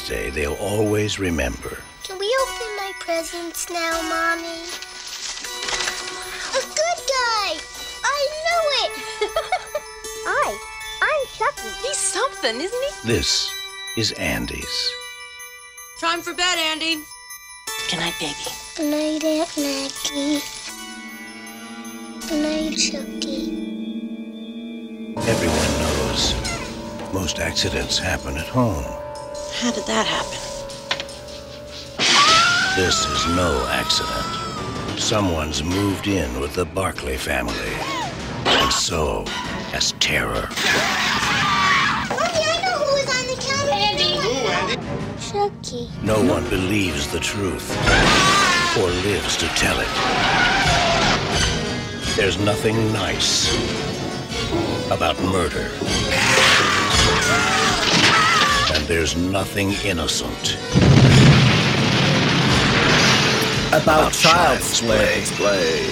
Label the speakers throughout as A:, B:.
A: Birthday they'll always remember.
B: Can we open my presents now, Mommy? A good guy! I knew it! Hi, I'm Chucky.
C: He's something, isn't he?
A: This is Andy's.
C: Time for bed, Andy. Good night, baby.
B: Good night, Aunt Maggie. Good night, Chucky.
A: Everyone knows most accidents happen at home.
C: How did that happen?
A: This is no accident. Someone's moved in with the Barclay family. And so has terror.
B: Mommy, I know who was on the counter. Andy. Who, Andy? Chucky.
A: No one believes the truth or lives to tell it. There's nothing nice about murder. There's nothing innocent
D: About Child's Play.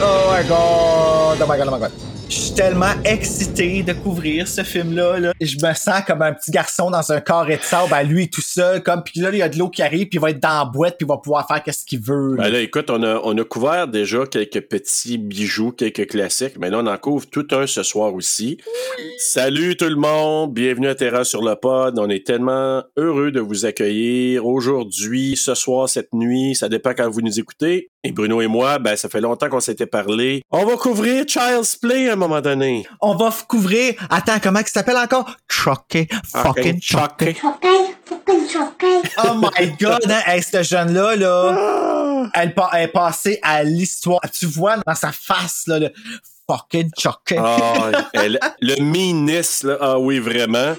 D: Oh my god! Oh my god, oh my god. Je suis tellement excité de couvrir ce film-là. Là. Je me sens comme un petit garçon dans un carré de sable à lui tout seul. Comme puis là, il y a de l'eau qui arrive, puis il va être dans la boîte, puis il va pouvoir faire ce qu'il veut.
E: Ben là, écoute, on a, on a couvert déjà quelques petits bijoux, quelques classiques, mais là, on en couvre tout un ce soir aussi. Salut tout le monde, bienvenue à Terra sur le pod. On est tellement heureux de vous accueillir aujourd'hui, ce soir, cette nuit, ça dépend quand vous nous écoutez. Et Bruno et moi, ben, ça fait longtemps qu'on s'était parlé. On va couvrir Child's Play à un moment donné?
D: On va couvrir. Attends, comment il s'appelle encore? Chucky. Fucking Chucky.
E: Chucky.
B: Chucky, fucking Chucky.
D: Oh my god, hein? Hey, ce jeune-là, là, elle, pa- elle est passée à l'histoire. Tu vois dans sa face, là, le fucking Chucky.
E: Ah, elle- le meanness, là. Ah oui, vraiment.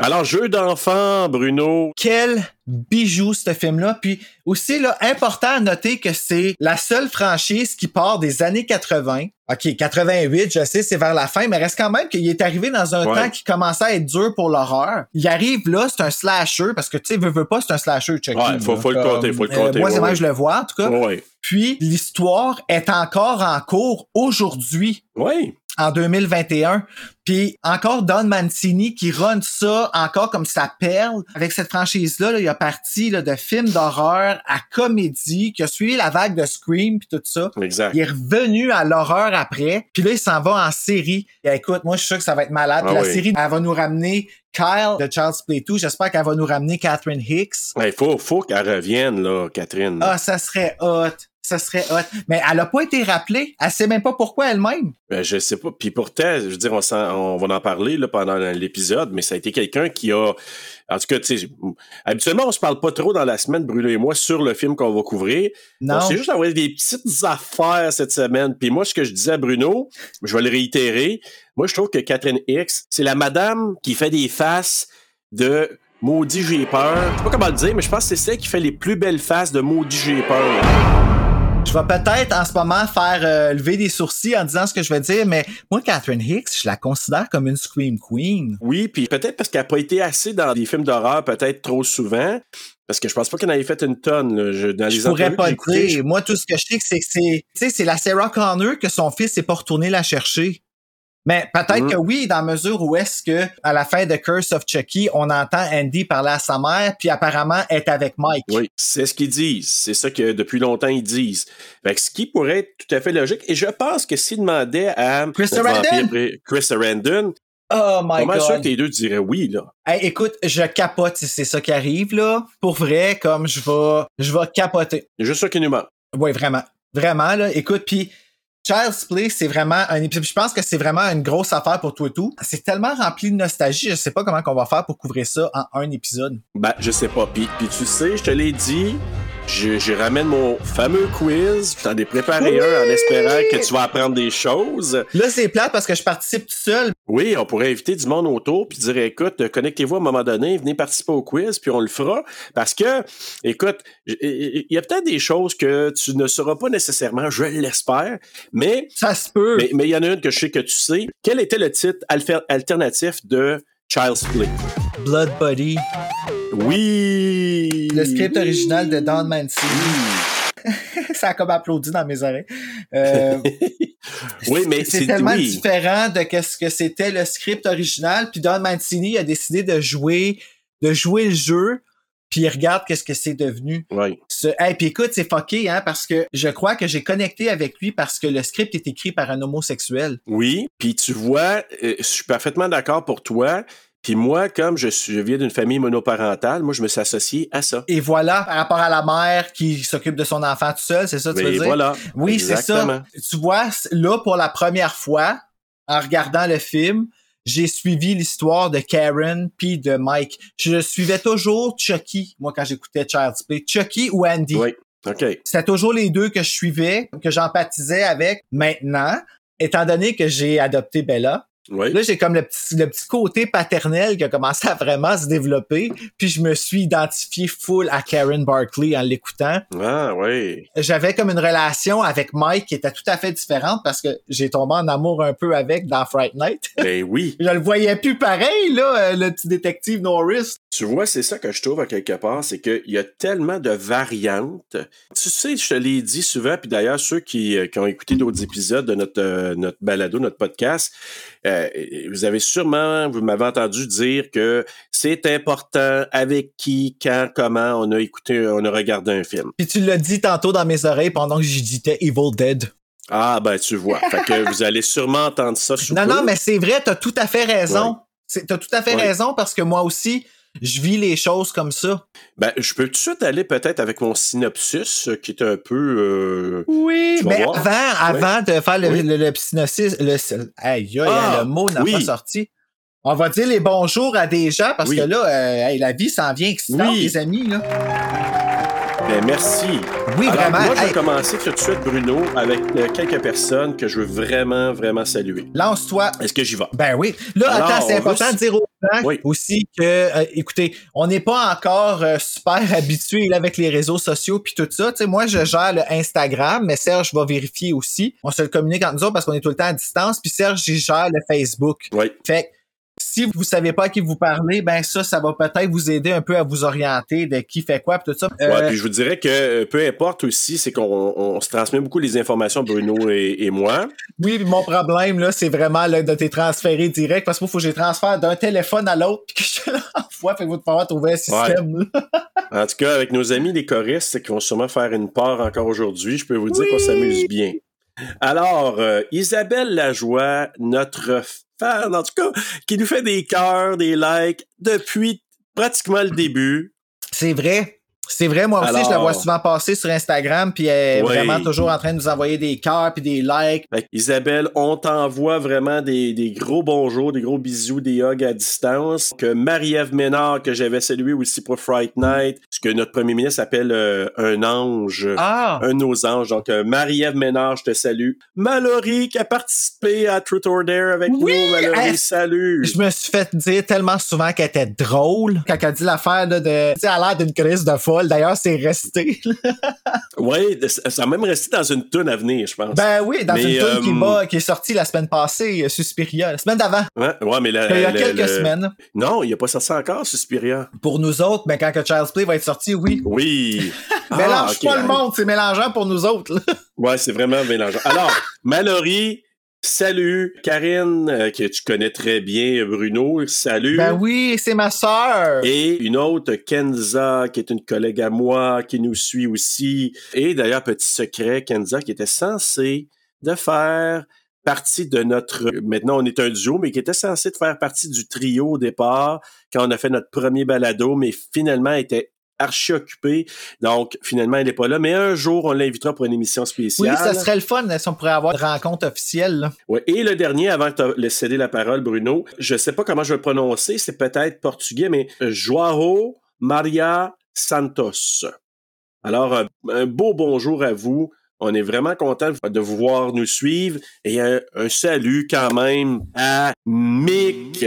E: Alors, jeu d'enfant, Bruno.
D: Quel bijou ce film-là. Puis aussi, là, important à noter que c'est la seule franchise qui part des années 80. OK, 88, je sais, c'est vers la fin, mais reste quand même qu'il est arrivé dans un
E: Ouais.
D: temps qui commençait à être dur pour l'horreur. Il arrive là, c'est un slasher, parce que tu sais, veut, veut pas, c'est un slasher, Chucky.
E: Ouais, faut-
D: là.
E: faut le compter, faut le
D: euh,
E: compter,
D: moi, c'est
E: ouais.
D: je le vois, en tout cas. Puis, l'histoire est encore en cours aujourd'hui
E: Oui.
D: En 2021. Puis encore Don Mancini qui run ça encore comme sa perle. Avec cette franchise-là, là, il a parti là, de films d'horreur à comédie, qui a suivi la vague de Scream puis tout ça.
E: Exact.
D: Il est revenu à l'horreur après. Puis là, il s'en va en série. Et écoute, moi, je suis sûr que ça va être malade.
E: Ah
D: la
E: oui.
D: série, elle va nous ramener Kyle de Child's Play 2. J'espère qu'elle va nous ramener Catherine Hicks.
E: Il faut, faut qu'elle revienne, là, Catherine.
D: Ah, ça serait hot. Ça serait hot. Mais elle a pas été rappelée. Elle sait même pas pourquoi elle-même.
E: Ben, je sais pas. Puis pourtant, je veux dire, on, va en parler là, pendant l'épisode, mais ça a été quelqu'un qui a. En tout cas, tu sais, habituellement, on se parle pas trop dans la semaine, Bruno et moi, sur le film qu'on va couvrir.
D: Non.
E: On s'est juste envoyé des petites affaires cette semaine. Puis moi, ce que je disais à Bruno, je vais le réitérer. Moi, je trouve que Catherine X, c'est la madame qui fait des faces de maudit j'ai peur. Je sais pas comment le dire, mais je pense que c'est celle qui fait les plus belles faces de maudit j'ai peur.
D: Je vais peut-être en ce moment faire euh, lever des sourcils en disant ce que je vais dire, mais moi, Catherine Hicks, je la considère comme une Scream Queen.
E: Oui, puis peut-être parce qu'elle n'a pas été assez dans des films d'horreur, peut-être trop souvent. Parce que je pense pas qu'elle en ait fait une tonne. Là. Je- dans
D: Je
E: les
D: pourrais
E: entrevues
D: pas dire. Moi, tout ce que je sais, c'est que c'est, c'est la Sarah Connor que son fils n'est pas retourné la chercher. Mais peut-être
E: Mhm.
D: que oui, dans mesure où est-ce que, à la fin de Curse of Chucky, on entend Andy parler à sa mère, puis apparemment est avec Mike.
E: Oui, c'est ce qu'ils disent. C'est ça que depuis longtemps ils disent. Fait que ce qui pourrait être tout à fait logique. Et je pense que s'ils demandaient à
D: Chris
E: pré- Chris Sarandon,
D: Oh my
E: pas mal sûr
D: god.
E: que les deux diraient oui, là.
D: Hey, écoute, je capote si c'est ça qui arrive, là. Pour vrai, comme je vais, je vais capoter.
E: Juste ça qui nous manque.
D: Oui, vraiment. Vraiment, là. Écoute, puis Child's Play, c'est vraiment un épisode. Je pense que c'est vraiment une grosse affaire pour toi et tout. C'est tellement rempli de nostalgie, je sais pas comment qu'on va faire pour couvrir ça en un épisode.
E: Ben, je sais pas. Puis, puis tu sais, je te l'ai dit, je, je ramène mon fameux quiz. Je t'en ai préparé un en espérant que tu vas apprendre des choses.
D: Là, c'est plate parce que je participe tout seul.
E: Oui, on pourrait inviter du monde autour puis dire écoute, connectez-vous à un moment donné, venez participer au quiz puis on le fera parce que écoute, il y a peut-être des choses que tu ne sauras pas nécessairement, je l'espère, mais
D: Ça se peut.
E: mais il y en a une que je sais que tu sais. Quel était le titre alternatif de Child's Play?
D: Blood Buddy.
E: Oui.
D: Le script original de Don Mancini. ça a comme applaudi dans mes oreilles. Euh,
E: Oui, mais
D: c'est
E: c'est
D: tellement
E: oui.
D: différent de qu'est-ce que c'était le script original. Puis Don Mancini a décidé de jouer, de jouer le jeu. Puis regarde qu'est-ce que c'est devenu.
E: Oui.
D: Ce... Hey, puis écoute, c'est fucké, hein, parce que je crois que j'ai connecté avec lui parce que le script est écrit par un homosexuel.
E: Oui, puis tu vois, euh, je suis parfaitement d'accord pour toi. Puis moi, comme je, suis, je viens d'une famille monoparentale, moi, je me suis associé à ça.
D: Et voilà, par rapport à la mère qui s'occupe de son enfant tout seul, c'est ça tu veux dire?
E: voilà.
D: Oui, c'est ça. Tu vois, là, pour la première fois, en regardant le film, j'ai suivi l'histoire de Karen puis de Mike. Je suivais toujours Chucky, moi, quand j'écoutais Child's Play. Chucky ou Andy?
E: Oui. OK.
D: C'était toujours les deux que je suivais, que j'empathisais avec. Maintenant, étant donné que j'ai adopté Bella,
E: Oui.
D: Là, j'ai comme le petit, le petit côté paternel qui a commencé à vraiment se développer. Puis je me suis identifié full à Karen Barkley en l'écoutant.
E: Ah, oui.
D: J'avais comme une relation avec Mike qui était tout à fait différente parce que j'ai tombé en amour un peu avec dans Fright Night.
E: Ben oui.
D: je le voyais plus pareil, là, euh, le petit détective Norris.
E: Tu vois, c'est ça que je trouve à quelque part, c'est qu'il y a tellement de variantes. Tu sais, je te l'ai dit souvent, puis d'ailleurs, ceux qui, euh, qui ont écouté d'autres épisodes de notre, euh, notre balado, notre podcast, euh, vous avez sûrement, vous m'avez entendu dire que c'est important avec qui, quand, comment on a écouté, on a regardé un film.
D: Puis tu l'as dit tantôt dans mes oreilles pendant que j'éditais Evil Dead.
E: Ah, ben, tu vois. fait que vous allez sûrement entendre ça sous
D: Non,
E: peu.
D: non, mais c'est vrai, t'as tout à fait raison.
E: Ouais.
D: T'as tout à fait
E: Ouais.
D: raison parce que moi aussi, je vis les choses comme ça.
E: Ben, je peux tout de suite aller peut-être avec mon synopsis, euh, qui est un peu... euh,
D: Oui, mais
E: voir.
D: avant, avant de faire le,
E: Oui.
D: le, le synopsis, le, aïe, aïe,
E: Ah,
D: le mot n'a
E: oui.
D: pas sorti. On va dire les bonjours à des gens parce
E: Oui.
D: que là, euh, hey, la vie s'en vient excitante,
E: Oui.
D: les amis. Là.
E: Ben, merci.
D: Oui,
E: Alors,
D: vraiment.
E: Moi, je vais
D: Hey,
E: commencer tout de suite, Bruno, avec euh, quelques personnes que je veux vraiment, vraiment saluer.
D: Lance-toi.
E: Est-ce que j'y vais?
D: Ben oui. Là,
E: Alors,
D: attends, c'est
E: va
D: important de dire aux gens
E: Oui.
D: aussi que, euh, écoutez, on n'est pas encore euh, super habitué avec les réseaux sociaux puis tout ça. Tu sais, moi, je gère le Instagram, mais Serge va vérifier aussi. On se le communique entre nous autres parce qu'on est tout le temps à distance. Puis Serge, il gère le Facebook.
E: Oui.
D: Fait que si vous savez pas à qui vous parlez, ben ça, ça va peut-être vous aider un peu à vous orienter de qui fait quoi tout ça.
E: Ouais,
D: Euh,
E: puis je vous dirais que euh, peu importe aussi, c'est qu'on on se transmet beaucoup les informations, Bruno et, et moi.
D: oui, mon problème là, c'est vraiment là, de tes transférer direct parce qu'il faut que je les transfère d'un téléphone à l'autre puis que je l'envoie. Fait que vous devez falloir trouver un système.
E: En tout cas, avec nos amis les choristes qui vont sûrement faire une part encore aujourd'hui, je peux vous dire qu'on s'amuse bien. Alors, euh, Isabelle Lajoie, notre fan, en tout cas, qui nous fait des cœurs, des likes depuis pratiquement le début.
D: C'est vrai. C'est vrai, moi aussi,
E: Alors-
D: je la vois souvent passer sur Instagram, puis elle est
E: Oui.
D: vraiment toujours en train de nous envoyer des cœurs puis des likes.
E: Fait Isabelle, on t'envoie vraiment des, des gros bonjours, des gros bisous, des hugs à distance. Que Marie-Ève Ménard, que j'avais salué aussi pour Fright Night, ce que notre premier ministre appelle euh, un ange.
D: Ah!
E: Un de nos anges. Donc, euh, Marie-Ève Ménard, je te salue. Mallory, qui a participé à Truth or Dare avec
D: Oui,
E: nous. Mallory,
D: elle-
E: salut.
D: Je me suis fait dire tellement souvent qu'elle était drôle. Quand elle dit l'affaire de. Tu sais, elle a l'air d'une crise de D'ailleurs, c'est resté.
E: Oui, ça a même resté dans une toune à venir, je pense.
D: ben oui, dans
E: Mais,
D: une
E: euh,
D: qui est sortie la semaine passée, euh, Suspiria. La semaine d'avant.
E: ouais, ouais, mais la-
D: Il y a quelques semaines.
E: Non, il a pas sorti encore, Suspiria.
D: Pour nous autres, ben, quand que Child's Play va être sorti, oui.
E: Oui.
D: Mélange
E: Ah, ok.
D: pas le monde, c'est mélangeant pour nous autres. là.
E: Ouais, c'est vraiment mélangeant. Alors, Mallory, salut. Karine, euh, que tu connais très bien, Bruno, salut.
D: Ben oui, c'est ma sœur.
E: Et une autre, Kenza, qui est une collègue à moi, qui nous suit aussi. Et d'ailleurs, petit secret, Kenza, qui était censée de faire partie de notre... Maintenant, on est un duo, mais qui était censé de faire partie du trio au départ, quand on a fait notre premier balado, mais finalement, elle était archi occupée. Donc, finalement, elle n'est pas là. Mais un jour, on l'invitera pour une émission
D: Oui,
E: spéciale.
D: ça serait le fun si on pourrait avoir une rencontre officielle. là.
E: Ouais. Et le dernier, avant de te céder la parole, Bruno, je sais pas comment je vais le prononcer, c'est peut-être portugais, mais euh, Joao Maria Santos. Alors, un, un beau bonjour à vous. On est vraiment content de vous voir nous suivre. Et un, un salut quand même à Mick.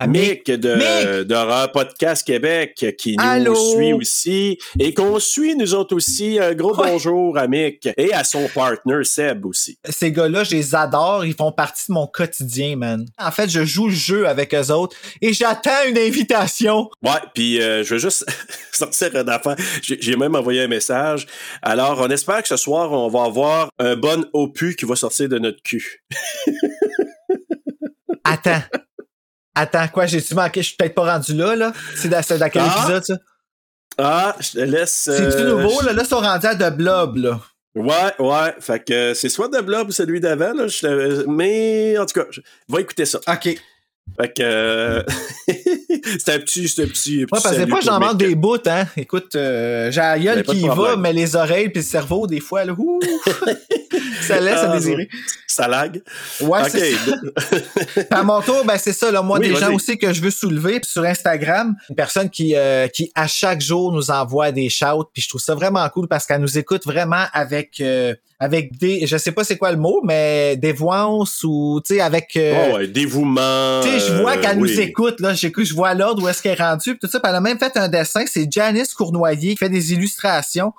D: À
E: Mick de
D: Mick!
E: d'Horreur Podcast Québec qui nous
D: Allô?
E: suit aussi et qu'on suit nous autres aussi. Un gros
D: Ouais.
E: bonjour à Mick et à son partner Seb aussi.
D: Ces gars-là, je les adore. Ils font partie de mon quotidien, man. En fait, je joue le jeu avec eux autres et j'attends une invitation.
E: Ouais, puis euh, je veux juste sortir une affaire. J'ai j'ai même envoyé un message. Alors, on espère que ce soir, on va avoir un bon opus qui va sortir de notre cul.
D: Attends. Attends, quoi, j'ai-tu manqué? Je suis peut-être pas rendu là, là. C'est dans, c'est dans quel
E: Ah.
D: épisode, ça?
E: Ah, je te laisse. Euh,
D: nouveau, là? Là, ils sont rendus à de blob, là.
E: Ouais, ouais. Fait que c'est soit de Blob ou celui d'avant, là. je Mais en tout cas, je va écouter ça.
D: OK.
E: Fait que euh, c'est un petit, c'est un petit.
D: Ouais, parce que j'en manque des bouts, hein. Écoute, euh, j'ai la gueule
E: Ben,
D: qui y va, mais les oreilles puis le cerveau, des fois, là, ouh, ça laisse à
E: Ah,
D: désirer.
E: Ça lag.
D: Ouais, c'est ça. À mon tour, ben c'est ça. Là, moi,
E: Oui,
D: des gens aussi que je veux soulever sur Instagram, une personne qui, euh, qui à chaque jour nous envoie des shouts, puis je trouve ça vraiment cool parce qu'elle nous écoute vraiment avec euh, avec des, je sais pas c'est quoi le mot, mais dévoance ou tu sais avec. euh,
E: Oh, ouais, dévouement.
D: Tu sais, je vois
E: euh,
D: qu'elle
E: oui.
D: nous écoute, là. J'écoute, je vois l'ordre où est-ce qu'elle est rendue, pis tout ça. Puis elle a même fait un dessin. C'est Janice Cournoyer qui fait des illustrations.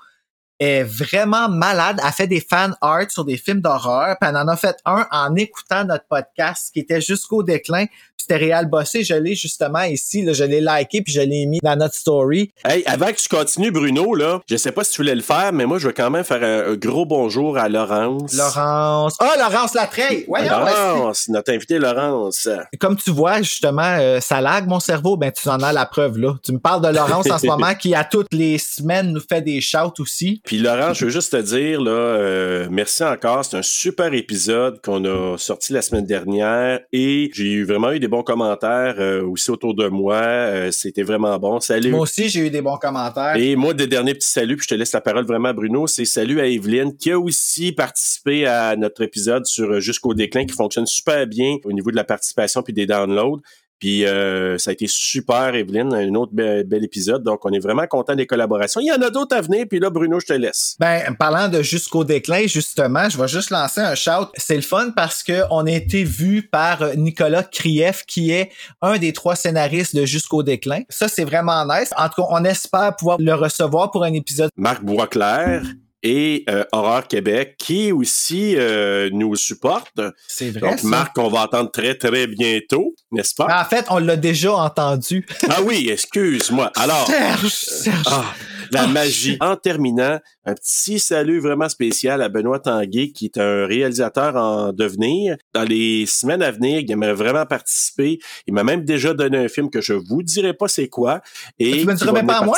D: Est vraiment malade. Elle fait des fan art sur des films d'horreur. Puis elle en a fait un en écoutant notre podcast qui était jusqu'au déclin. Puis c'était Réal Bossé. Je l'ai justement ici. Là, je l'ai liké puis je l'ai mis dans notre story.
E: Hey, avant que tu continues, Bruno, là, je sais pas si tu voulais le faire, mais moi, je veux quand même faire un, un gros bonjour à Laurence.
D: Laurence. Ah, Laurence Latreille! Voyons,
E: Laurence, notre invité Laurence.
D: comme tu vois, justement, euh, ça lag mon cerveau, ben tu en as la preuve là. Tu me parles de Laurence en ce moment qui à toutes les semaines nous fait des shouts aussi.
E: Puis Laurent, je veux juste te dire, là, euh, merci encore. C'est un super épisode qu'on a sorti la semaine dernière et j'ai eu vraiment eu des bons commentaires euh, aussi autour de moi. Euh, C'était vraiment bon. Salut.
D: Moi aussi, j'ai eu des bons commentaires.
E: Et moi, des derniers petits saluts, puis je te laisse la parole vraiment à Bruno, c'est salut à Evelyne, qui a aussi participé à notre épisode sur Jusqu'au déclin, qui fonctionne super bien au niveau de la participation puis des downloads. Puis euh, ça a été super, Evelyne, un autre be- bel épisode. Donc, on est vraiment content des collaborations. Il y en a d'autres à venir, puis là, Bruno, je te laisse.
D: Ben, parlant de jusqu'au déclin, justement, je vais juste lancer un shout. C'est le fun parce que on a été vu par Nicolas Krief, qui est un des trois scénaristes de Jusqu'au déclin. Ça, c'est vraiment nice. En tout cas, on espère pouvoir le recevoir pour un épisode.
E: Marc Boisclair et euh, Horreur Québec, qui aussi euh, nous supporte.
D: C'est vrai.
E: Donc,
D: ça.
E: Marc, on va entendre très, très bientôt, n'est-ce pas?
D: Ben, en fait, on l'a déjà entendu.
E: Ah oui, excuse-moi. Alors,
D: Serge, Serge.
E: Ah, la
D: Ah,
E: magie. En terminant, un petit salut vraiment spécial à Benoît Tanguay, qui est un réalisateur en devenir. Dans les semaines à venir, il aimerait vraiment participer. Il m'a même déjà donné un film que je vous dirai pas c'est quoi. Et
D: Tu me même pas à moi?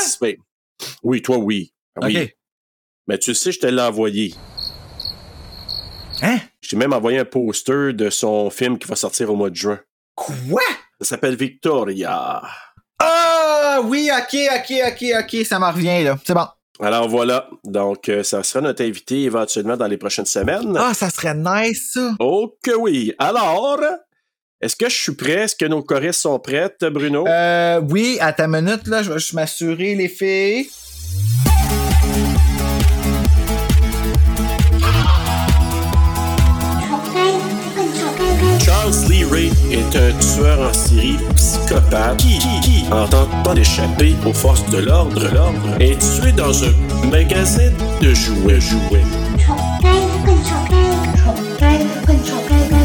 E: Oui, toi, oui. Ah Oui.
D: OK.
E: Mais tu sais, je te l'ai envoyé.
D: Hein?
E: Je t'ai même envoyé un poster de son film qui va sortir au mois de juin.
D: Quoi?
E: Ça s'appelle Victoria.
D: Ah, oui, ok, ok, ok, ok, ça m'en revient, là. C'est bon.
E: Alors voilà. Donc, euh, ça sera notre invité éventuellement dans les prochaines semaines.
D: Ah, ça serait nice, ça.
E: Oh que oui. Alors, est-ce que je suis prêt? Est-ce que nos choristes sont prêtes, Bruno?
D: Euh, oui, à ta minute, là, je vais juste m'assurer, les filles.
E: Lee Ray est un tueur en série psychopathe qui, qui, qui, en tentant d'échapper aux forces de l'ordre, l'ordre, est tué dans un magasin de jouets, jouets.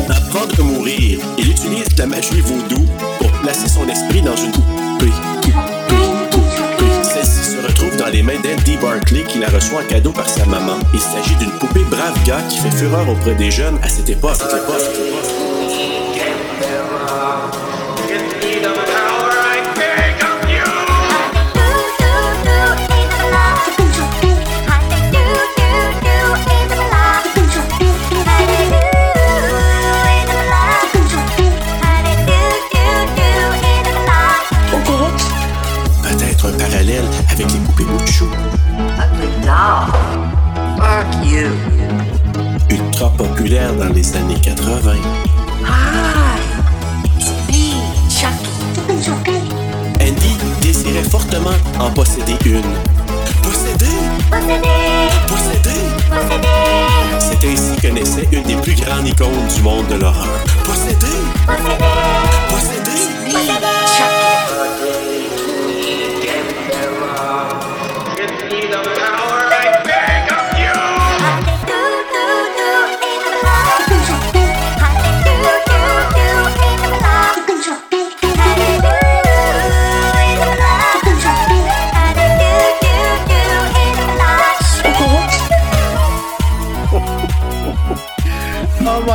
E: Apprendre à mourir, il utilise la magie vaudou pour placer son esprit dans une poupée. Celle-ci se retrouve dans les mains d'Andy Barclay qui la reçoit en cadeau par sa maman. Il s'agit d'une poupée brave gars qui fait fureur auprès des jeunes à cette époque. Populaire dans les années 80.
F: Hi. It's me, Chucky.
E: Andy désirait fortement en posséder une. Possédé, possédé. C'est ainsi que naissait une des plus grandes icônes du monde de l'horreur. Possédé, possédé.
D: Oh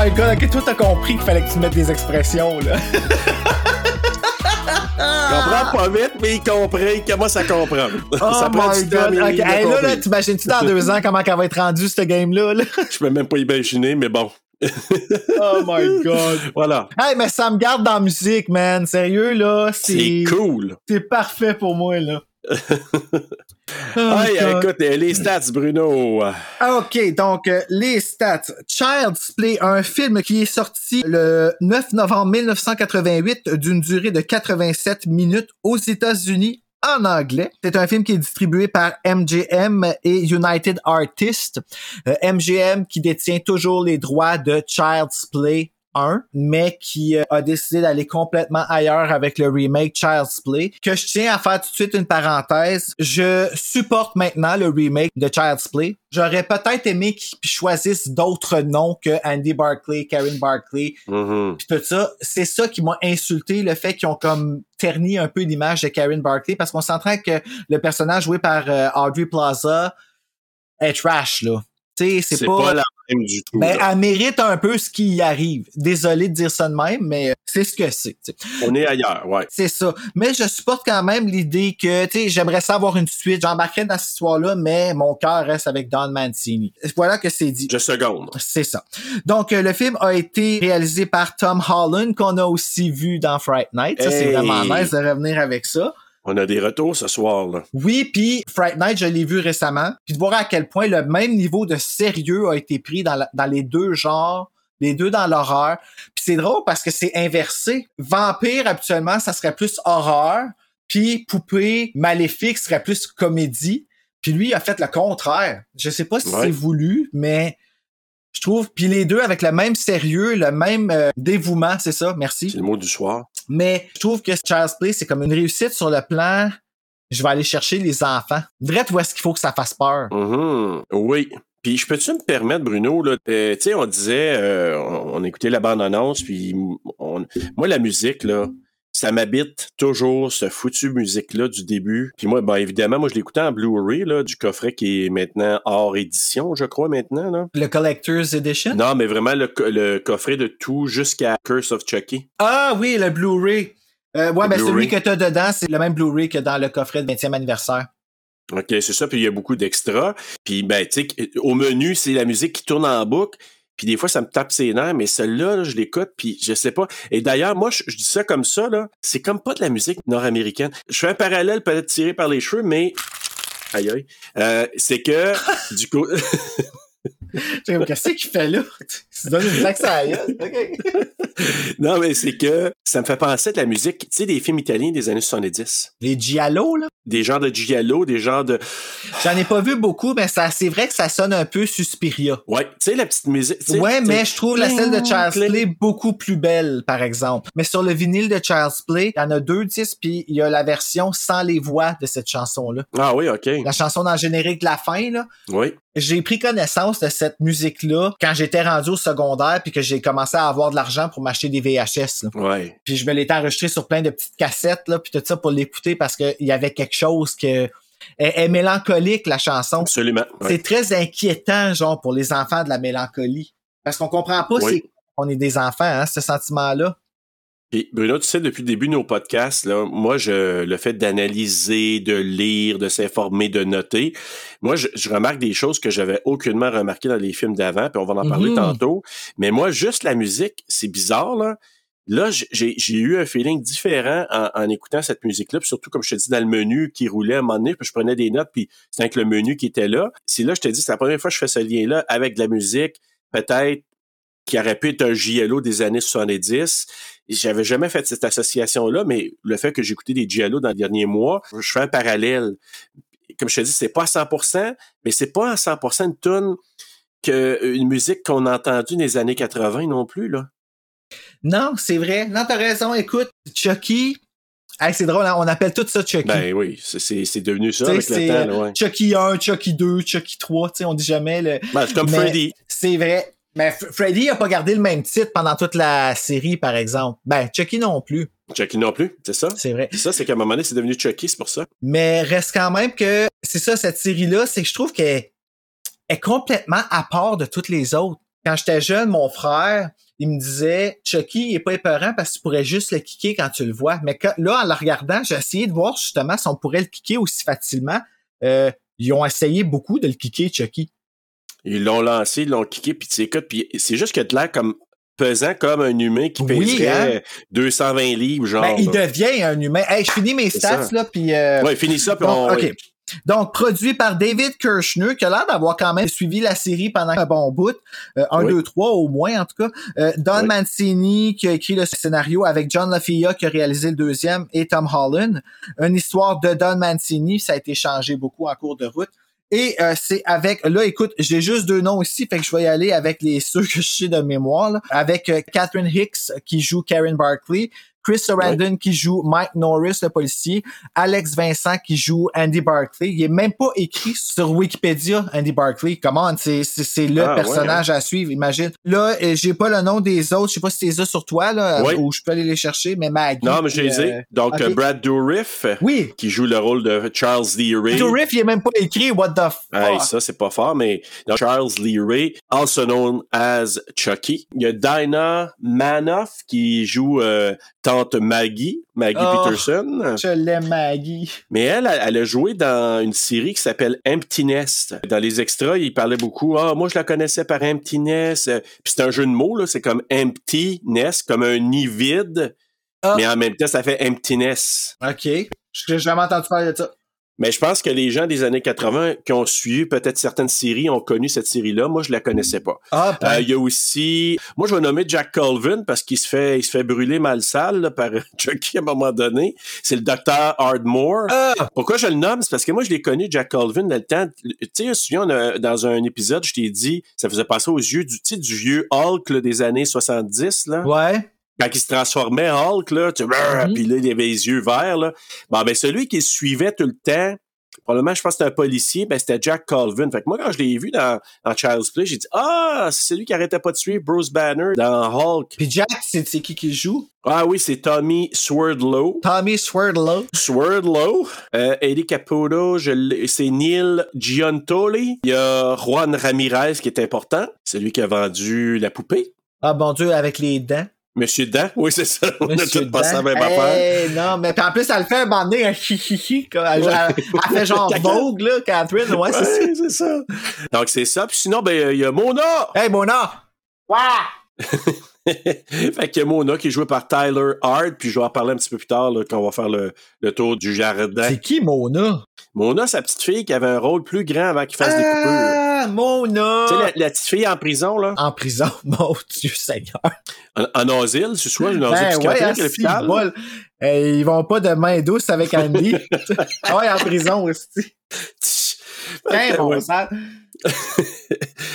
D: my god, ok, toi t'as compris qu'il fallait que tu mettes des expressions, là.
E: Il comprend pas vite, mais il comprend, il commence à comprendre.
D: Oh
E: ça prend
D: my
E: du temps,
D: god.
E: l'a
D: hey, là, là, t'imagines-tu dans deux ans comment elle va être rendue, ce game-là, là?
E: Je peux même pas imaginer, mais bon.
D: Oh my god.
E: Voilà.
D: Hey, mais ça me garde dans la musique, man. Sérieux, là,
E: c'est... cool.
D: C'est parfait pour moi, là.
E: Hey,
D: God.
E: écoute, euh, les stats, Bruno.
D: Ah, OK, donc euh, les stats. Child's Play, un film qui est sorti le 9 novembre 1988 d'une durée de 87 minutes aux États-Unis en anglais. C'est un film qui est distribué par MGM et United Artists. Euh, MGM qui détient toujours les droits de Child's Play 1, mais qui euh, a décidé d'aller complètement ailleurs avec le remake Child's Play. Que je tiens à faire tout de suite une parenthèse. Je supporte maintenant le remake de Child's Play. J'aurais peut-être aimé qu'ils choisissent d'autres noms que Andy Barclay, Karen Barclay,
E: Mhm.
D: puis tout ça. C'est ça qui m'a insulté, le fait qu'ils ont comme terni un peu l'image de Karen Barclay, parce qu'on s'entend que le personnage joué par euh, Audrey Plaza est trash, là. Tu sais, c'est
E: C'est
D: pas...
E: pas... la même du tout.
D: Ben, elle mérite un peu ce qui y arrive. Désolé de dire ça de même, mais c'est ce que c'est.
E: On est ailleurs, ouais.
D: C'est ça. Mais je supporte quand même l'idée que, tu sais, j'aimerais savoir une suite. J'embarquerais dans cette histoire-là, mais mon cœur reste avec Don Mancini. Voilà que c'est dit.
E: Je seconde.
D: C'est ça. Donc, euh, le film a été réalisé par Tom Holland, qu'on a aussi vu dans Fright Night. Ça, c'est vraiment nice de revenir avec ça.
E: On a des retours ce soir, là.
D: Oui, puis Fright Night, je l'ai vu récemment. Puis de voir à quel point le même niveau de sérieux a été pris dans, la- dans les deux genres, les deux dans l'horreur. Puis c'est drôle parce que c'est inversé. Vampire, habituellement, ça serait plus horreur. Puis poupée, maléfique serait plus comédie. Puis lui, il a fait le contraire. Je sais pas si
E: Ouais.
D: c'est voulu, mais je trouve. Puis les deux avec le même sérieux, le même euh, dévouement, c'est ça. Merci.
E: C'est le mot du soir.
D: Mais je trouve que Child's Play, c'est comme une réussite sur le plan. Je vais aller chercher les enfants. Direct où est-ce qu'il faut que ça fasse peur?
E: Mhm. Oui. Puis je peux-tu me permettre, Bruno, là, euh, tu sais, on disait, euh, on, on écoutait la bande-annonce, puis on- moi, la musique, là, ça m'habite toujours, ce foutu musique-là du début. Puis moi, ben évidemment, moi, je l'écoutais en Blu-ray, là, du coffret qui est maintenant hors édition, je crois, maintenant, là.
D: Le Collector's Edition?
E: Non, mais vraiment le, co- le coffret de tout jusqu'à Curse of Chucky.
D: Ah oui, le Blu-ray. Euh, ouais,
E: Le
D: ben celui que t'as dedans, c'est le même Blu-ray que dans le coffret de 20e anniversaire.
E: OK, c'est ça. Puis il y a beaucoup d'extras. Puis, ben, tu sais, au menu, c'est la musique qui tourne en boucle. Puis des fois, ça me tape ses nerfs, mais celle-là, là, je l'écoute, puis je sais pas. Et d'ailleurs, moi, je, dis ça comme ça, là. C'est comme pas de la musique nord-américaine. Je fais un parallèle peut-être tiré par les cheveux, mais... Aïe, aïe. Euh, c'est que, du coup...
D: Qu'est-ce qu'il fait là? Tu donnes une la
E: non, mais c'est que ça me fait penser à de la musique, tu sais, des films italiens des années 70.
D: Les Giallo, là?
E: Des genres de giallo, des genres de...
D: J'en ai pas vu beaucoup, mais ça, c'est vrai que ça sonne un peu Suspiria.
E: Ouais, tu sais, la petite musique... tu sais,
D: Ouais, mais je trouve la scène de
E: cling,
D: Play beaucoup plus belle, par exemple. Mais sur le vinyle de Child's Play, il y en a deux disques, puis il y a la version sans les voix de cette chanson-là.
E: Ah oui, OK.
D: La chanson dans le générique de la fin, là.
E: Oui.
D: J'ai pris connaissance de cette musique-là quand j'étais rendu au secondaire puis que j'ai commencé à avoir de l'argent pour m'acheter des VHS. Là.
E: Ouais.
D: Puis je me l'étais enregistré sur plein de petites cassettes là, puis tout ça pour l'écouter parce qu'il y avait quelque chose que elle est mélancolique la chanson.
E: Absolument. ouais.
D: C'est très inquiétant genre pour les enfants de la mélancolie parce qu'on comprend pas
E: Oui.
D: c'est on est des enfants hein, ce sentiment-là.
E: Puis Bruno, tu sais, depuis le début de nos podcasts, là, moi, je, le fait d'analyser, de lire, de s'informer, de noter, moi, je, je remarque des choses que j'avais aucunement remarquées dans les films d'avant, puis on va en parler
D: Mhm.
E: tantôt. Mais moi, juste la musique, c'est bizarre, là. Là, j'ai eu un feeling différent en, en écoutant cette musique-là, puis surtout, comme je te dis, dans le menu qui roulait à un moment donné, puis je prenais des notes, puis c'était avec le menu qui était là. C'est là, je te dis, c'est la première fois que je fais ce lien-là avec de la musique, peut-être qui aurait pu être un JLO des années 70. J'avais jamais fait cette association-là, mais le fait que écouté des JLO dans les derniers mois, je fais un parallèle. comme je te dis, c'est pas à 100%, mais c'est pas à 100% une tune que une musique qu'on a entendue dans les années 80 non plus, là.
D: Non, c'est vrai. Non, t'as raison. Écoute, Chucky. Hey, c'est drôle, hein, on appelle tout ça Chucky.
E: Ben oui, c'est- devenu ça avec le temps,
D: euh,
E: ouais.
D: Chucky 1, Chucky 2, Chucky 3, tu sais, on dit jamais le.
E: Ben, c'est comme
D: Mais
E: Freddy.
D: C'est vrai. Mais Freddy a pas gardé le même titre pendant toute la série, par exemple. Ben, Chucky non plus,
E: Chucky non plus, c'est ça?
D: c'est vrai.
E: C'est ça, c'est qu'à un moment donné, c'est devenu Chucky, c'est pour ça.
D: Mais reste quand même que c'est ça, cette série-là, c'est que je trouve qu'elle est complètement à part de toutes les autres. Quand j'étais jeune, mon frère, il me disait Chucky il est pas épeurant parce que tu pourrais juste le kicker quand tu le vois. Mais quand- là, en le regardant, j'ai essayé de voir justement si on pourrait le kicker aussi facilement. Euh, ils ont essayé beaucoup de le kicker, Chucky.
E: Ils l'ont lancé, ils l'ont kické, puis tu écoutes, puis c'est juste a de l'air comme pesant comme un humain qui
D: Oui,
E: pèserait
D: hein?
E: 220 livres, genre.
D: Ben, il
E: là.
D: devient un humain. Hey, je finis mes stats,
E: ça.
D: là, puis... euh,
E: Ouais, finis ça, puis
D: Donc,
E: on...
D: OK.
E: ouais.
D: Donc, produit par David Kirshner, qui a l'air d'avoir quand même suivi la série pendant un bon bout. Euh, un,
E: Oui.
D: deux, trois au moins, en tout cas. Euh, Don
E: Oui.
D: Mancini, qui a écrit le scénario avec John LaFia, qui a réalisé le deuxième, et Tom Holland. Une histoire de Don Mancini, ça a été changé beaucoup en cours de route. Et euh, c'est avec, là, écoute, j'ai juste deux noms ici, fait que je vais y aller avec les ceux que je sais de mémoire. là. Avec euh, Catherine Hicks, qui joue Karen Barkley. Chris Sarandon qui joue Mike Norris, le policier. Alex Vincent qui joue Andy Barclay. Il est même pas écrit sur Wikipédia, Andy Barclay. Comment c'est le
E: Ah, ouais,
D: personnage à suivre, imagine. Là, euh, j'ai pas le nom des autres. Je sais pas si les as sur toi là,
E: Oui.
D: ou je peux aller les chercher, mais Maggie.
E: Non, mais je les ai.
D: euh,
E: Donc, Brad Dourif,
D: Oui.
E: qui joue le rôle de Charles Lee Ray.
D: Joe Riff, il est même pas écrit. What the fuck?
E: Hey, ça, c'est pas fort, mais donc, Charles Lee Ray, also known as Chucky. Il y a Dinah Manoff qui joue euh, Tante Maggie, Maggie
D: Oh.
E: Peterson.
D: Je l'aime, Maggie.
E: Mais elle, elle, a joué dans une série qui s'appelle Empty Nest. Dans les extras, il parlait beaucoup. Ah, moi, je la connaissais par Empty Nest. Euh, Puis c'est un jeu de mots, là. C'est comme Empty Nest, comme un nid vide.
D: Ah.
E: Mais en même temps, ça fait Emptiness.
D: OK. J'ai jamais entendu parler de ça.
E: Mais je pense que les gens des années 80 qui ont suivi peut-être certaines séries ont connu cette série-là. Moi, je la connaissais pas.
D: Ah,
E: Euh, Il y a aussi, moi, je vais nommer Jack Colvin parce qu'il se fait, il se fait brûler mal sale là, par Chucky à un moment donné. C'est le docteur Hardmore.
D: Ah!
E: Pourquoi je le nomme? C'est parce que moi, je l'ai connu, Jack Colvin, dans le temps. Tu sais, souviens, a- dans un épisode, je t'ai dit, ça faisait passer aux yeux du, tu sais, du vieux Hulk là, des années 70, là.
D: Ouais.
E: Quand il se transformait en Hulk, là, tu sais,
D: Mhm.
E: puis là, il avait les yeux verts, là. Bon, ben, celui qui suivait tout le temps, probablement, je pense que c'était un policier, ben, c'était Jack Colvin. Fait que moi, quand je l'ai vu dans, dans Child's Play, j'ai dit, ah, c'est celui qui arrêtait pas de suivre Bruce Banner dans Hulk.
D: Puis Jack, c'est qui qui joue?
E: Ah oui, c'est Tommy Swerdlow.
D: Tommy Swerdlow.
E: Swerdlow, euh, Eddie Caputo, c'est Neil Giantoli. Il y a Juan Ramirez qui est important, c'est lui qui a vendu la poupée.
D: Ah, bon Dieu, avec les dents.
E: Monsieur Dan, oui, c'est ça. On a tout passé la même affaire.
D: Hey, non, mais puis en plus, elle le fait un moment donné, un comme Elle, elle- elle fait genre. Vogue, là, Catherine. Ouais, c'est ça.
E: Ouais, c'est ça. Donc, c'est ça. Puis sinon, ben, il y a Mona.
D: Hey, Mona! Ouais!
E: fait qu'il y a Mona qui est jouée par Tyler Hart. Puis je vais en parler un petit peu plus tard, là, quand on va faire le, le tour du jardin.
D: C'est qui, Mona?
E: Mona, sa petite fille qui avait un rôle plus grand avant qu'il fasse des coupures.
D: Ah, Mona!
E: Tu sais, la, la petite fille en prison, là,
D: En prison, mon Dieu Seigneur.
E: en, en asile, c'est soit une asile
D: Ben ouais,
E: psychiatrique à l'hôpital.
D: bol. Ils vont pas de main douce avec Andy. ah ouais, en prison aussi. Mon
E: ouais.
D: sang.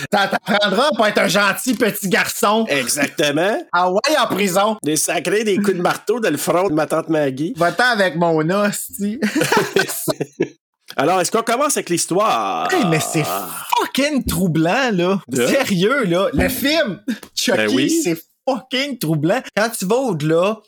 D: T'apprendras pour être un gentil petit garçon.
E: Exactement.
D: Ah ouais, en prison.
E: Des sacrés, des coups de marteau dans le front de ma tante Maggie.
D: Va-t'en avec mon hostie.
E: Alors, est-ce qu'on commence avec l'histoire?
D: Hey, mais c'est fucking troublant, là.
E: De?
D: Sérieux, là. Le film Chucky,
E: Ben oui.
D: c'est fucking troublant. Quand tu vas au-delà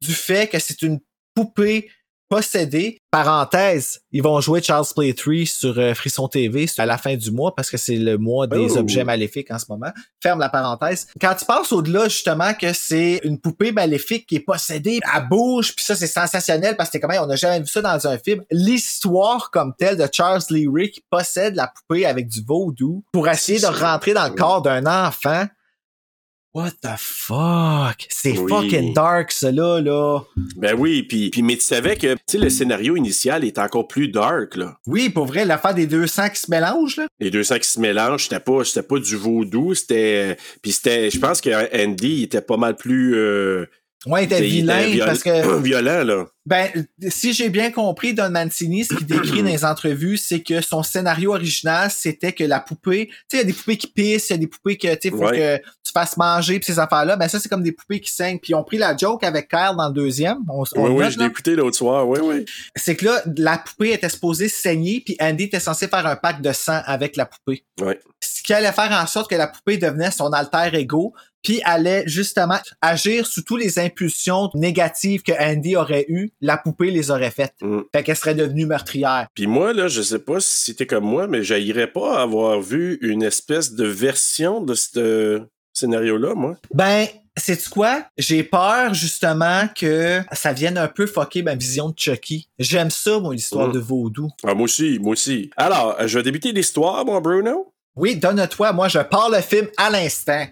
D: du fait que c'est une poupée possédée, parenthèse, ils vont jouer Charles Play 3 sur euh, Frisson TV à la fin du mois parce que c'est le mois des
E: Oh.
D: objets maléfiques en ce moment. Ferme la parenthèse. Quand tu passes au-delà, justement, que c'est une poupée maléfique qui est possédée, elle bouge, puis ça, c'est sensationnel parce que quand même, on n'a jamais vu ça dans un film. L'histoire comme telle de Charles Lee Ray qui possède la poupée avec du vaudou pour essayer de rentrer dans le corps d'un enfant. What the fuck? C'est
E: Oui.
D: fucking dark, ça, là.
E: Ben oui, puis, puis mais tu savais que tu sais, le scénario initial est encore plus dark, là.
D: Oui, pour vrai, l'affaire des deux sangs qui se mélangent, là.
E: Les deux sangs qui se mélangent, c'était pas, c'était pas du vaudou, c'était. Puis c'était. Je pense que Andy il était pas mal plus. euh,
D: Ouais, il était vilain
E: viol-
D: parce que
E: violent, là.
D: Ben, si j'ai bien compris, Don Mancini, ce qu'il décrit dans les entrevues, c'est que son scénario original, c'était que la poupée, tu sais, il y a des poupées qui pissent, il y a des poupées que, tu sais, faut
E: Ouais.
D: que tu fasses manger pis ces affaires-là. Ben, ça, c'est comme des poupées qui saignent. Puis ils ont pris la joke avec Kyle dans le deuxième. On, on
E: Oui, oui, je l'ai écouté l'autre soir. Oui, oui.
D: C'est que là, la poupée était supposée saigner puis Andy était censé faire un pack de sang avec la poupée.
E: Ouais.
D: Ce qui allait faire en sorte que la poupée devenait son alter ego puis allait justement agir sous toutes les impulsions négatives que Andy aurait eues, la poupée les aurait faites.
E: Mm.
D: Fait qu'elle serait devenue meurtrière.
E: Puis moi, là, je sais pas si c'était comme moi, mais j'haïrais pas avoir vu une espèce de version de ce scénario-là, moi?
D: Ben, c'est quoi? J'ai peur justement que ça vienne un peu fucker ma vision de Chucky. J'aime ça, moi, l'histoire
E: Mm.
D: de Vaudou.
E: Ah, moi aussi, moi aussi. Alors, je vais débuter l'histoire, mon Bruno?
D: Oui, donne-toi, moi je pars le film à l'instant.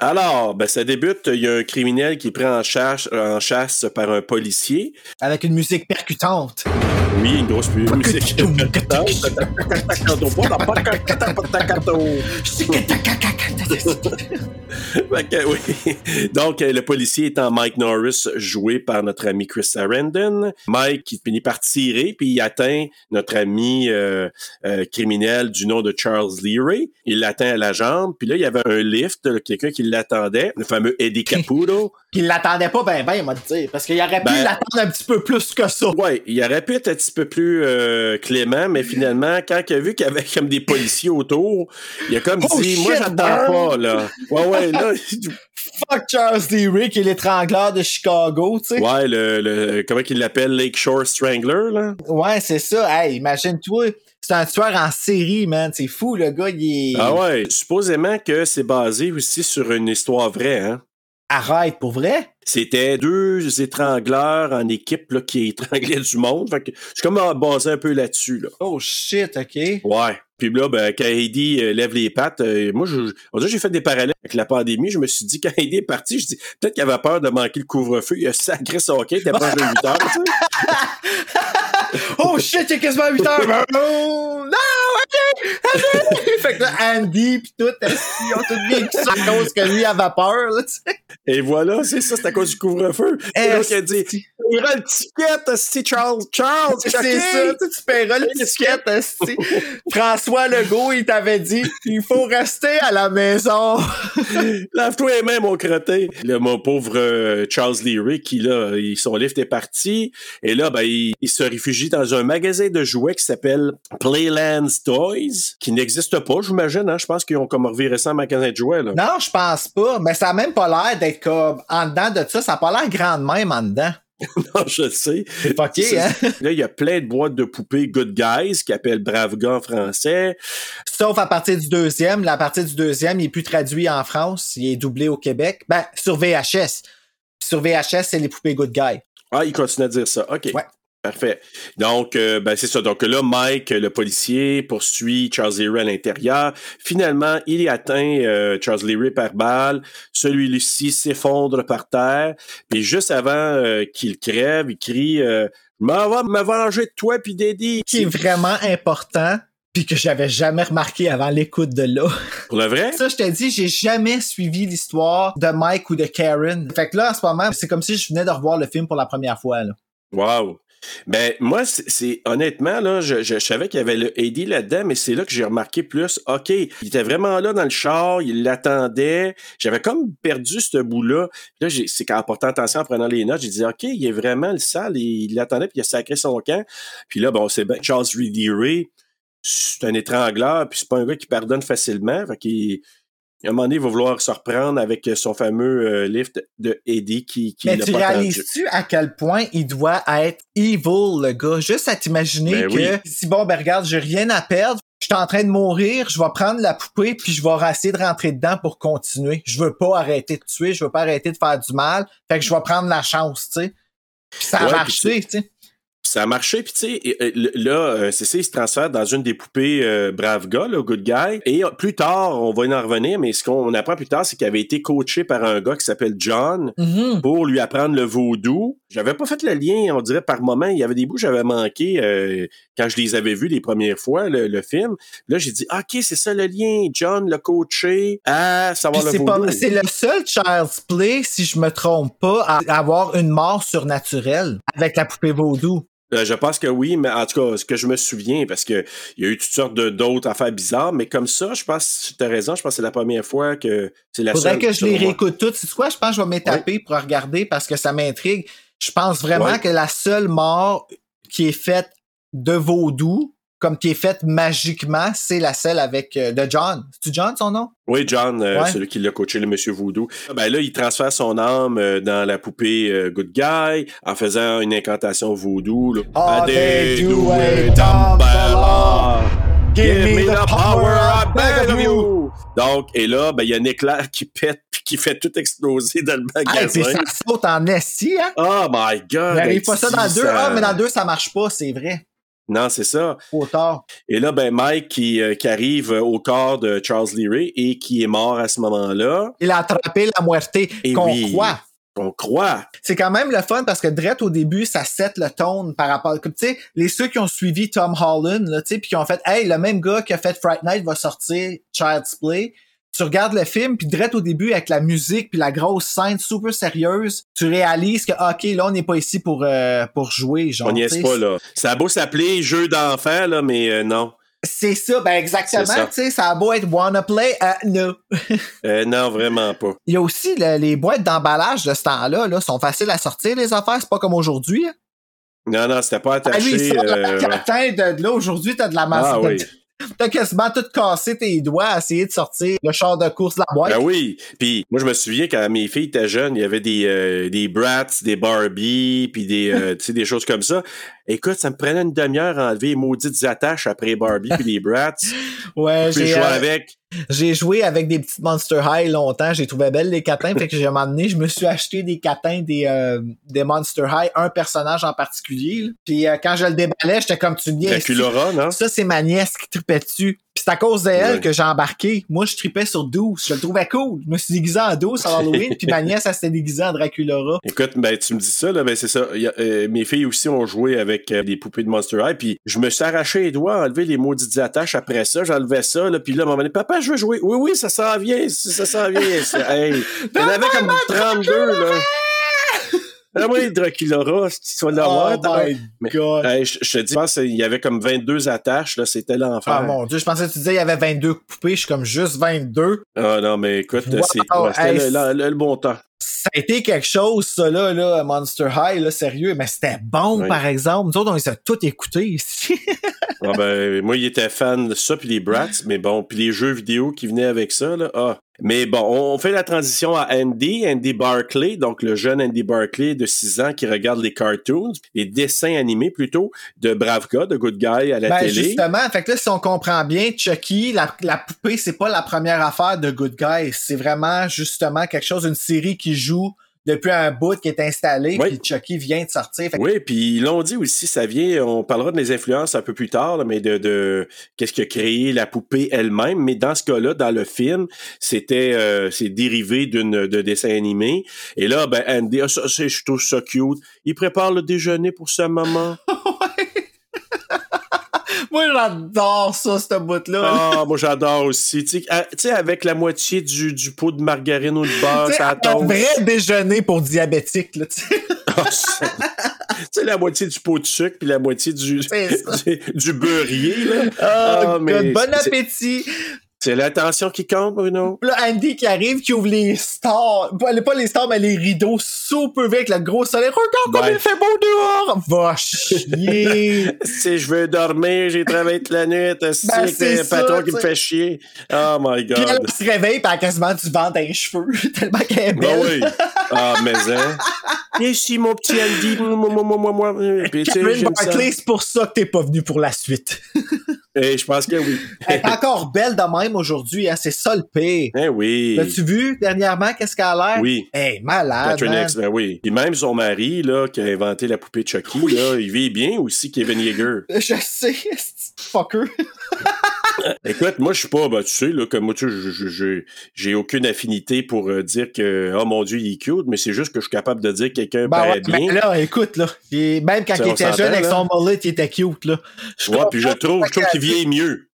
E: Alors, ben, ça débute, il y a un criminel qui est pris en chasse, en chasse par un policier.
D: Avec une musique percutante.
E: Oui, une grosse musique. Fait que, oui. Donc, euh, le policier étant Mike Norris, joué par notre ami Chris Sarandon. Mike, qui finit par tirer, puis il atteint notre ami euh, euh, criminel du nom de Charles Leary. Il l'atteint à la jambe, puis là, il y avait un lift, quelqu'un qui l'attendait, le fameux Eddie Caputo.
D: Puis il l'attendait pas ben ben, il m'a dit, parce qu'il aurait pu
E: Ben-
D: l'attendre un petit peu plus que ça.
E: Ouais, il aurait pu être un petit peu plus euh, clément, mais finalement, quand il a vu qu'il y avait comme des policiers autour, il a comme
D: Oh
E: dit, moi, j'attends pas, là. Ouais, ouais, là.
D: Fuck Charles Leary qui est l'étrangleur de Chicago, tu sais.
E: Ouais, le, le comment qu'il l'appelle, Lakeshore Strangler, là.
D: Ouais, c'est ça. Hey, imagine-toi. C'est un tueur en série, man. C'est fou, le gars, il est.
E: Ah ouais, supposément que c'est basé aussi sur une histoire vraie, hein.
D: Arrête, pour vrai?
E: C'était deux étrangleurs en équipe là, qui étranglaient du monde. Fait que c'est comme basé un peu là-dessus. Là.
D: Oh shit, ok.
E: Ouais. Puis là, ben, quand Heidi euh, lève les pattes, euh, moi, je, j'ai fait des parallèles avec la pandémie. Je me suis dit, quand Heidi est parti, je dis, peut-être qu'il avait peur de manquer le couvre-feu. Il a sacré son quai, il était proche de 8 heures, tu sais.
D: Oh shit, il est quasiment 8 heures. Oh, non, ok. fait que là, Andy pis tout, ils ont tout vécu ça à cause que lui avait peur, là, tu sais.
E: Et voilà, c'est ça, c'est à cause du couvre-feu. Et là, il a dit, il ira le ticket, c'est Charles, Charles,
D: C'est ça, tu, tu paieras le ticket, esti. François Legault, il t'avait dit, il faut rester à la maison.
E: Lave-toi les mains, mon crotté. Là, mon pauvre euh, Charles Leary, qui, là, son lift est parti. Et là, ben, il, il se réfugie dans un magasin de jouets qui s'appelle Playlands Toys, qui n'existe pas, j'imagine. Hein? Je pense qu'ils ont comme reviré ça en magasin de jouets. Là.
D: Non, je pense pas, mais ça a même pas l'air d'être comme en dedans de ça, ça a pas l'air grand de même en dedans.
E: Non, je sais.
D: C'est fucké, hein?
E: Là, il y a plein de boîtes de poupées Good Guys, qui appellent Brave gars en français.
D: Sauf à partir du deuxième. Là, à partir du deuxième, il est plus traduit en France. Il est doublé au Québec. Ben, sur VHS. Sur VHS, c'est les poupées Good Guy.
E: Ah, il continue à dire ça. OK.
D: Ouais.
E: Parfait. Donc, euh, ben, c'est ça. Donc là, Mike, le policier, poursuit Charles Leary à l'intérieur. Finalement, il y atteint euh, Charles Leary par balle. Celui-ci s'effondre par terre. Puis juste avant euh, qu'il crève, il crie euh, m'en vais me venger de toi puis d'Eddie.
D: Qui est vraiment important. Puis que j'avais jamais remarqué avant l'écoute de là.
E: Pour le vrai?
D: Ça, je t'ai dit, j'ai jamais suivi l'histoire de Mike ou de Karen. Fait que là, en ce moment, c'est comme si je venais de revoir le film pour la première fois. Là.
E: Wow. Ben, moi, c'est- honnêtement, là, je, savais qu'il y avait le Eddie là-dedans, mais c'est là que j'ai remarqué plus. OK, il était vraiment là dans le char, il l'attendait. J'avais comme perdu ce bout-là. Là, c'est qu'en portant attention, en prenant les notes, j'ai dit, OK, il est vraiment le sale, il l'attendait, puis il a sacré son camp. Puis là, bon, c'est bien, Charles Reedy c'est un étrangleur, puis c'est pas un gars qui pardonne facilement. Fait qu'il, à un moment donné, il va vouloir se reprendre avec son fameux euh, lift de Eddie qui, qui
D: Mais tu réalises-tu à quel point il doit être evil, le gars? Juste à t'imaginer
E: Ben
D: que
E: oui.
D: si bon, ben regarde, j'ai rien à perdre, je suis en train de mourir, je vais prendre la poupée puis je vais essayer de rentrer dedans pour continuer. Je veux pas arrêter de tuer, je veux pas arrêter de faire du mal, fait que je vais prendre la chance, tu sais. Puis ça a
E: Ouais,
D: marché, tu sais.
E: Ça a marché, puis tu sais, là, euh, ça, il se transfère dans une des poupées euh, Brave Gars, là, Good Guy. Et euh, plus tard, on va y en revenir, mais ce qu'on apprend plus tard, c'est qu'il avait été coaché par un gars qui s'appelle John
D: Mhm.
E: pour lui apprendre le vaudou. J'avais pas fait le lien, on dirait par moment, il y avait des bouts que j'avais manqué euh, quand je les avais vus les premières fois, le, le film. Là, j'ai dit, OK, c'est ça le lien. John l'a coaché à
D: Puis
E: savoir le
D: c'est
E: vaudou.
D: c'est le seul Child's Play, si je me trompe pas, à avoir une mort surnaturelle avec la poupée vaudou.
E: Euh, je pense que oui, mais en tout cas, ce que je me souviens, parce que il y a eu toutes sortes de d'autres affaires bizarres, mais comme ça, je pense, tu as raison, je pense que c'est la première fois que c'est la
D: Faudrait
E: seule.
D: que je les réécoute toutes. C'est quoi? Je pense que je vais m'étaper pour regarder parce que ça m'intrigue. Je pense vraiment
E: Ouais.
D: que la seule mort qui est faite de vaudou, comme qui est faite magiquement, c'est la celle avec euh, de John. C'est-tu John son nom?
E: Oui, John, euh,
D: Ouais.
E: celui qui l'a coaché, le monsieur Voodoo. Ben là, il transfère son âme euh, dans la poupée Good Guy en faisant une incantation Voodoo. Là.
D: They do a
E: Dumbella.
D: Give me the power, I beg of you.
E: Donc, et là, ben, il y a un éclair qui pète puis qui fait tout exploser dans le
D: Ah,
E: magasin.
D: ça saute en esti, hein?
E: Oh my God!
D: Il arrive pas ça dans 2. Ah, mais dans le 2, ça marche pas, c'est vrai.
E: Non, c'est ça.
D: Tard.
E: Et là, ben Mike qui, euh, qui arrive euh, au corps de Charles Leary et qui est mort à ce moment-là.
D: Il a attrapé la
E: Et
D: qu'on
E: oui.
D: croit.
E: On croit.
D: C'est quand même le fun parce que direct au début, ça set le tone par rapport. Tu sais, les ceux qui ont suivi Tom Holland, là, tu sais, puis qui ont fait Hey, le même gars qui a fait Fright Night va sortir Child's Play. Tu regardes le film, puis direct au début, avec la musique puis la grosse scène super sérieuse, tu réalises que ah, OK, là, on n'est pas ici pour, euh, pour jouer. Genre,
E: On n'y est pas, là. Ça a beau s'appeler jeu d'enfant, là, mais euh, non.
D: C'est ça, ben exactement, tu sais, ça a beau être Wanna Play, euh, no.
E: Euh, non, vraiment pas.
D: Il y a aussi le- les boîtes d'emballage de ce temps-là, là, sont faciles à sortir, les affaires, c'est pas comme aujourd'hui. hein.
E: Non, non, c'était pas
D: Ah, lui, il
E: attaché.
D: sort
E: euh,
D: la catin de, de là, aujourd'hui, t'as de la masse.
E: Ah oui.
D: T'as quasiment tout cassé tes doigts à essayer de sortir le char de course de la boîte.
E: Ben oui. Puis moi, je me souviens quand mes filles étaient jeunes, il y avait des, euh, des Bratz, des Barbie, puis des, euh, tu sais, des choses comme ça. Écoute, ça me prenait une demi-heure à enlever les maudites attaches après Barbie puis les Bratz.
D: ouais, j'ai
E: jouer
D: euh,
E: avec.
D: j'ai joué avec des petites Monster High longtemps. J'ai trouvé belles les catins. fait que j'ai amené, je me suis acheté des catins des, euh, des Monster High, un personnage en particulier. là. Puis euh, quand je le déballais, j'étais comme tu viens.
E: Draculora, non?
D: Ça, c'est ma nièce qui tripait dessus. C'est à cause d'elle que j'ai embarqué. Moi, je tripais sur 12. Je le trouvais cool. Je me suis déguisé en 12 à Halloween. puis ma nièce, elle s'était déguisée en Draculaura.
E: Écoute, ben tu me dis ça, là, ben c'est ça. Il y a, euh, mes filles aussi ont joué avec euh, des poupées de Monster High, puis je me suis arraché les doigts, enlevé les maudites attaches après ça, j'enlevais ça, là, puis là, à un moment donné, papa, je veux jouer. Oui, oui, ça s'en vient, ça s'en vient. C'est- hey, il y en avait comme 32, là. Ah oui, Draculaura, si tu vas l'avoir.
D: Oh my
E: Mais-
D: God.
E: Hey, je, je te dis, je pense qu'il y avait comme 22 attaches, là, c'était l'enfer.
D: Ah mon dieu, je pensais que tu disais il y avait 22 poupées. Je suis comme juste 22.
E: Ah non, mais écoute,
D: Wow,
E: c'est
D: hey,
E: le, le- le- le bon temps.
D: Ça a été quelque chose, ça, là, là Monster High, là, sérieux. Mais c'était bon,
E: Oui.
D: par exemple. Nous autres, on les a tout écoutés ici.
E: Ah ben, moi, il était fan de ça, puis les Brats, mais bon, puis les jeux vidéo qui venaient avec ça, là, ah. Mais bon, on fait la transition à Andy, Andy Barclay, donc le jeune Andy Barclay de 6 ans qui regarde les cartoons, les dessins animés plutôt, de Brave Gars, de Good Guy à la
D: ben,
E: télé.
D: justement, fait que là, si on comprend bien, Chucky, la, la poupée, c'est pas la première affaire de Good Guy. C'est vraiment, justement, quelque chose, une série qui joue depuis un bout qui est installé,
E: Oui.
D: puis Chucky vient de sortir. Fait que
E: Oui, puis ils l'ont dit aussi, ça vient, on parlera de les influences un peu plus tard, là, mais de, de qu'est-ce qui a créé la poupée elle-même. Mais dans ce cas-là, dans le film, c'était euh, c'est dérivé d'une de dessin animé. Et là, ben Andy, ah, ça, c'est- je trouve ça cute. Il prépare le déjeuner pour sa maman.
D: Moi, j'adore ça, ce bout-là.
E: Ah, moi j'adore aussi. Tu sais, avec la moitié du, du pot de margarine ou de beurre,
D: Tu sais,
E: ça
D: un
E: tombe.
D: vrai déjeuner pour diabétique, là, tu sais.
E: tu sais, la moitié du pot de sucre puis la moitié du, du, du beurrier, là.
D: Ah,
E: Ah, mais
D: bon appétit.
E: C'est l'attention qui compte, Bruno.
D: Là, Andy qui arrive, qui ouvre les stars. Pas, pas les stars, mais les rideaux super vite avec le gros soleil. Regarde comme
E: Ouais.
D: il fait beau dehors! Va chier!
E: Si je veux dormir, j'ai travaillé toute la nuit,
D: Ben,
E: c'est
D: ça,
E: patron qui me fait chier. Oh my
D: Puis elle
E: god.
D: se réveille, elle a quasiment du vent dans les cheveux. Tellement qu'elle est
E: Ben
D: belle.
E: oui. Ah, mais hein. Viens ici, mon petit Andy. Moi, moi, moi, moi.
D: Barclay, c'est pour ça que t'es pas venu pour la suite.
E: Eh, je pense que oui.
D: Elle est encore belle de même aujourd'hui, hein, c'est ça le pire.
E: Eh oui.
D: L'as-tu vu dernièrement qu'est-ce qu'elle a l'air?
E: Oui.
D: Hey, malade. Man.
E: X, ben oui. Puis même son mari, là, qui a inventé la poupée Chucky, là, il vit bien aussi, Kevin Yeager.
D: Je sais, c'est fucker.
E: Écoute, moi, je suis pas, ben, tu sais, là, comme moi, tu sais, j'ai aucune affinité pour euh, dire que, oh mon Dieu, il est cute, mais c'est juste que je suis capable de dire que quelqu'un
D: Ben ouais,
E: bien.
D: ben là, écoute, là. Et même quand
E: Ça,
D: il était jeune avec son mullet, il était cute, là. Je
E: ouais, puis je trouve, je trouve qu'il vieillit mieux.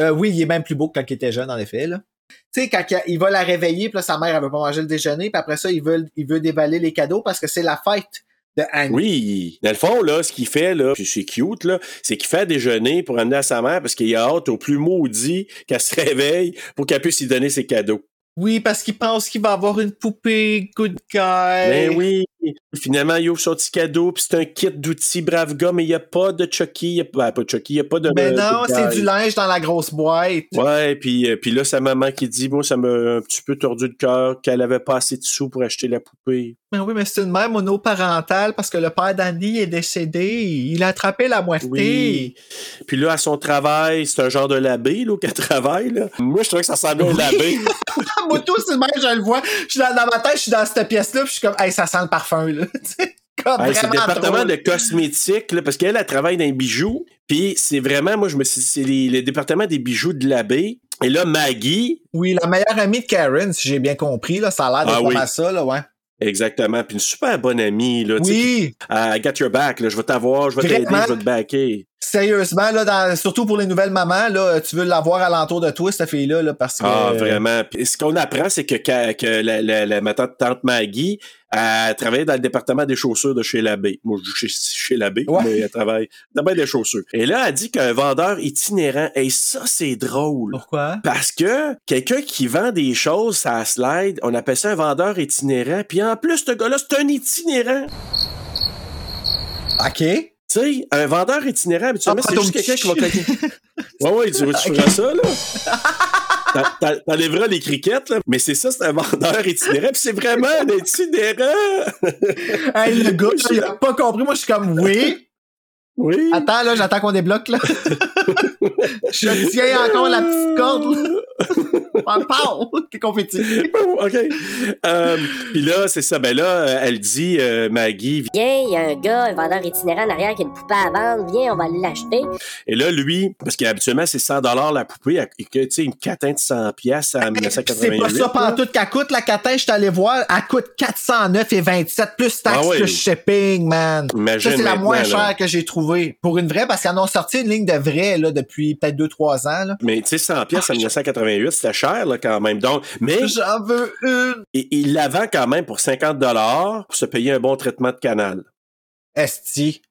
D: Euh, oui, il est même plus beau que quand il était jeune, en effet, là. Tu sais, quand il va la réveiller, puis là, sa mère, elle veut pas manger le déjeuner, puis après ça, il veut, il veut déballer les cadeaux parce que c'est la fête de Annie.
E: Oui. Dans le fond, là, ce qu'il fait, là, c'est cute, là, c'est qu'il fait à déjeuner pour amener à sa mère parce qu'il a hâte au plus maudit qu'elle se réveille pour qu'elle puisse lui donner ses cadeaux.
D: Oui, parce qu'il pense qu'il va avoir une poupée good guy.
E: Ben oui. Finalement, il ouvre son petit cadeau, puis c'est un kit d'outils brave gars, mais il n'y a pas de Chucky, y a ben, pas de Chucky, il n'y a pas de.
D: Ben non,
E: de
D: c'est du linge dans la grosse boîte.
E: Ouais, puis, euh, puis là, sa maman qui dit, moi, ça m'a un petit peu tordu le cœur qu'elle avait pas assez de sous pour acheter la poupée.
D: Ben oui, mais c'est une mère monoparentale parce que le père d'Andy est décédé. Il a attrapé la moitié.
E: Oui. Puis là, à son travail, c'est un genre de labé, là, qu'elle travaille, là. Moi, je trouvais que ça ressemblait à un labé.
D: Moi, tout, c'est le même, je le vois. Je suis dans, dans ma tête, je suis dans cette pièce-là, puis je suis comme, hey, ça sent le parfum, là.
E: Hey, c'est le département
D: drôle.
E: de cosmétiques, là, parce qu'elle, elle travaille dans les bijoux. Puis c'est vraiment, moi, je me suis c'est le département des bijoux de l'abbé. Et là, Maggie,
D: Oui, la meilleure amie de Karen, si j'ai bien compris, là, ça a l'air d'être
E: Ah oui.
D: mal ça, là, ouais.
E: exactement, puis une super bonne amie, là,
D: Oui,
E: I got your back, là, je vais t'avoir, je vais t'aider, je vais te backer.
D: Sérieusement, là, dans- surtout pour les nouvelles mamans, là, tu veux l'avoir alentour de toi, cette fille-là, là, parce que...
E: Ah, vraiment. Puis ce qu'on apprend, c'est que, que, la, la, la, ma tante, tante Maggie, elle travaillait dans le département des chaussures de chez l'abbé. Moi, je dis chez, chez l'abbé,
D: Ouais.
E: mais elle travaille dans bien des chaussures. Et là, elle dit qu'un vendeur itinérant, et ça, c'est drôle.
D: Pourquoi?
E: Parce que quelqu'un qui vend des choses à slide, on appelle ça un vendeur itinérant. Puis en plus, ce gars-là, c'est un itinérant.
D: OK.
E: Tu sais, un vendeur itinérant, habituellement,
D: Ah,
E: c'est juste quelqu'un qui va claquer. Ouais, ouais, tu, tu feras ça, là. T'en- t'en- T'enlèveras les criquettes, là. Mais c'est ça, c'est un vendeur itinérant. Puis c'est vraiment un itinérant.
D: Hey, le gars, il a pas compris. Moi, je suis comme, oui.
E: Oui.
D: Attends, là, j'attends qu'on débloque, là. je tiens encore la petite corde, là. Pow! T'es confetti.
E: OK. Euh, Puis là, c'est ça. Ben là, euh, elle dit, euh, Maggie,
G: Viens, il y a un gars, un vendeur itinérant en arrière qui a une poupée à vendre. Viens, on va l'acheter.
E: Et là, lui, parce qu'habituellement, c'est 100 la poupée, tu sais, une catin de 100 pièces à
D: C'est
E: 1988.
D: pas ça pantoute qu'elle coûte, la catin, je suis allé voir, elle coûte 409 et 27 plus taxes
E: Ah oui.
D: plus shipping, man.
E: Imagine
D: ça, c'est la moins chère que j'ai trouvée. Pour une vraie, parce qu'ils en ont sorti une ligne de vrai, là, depuis peut-être 2-3 ans, là.
E: Mais tu sais, 100 pièces en 1988, c'était cher, là, quand même. Donc, mais
D: J'en veux une.
E: il, il la vend quand même pour 50 pour se payer un bon traitement de canal.
D: Esti.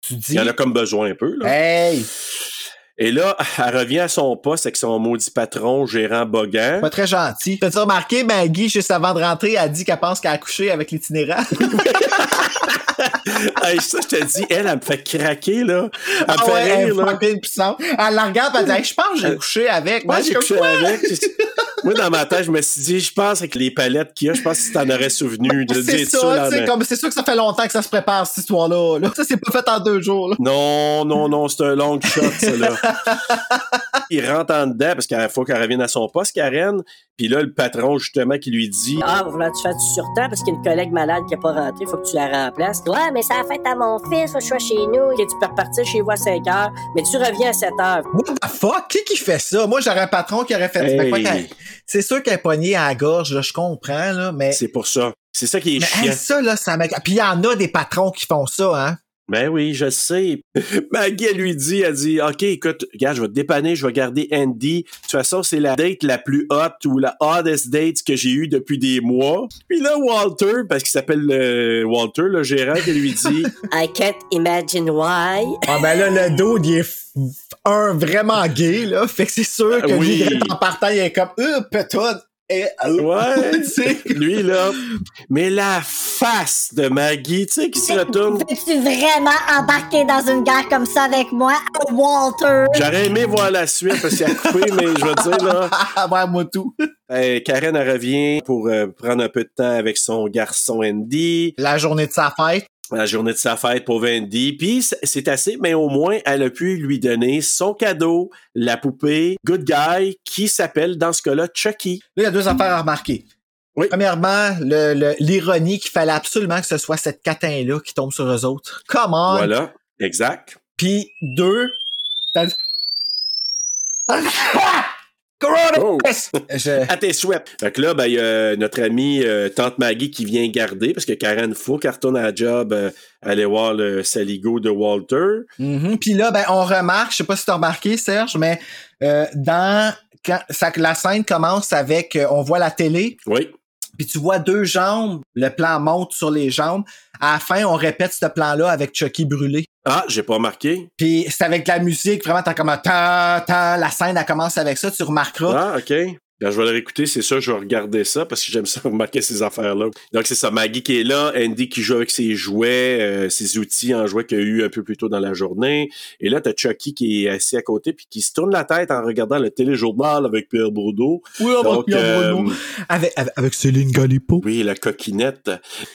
D: Tu dis?
E: Il y en a comme besoin un peu, là.
D: Hey!
E: Et là, elle revient à son poste avec son maudit patron, gérant Bogan.
D: Pas très gentil. T'as-tu remarqué, Maggie, juste avant de rentrer, elle dit qu'elle pense qu'elle a couché avec l'itinérant?
E: hey, ça, je te dis, elle, elle me fait craquer, là. Elle me
D: Ah
E: fait
D: ouais,
E: rire, là.
D: Elle la regarde, elle dit, Hey, je pense que j'ai
E: Euh,
D: couché avec.
E: Moi, j'ai couché avec. Moi, dans ma tête, je me suis dit, je pense avec les palettes qu'il y a, je pense que tu t'en aurais souvenu de
D: C'est
E: dire
D: ça,
E: mais-
D: comme, c'est sûr que ça fait longtemps que ça se prépare, cette histoire-là. Là. Ça, c'est pas fait en deux jours, là.
E: Non, non, non, c'est un long shot, ça, là. Il rentre en dedans parce qu'il faut qu'elle revienne à son poste, Karen. Puis là, le patron, justement, qui lui dit
G: Ah, va falloir que tu fasses du surtemps parce qu'il y a une collègue malade qui n'est pas rentrée. Faut que tu la remplaces? Ouais, mais ça a fait à mon fils. Faut que je sois chez nous. Ok, tu peux repartir chez vous à 5 heures, mais tu reviens à 7 heures.
D: What the fuck? Qui qui fait ça? Moi, j'aurais un patron qui aurait fait
E: Hey.
D: Qu'elle- C'est sûr qu'elle est à la gorge, là, je comprends, là, mais.
E: C'est pour ça. C'est ça qui est
D: Mais
E: chiant.
D: hey, ça, là, ça m'a. Puis il y en a des patrons qui font ça, hein.
E: Ben oui, je sais. Maggie, elle lui dit, elle dit, OK, écoute, regarde, je vais te dépanner, je vais garder Andy. De toute façon, c'est la date la plus hot ou la hottest date que j'ai eue depuis des mois. Puis là, Walter, parce qu'il s'appelle euh, Walter, le gérant, qui lui dit,
G: I can't imagine why.
D: Ah, ben là, le dos, il est f- un vraiment gay, là. Fait que c'est sûr que
E: oui.
D: lui, direct en partant, il est comme, euh, pétonne. Et,
E: ouais,
D: tu sais.
E: lui, là. Mais la face de Maggie, tu sais, qui se retourne.
H: Veux-tu vraiment embarquer dans une guerre comme ça avec moi, Walter?
E: J'aurais aimé voir la suite parce qu'il a coupé, mais je veux dire, là.
D: Ah, ouais, moi tout.
E: euh, Karen, elle revient pour euh, prendre un peu de temps avec son garçon Andy.
D: La journée de sa fête.
E: La journée de sa fête pour Andy. Puis c'est assez, mais au moins, elle a pu lui donner son cadeau, la poupée Good Guy, qui s'appelle, dans ce cas-là, Chucky.
D: Là, il y a deux affaires à remarquer.
E: Oui.
D: Premièrement, le- le- l'ironie qu'il fallait absolument que ce soit cette catin-là qui tombe sur eux autres. Come on!
E: Voilà, exact.
D: Puis deux,
E: Oh!
D: Je-
E: À tes souhaits. Fait que là, ben, il y a notre amie euh, Tante Maggie qui vient garder parce que Karen faut qu'elle retourne à la job euh, aller voir le saligo de Walter.
D: Mhm. Puis là, ben, on remarque, je sais pas si t'as remarqué, Serge, mais euh, dans quand ça, la scène commence avec, euh, on voit la télé,
E: Oui.
D: Puis tu vois deux jambes, le plan monte sur les jambes. À la fin, on répète ce plan-là avec Chucky brûlé.
E: Ah, j'ai pas remarqué.
D: Puis c'est avec la musique, vraiment, t'as comme un ta ta la scène, elle commence avec ça, tu remarqueras.
E: Ah, OK. Ben, je vais le réécouter, c'est ça, je vais regarder ça parce que j'aime ça remarquer ces affaires-là. Donc, c'est ça, Maggie qui est là, Andy qui joue avec ses jouets, euh, ses outils en jouets qu'il y a eu un peu plus tôt dans la journée. Et là, t'as Chucky qui est assis à côté puis qui se tourne la tête en regardant le téléjournal avec Pierre Bourdeau.
D: Oui, on va
E: Donc,
D: Pierre
E: euh,
D: avec, avec, avec Céline Galipo.
E: Oui, la coquinette.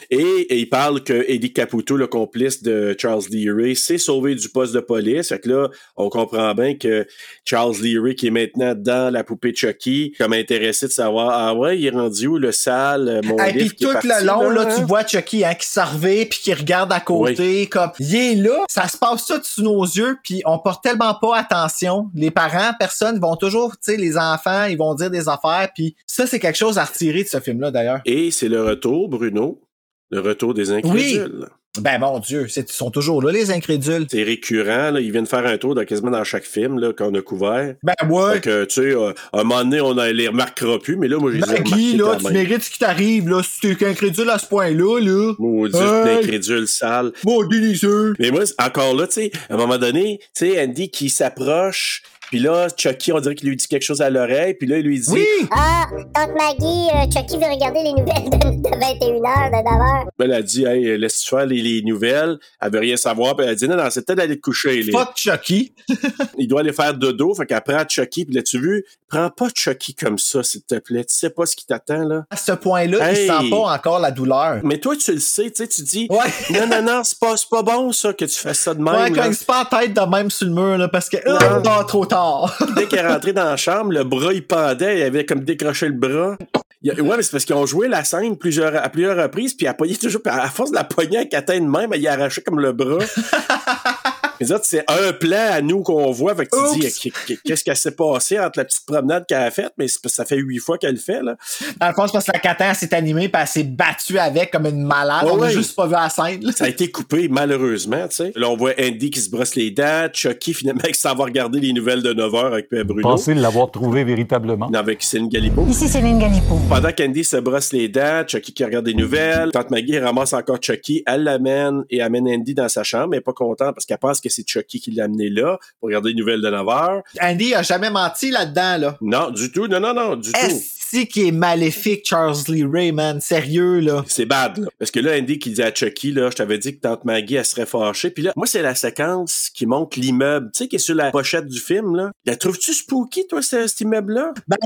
E: Et, et il parle que Eddie Caputo, le complice de Charles Leary, s'est sauvé du poste de police. Fait que là, on comprend bien que Charles Leary, qui est maintenant dans la poupée Chucky, comme intéressé de savoir, ah ouais, il est rendu où le sale, euh, mon
D: Et puis tout le long, là,
E: hein?
D: tu vois Chucky hein, qui s'en puis qui regarde à côté, comme il est là, ça se passe ça sous nos yeux, puis on porte tellement pas attention. Les parents, personne vont toujours, tu sais, les enfants, ils vont dire des affaires, puis ça c'est quelque chose à retirer de ce film-là d'ailleurs.
E: Et c'est le retour, Bruno. Le retour des incrédules.
D: Ben mon Dieu, ils sont toujours là les incrédules.
E: C'est récurrent, là. Ils viennent faire un tour dans, quasiment dans chaque film, là, qu'on a couvert.
D: Ben ouais.
E: Fait que, tu sais, euh, à un moment donné, on ne les remarquera plus, mais là, moi, j'ai
D: Ben Guy, là, tu
E: même.
D: mérites ce qui t'arrive, là, si t'es incrédule à ce point-là, là.
E: Maudit
D: Hey!
E: incrédule sale.
D: Bon, délicieux.
E: Mais moi, encore là, tu sais, à un moment donné, tu sais, Andy qui s'approche, puis là, Chucky, on dirait qu'il lui dit quelque chose à l'oreille, puis là, il lui dit...
D: Oui!
B: Ah, Tante Maggie, euh, Chucky veut regarder les nouvelles de, de 21h, de 9h.
E: Elle a dit, hey, laisse-tu faire les, les nouvelles? Elle veut rien savoir, puis elle a dit, non, non, c'est peut-être d'aller te coucher. là.
D: Fuck Chucky.
E: Il doit aller faire dodo, fait qu'elle prend Chucky, puis là, tu vu, prends pas Chucky comme ça, s'il te plaît. Tu sais pas ce qui t'attend, là.
D: À ce point-là, il
E: Hey!
D: sent pas encore la douleur.
E: Mais toi, tu le sais, tu sais, tu dis,
D: Ouais.
E: non, non, non, c'est pas, pas bon, ça, que tu fasses ça de même.
D: Ouais, quand
E: là.
D: il se pas la tête de même sur le mur, là, parce que,
E: Non.
D: euh, non, trop tard.
E: dès qu'elle est rentrée dans la chambre, le bras, il pendait, il avait comme décroché le bras. Il a- ouais, mais c'est parce qu'ils ont joué la scène plusieurs, à plusieurs reprises, puis elle pognait toujours, puis à force de la pogner avec la tête de même, il a arraché comme le bras. Les autres, c'est un plan à nous qu'on voit, fait que tu dis,
D: Oups.
E: qu'est-ce qu'elle s'est passé entre la petite promenade qu'elle a faite, mais ça fait huit fois qu'elle le fait, là.
D: Dans le fond, c'est parce que la catin elle s'est animée pis elle s'est battue avec comme une malade.
E: Ouais,
D: on a
E: ouais.
D: juste pas vu la scène, là.
E: Ça a été coupé, malheureusement, tu sais. Là, on voit Andy qui se brosse les dents, Chucky, finalement, qui s'en va regarder les nouvelles de 9 h avec Pierre Bruno.
I: Pensez l'avoir trouvé véritablement.
E: Avec Céline Galipo.
H: Ici Céline Galipo.
E: Pendant qu'Andy se brosse les dents, Chucky qui regarde des nouvelles, Tante Maggie ramasse encore Chucky, elle l'amène et amène Andy dans sa chambre, mais pas contente parce qu'elle pense que c'est Chucky qui l'a amené là pour regarder les nouvelles de 9 heures.
D: Andy a jamais menti là-dedans, là.
E: Non, du tout, non, non, non, du tout.
D: Est-ce qui est maléfique, Charles Lee Ray, man? Sérieux, là.
E: C'est bad, là. Parce que là, Andy qui dit à Chucky, là, je t'avais dit que Tante Maggie, elle serait fâchée. Puis là, moi, c'est la séquence qui montre l'immeuble, tu sais, qui est sur la pochette du film, là. La trouves-tu spooky, toi, ce- cet immeuble-là?
D: Ben,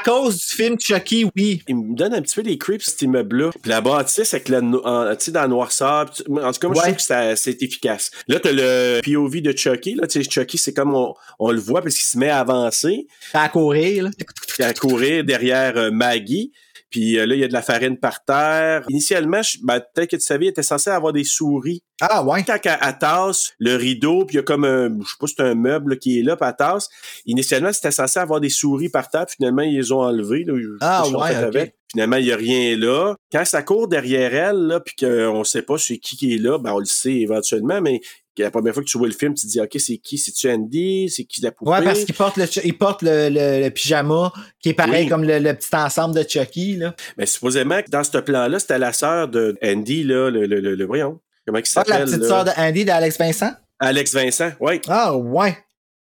D: à cause du film Chucky, oui.
E: Il me donne un petit peu les creeps, cet immeuble-là. Puis la bâtisse avec le, en- tu sais, dans le noirceur. En tout cas, moi, je trouve que ça- c'est efficace. Là, t'as le POV de Chucky, là. Tu sais, Chucky, c'est comme on, on le voit parce qu'il se met à avancer,
D: À courir, là.
E: à courir derrière euh, Maggie. Puis euh, là, il y a de la farine par terre. Initialement, je- ben, peut-être que tu savais, il était censé avoir des souris.
D: Ah, ouais.
E: Quand elle, elle tasse le rideau, puis il y a comme un, je sais pas si c'est un meuble là, qui est là, puis elle tasse. Initialement, c'était censé avoir des souris par terre, puis finalement, ils les ont enlevés. Là,
D: Ah, ouais,
E: avec. Finalement, il y a rien là. Quand ça court derrière elle, là, puis qu'on sait pas c'est qui qui est là, ben on le sait éventuellement, mais la première fois que tu vois le film, tu te dis, OK, c'est qui? C'est-tu Andy? C'est qui la poupée?
D: Ouais, parce qu'il porte le, il porte le, le- le pyjama qui est pareil
E: Oui.
D: comme le, le petit ensemble de Chucky, là.
E: Mais supposément que dans ce plan-là, c'était la sœur de Andy, là, le, le, le, voyons. Comment il
D: Ah,
E: s'appelle?
D: la petite sœur de Andy d'Alex Vincent?
E: Alex Vincent, oui.
D: Ah, ouais.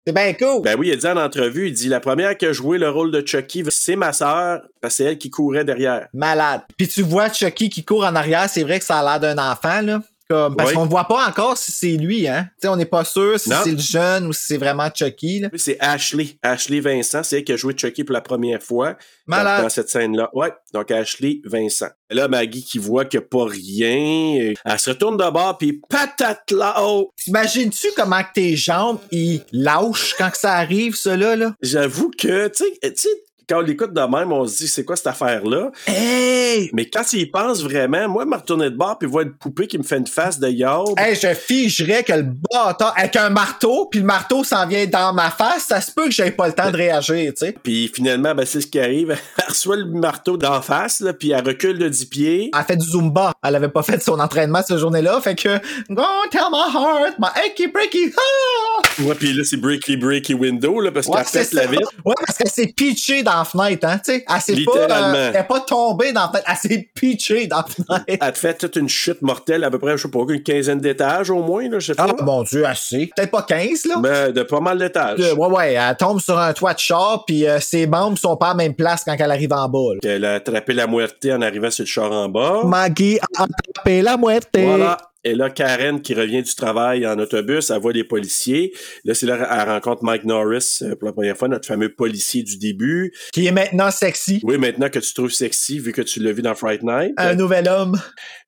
D: C'est bien cool.
E: Ben oui, il a dit en entrevue, il dit la première qui a joué le rôle de Chucky, c'est ma sœur, parce que c'est elle qui courait derrière.
D: Malade. Puis tu vois Chucky qui court en arrière, c'est vrai que ça a l'air d'un enfant, là. Comme, parce
E: Oui.
D: qu'on voit pas encore si c'est lui, hein. Tu sais, on n'est pas sûr si c'est le jeune ou si c'est vraiment Chucky, là.
E: C'est Ashley. Ashley Vincent, c'est elle qui a joué Chucky pour la première fois dans,
D: Malade.
E: dans cette scène-là. Ouais, donc Ashley Vincent. Là, Maggie qui voit qu'il n'y a pas rien, euh, elle se retourne de bord, puis patate là-haut.
D: T'imagines-tu comment que tes jambes, ils lâchent quand que ça arrive, ça, là?
E: J'avoue que, tu sais, quand on l'écoute de même, on se dit, c'est quoi cette affaire-là?
D: Hey!
E: Mais quand il pense vraiment, moi, me retourner de bord puis voir une poupée qui me fait une face de yard.
D: Hey, je figerais que le bâtard, avec un marteau, puis le marteau s'en vient dans ma face, ça se peut que j'aie pas le temps de réagir, tu sais.
E: Puis finalement, ben, c'est ce qui arrive. Elle reçoit le marteau d'en face, là, puis elle recule de 10 pieds.
D: Elle fait du Zumba. Elle avait pas fait son entraînement cette journée-là, fait que, go tell my heart, my achy breaky, ah!
E: Ouais, puis là, c'est breaky breaky window, là, parce
D: Ouais,
E: qu'elle
D: c'est
E: pète la
D: ça.
E: vitre.
D: Ouais, parce qu'elle s'est pitchée dans la fenêtre, hein, tu sais. Elle s'est pas,
E: Littéralement.
D: euh, elle pas tombée dans la fenêtre, elle s'est pitchée dans la fenêtre.
E: Elle te fait toute une chute mortelle, à peu près, je sais pas, une quinzaine d'étages au moins, là, je sais pas.
D: Ah, mon Dieu, assez. Peut-être pas 15, là.
E: Ben, de pas mal d'étages.
D: Ouais, ouais, elle tombe sur un toit de char, puis euh, ses membres sont pas à la même place quand elle arrive en bas. là.
E: Elle a attrapé la moitié en arrivant sur le char en bas.
D: Maggie a attrapé la moitié.
E: Voilà. Et là, Karen, qui revient du travail en autobus, elle voit les policiers. Là, c'est là qu'elle rencontre Mike Norris euh, pour la première fois, notre fameux policier du début.
D: Qui est maintenant sexy.
E: Oui, maintenant que tu trouves sexy, vu que tu l'as vu dans Fright Night.
D: Un nouvel homme.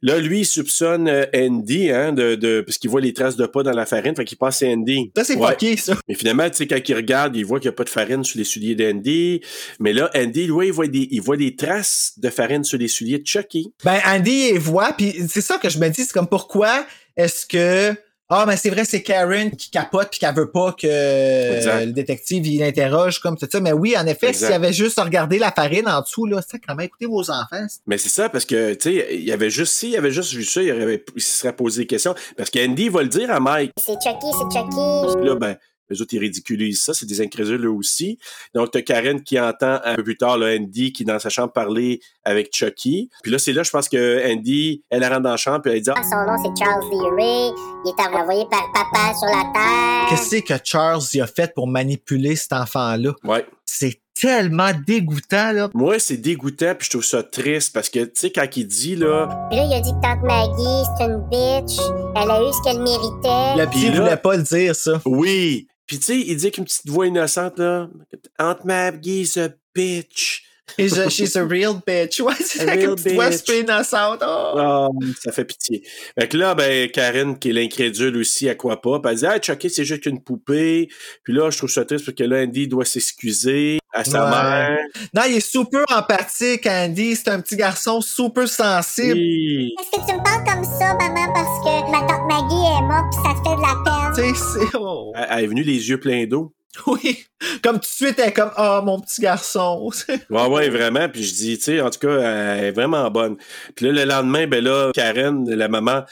E: Là, lui, il soupçonne euh, Andy, hein, de, de, parce qu'il voit les traces de pas dans la farine, fait qu'il pense que c'est Andy.
D: Ça, c'est
E: Ouais.
D: fucké, ça.
E: Mais finalement, tu sais, quand il regarde, il voit qu'il n'y a pas de farine sur les souliers d'Andy. Mais là, Andy, lui, il voit des, il voit des traces de farine sur les souliers de Chucky.
D: Ben, Andy, il voit, puis c'est ça que je me dis, c'est comme pourquoi est-ce que... Ah, mais c'est vrai, c'est Karen qui capote puis qu'elle veut pas que
E: Exact.
D: euh, le détective, il l'interroge comme tout ça. Mais oui, en effet, s'il avait juste regardé la farine en dessous, là, ça, quand même, écoutez vos enfants.
E: Mais c'est ça, parce que, tu sais, il y avait juste, s'il avait juste vu ça, il, aurait, il se serait posé des questions. Parce qu'Andy va le dire à Mike.
B: C'est Chucky, c'est Chucky.
E: Puis là, ben, les autres, ils ridiculisent ça. C'est des incrédules eux aussi. Donc, t'as Karen qui entend un peu plus tard, là, Andy qui est dans sa chambre parler avec Chucky. Puis là, c'est là, je pense que Andy, elle rentre dans la chambre puis elle dit, Ah,
B: Son nom, c'est Charles Lee Ray. Il est envoyé par papa sur la Terre.
D: Qu'est-ce que Charles y a fait pour manipuler cet enfant-là?
E: ouais.
D: C'est tellement dégoûtant, là.
E: Moi, c'est dégoûtant puis je trouve ça triste parce que, tu sais, quand il dit, là,
B: Puis là, il a dit que tante Maggie, c'est une bitch. Elle a eu ce qu'elle méritait.
E: Puis là-
D: voulait pas le dire, ça.
E: oui. Puis, tu sais, il dit avec une petite voix innocente, là, Aunt Maggie's a bitch.
D: She's a, she's a real bitch. Ouais, c'est
E: A
D: avec
E: real
D: une petite voix
E: bitch.
D: super innocente. Oh.
E: Ah, ça fait pitié. Fait que là, ben, Karen, qui est l'incrédule aussi, à quoi pas, puis elle dit, ah, Chucky, c'est juste une poupée. Puis là, je trouve ça triste parce que là, Andy doit s'excuser à sa
D: Ouais.
E: mère.
D: Non, il est super empathique, Andy. C'est un petit garçon super sensible.
E: Oui.
B: Est-ce que tu me parles comme ça, maman, parce que ma tante Maggie est morte pis ça te fait de la peine?
D: Tu sais, c'est... oh.
E: Elle elle est venue les yeux pleins d'eau.
D: Oui. Comme tout de suite, elle est comme, oh, mon petit garçon.
E: Ouais, ouais, vraiment. Puis je dis, tu sais, en tout cas, elle est vraiment bonne. Puis là, le lendemain, ben là, Karen, la maman,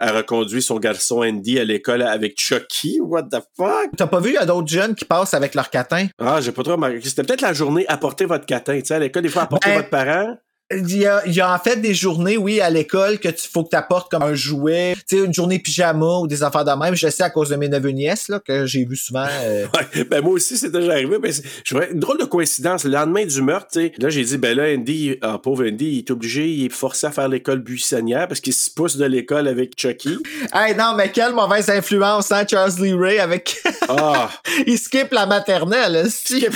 E: a reconduit son garçon Andy à l'école avec Chucky. What the fuck?
D: T'as pas vu, il y a d'autres jeunes qui passent avec leur catin?
E: Ah, j'ai pas trop remarqué. C'était peut-être la journée apporter votre catin. Tu sais, à l'école, des fois, apporter
D: Ben,
E: votre parent.
D: Il y, a, il y a en fait des journées, oui, à l'école, que tu faut que tu apportes comme un jouet, tu sais, une journée pyjama ou des affaires de même. Je sais à cause de mes neveux nièces, là, que j'ai vu souvent. euh,
E: Ouais, ben moi aussi, c'est déjà arrivé. Ben, c'est- je une drôle de coïncidence. Le lendemain du meurtre, tu sais, là, j'ai dit, ben là, Andy, ah, pauvre Andy, il est obligé, il est forcé à faire l'école buissonnière parce qu'il se pousse de l'école avec Chucky.
D: Hey, non, mais quelle mauvaise influence, hein, Charles Lee Ray, avec...
E: Ah!
D: il skip la maternelle, si.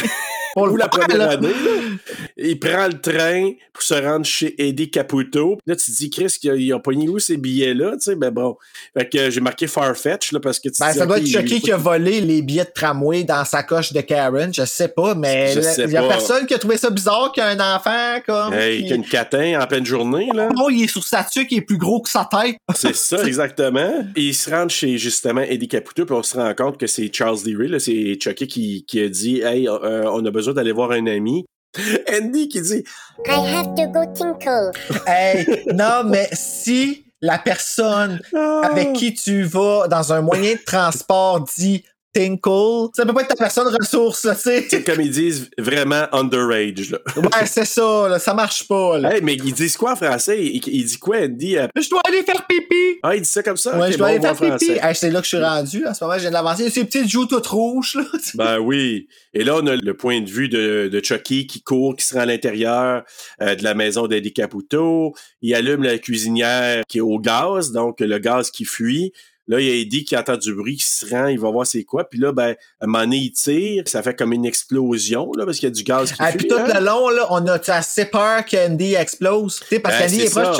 D: Pour
E: Ou la première
D: là.
E: année. Il prend le train pour se rendre chez Eddie Caputo. Là, tu te dis, Chris, il a, il a pogné où ces billets-là? Tu sais, ben bon. Fait que euh, j'ai marqué Farfetch, là, parce que tu
D: Ben,
E: dis,
D: ça doit
E: ok,
D: être Chucky qui a volé les billets de tramway dans sa coche de Karen. Je sais pas, mais il y a
E: pas.
D: personne qui a trouvé ça bizarre qu'il y a un enfant comme.
E: Hey,
D: qui-
E: qu'il y a une catin en pleine journée, là.
D: Oh, il est sur sa tuque, il est plus gros que sa tête.
E: C'est ça, exactement. Et il se rend chez, justement, Eddie Caputo, puis on se rend compte que c'est Charles Lee Ray, là, c'est Chucky qui, qui a dit, hey, euh, on a besoin d'aller voir un ami. Andy qui dit,
B: I have to go tinkle.
D: Hey, non, mais si la personne
E: Ah.
D: avec qui tu vas dans un moyen de transport dit Tinkle. Ça peut pas être ta personne ressource, là, tu sais.
E: C'est comme ils disent vraiment underage, là.
D: Ouais, c'est ça, là, ça marche pas, là.
E: Hey, mais ils disent quoi en français? Il, il dit quoi, Andy? euh,
D: Je dois aller faire pipi!
E: Ah, il dit ça comme ça?
D: Ouais, je dois
E: bon,
D: aller faire pipi. Hey, c'est là que je suis rendu, en ce moment, je viens d'avancer. Ces petites joues toutes rouges, là.
E: Ben oui. Et là, on a le point de vue de, de Chucky qui court, qui se rend à l'intérieur euh, de la maison d'Eddie Caputo. Il allume la cuisinière qui est au gaz, donc le gaz qui fuit. Là, il y a Eddie qui entend du bruit, qui se rend, il va voir c'est quoi. Puis là, ben, à un moment donné, il tire, ça fait comme une explosion, là, parce qu'il y a du gaz qui
D: Ah,
E: fuit.
D: puis tout
E: hein.
D: le long, là, on a assez peur qu'Andy explose. Tu sais, parce
E: Ben,
D: qu'Andy est proche!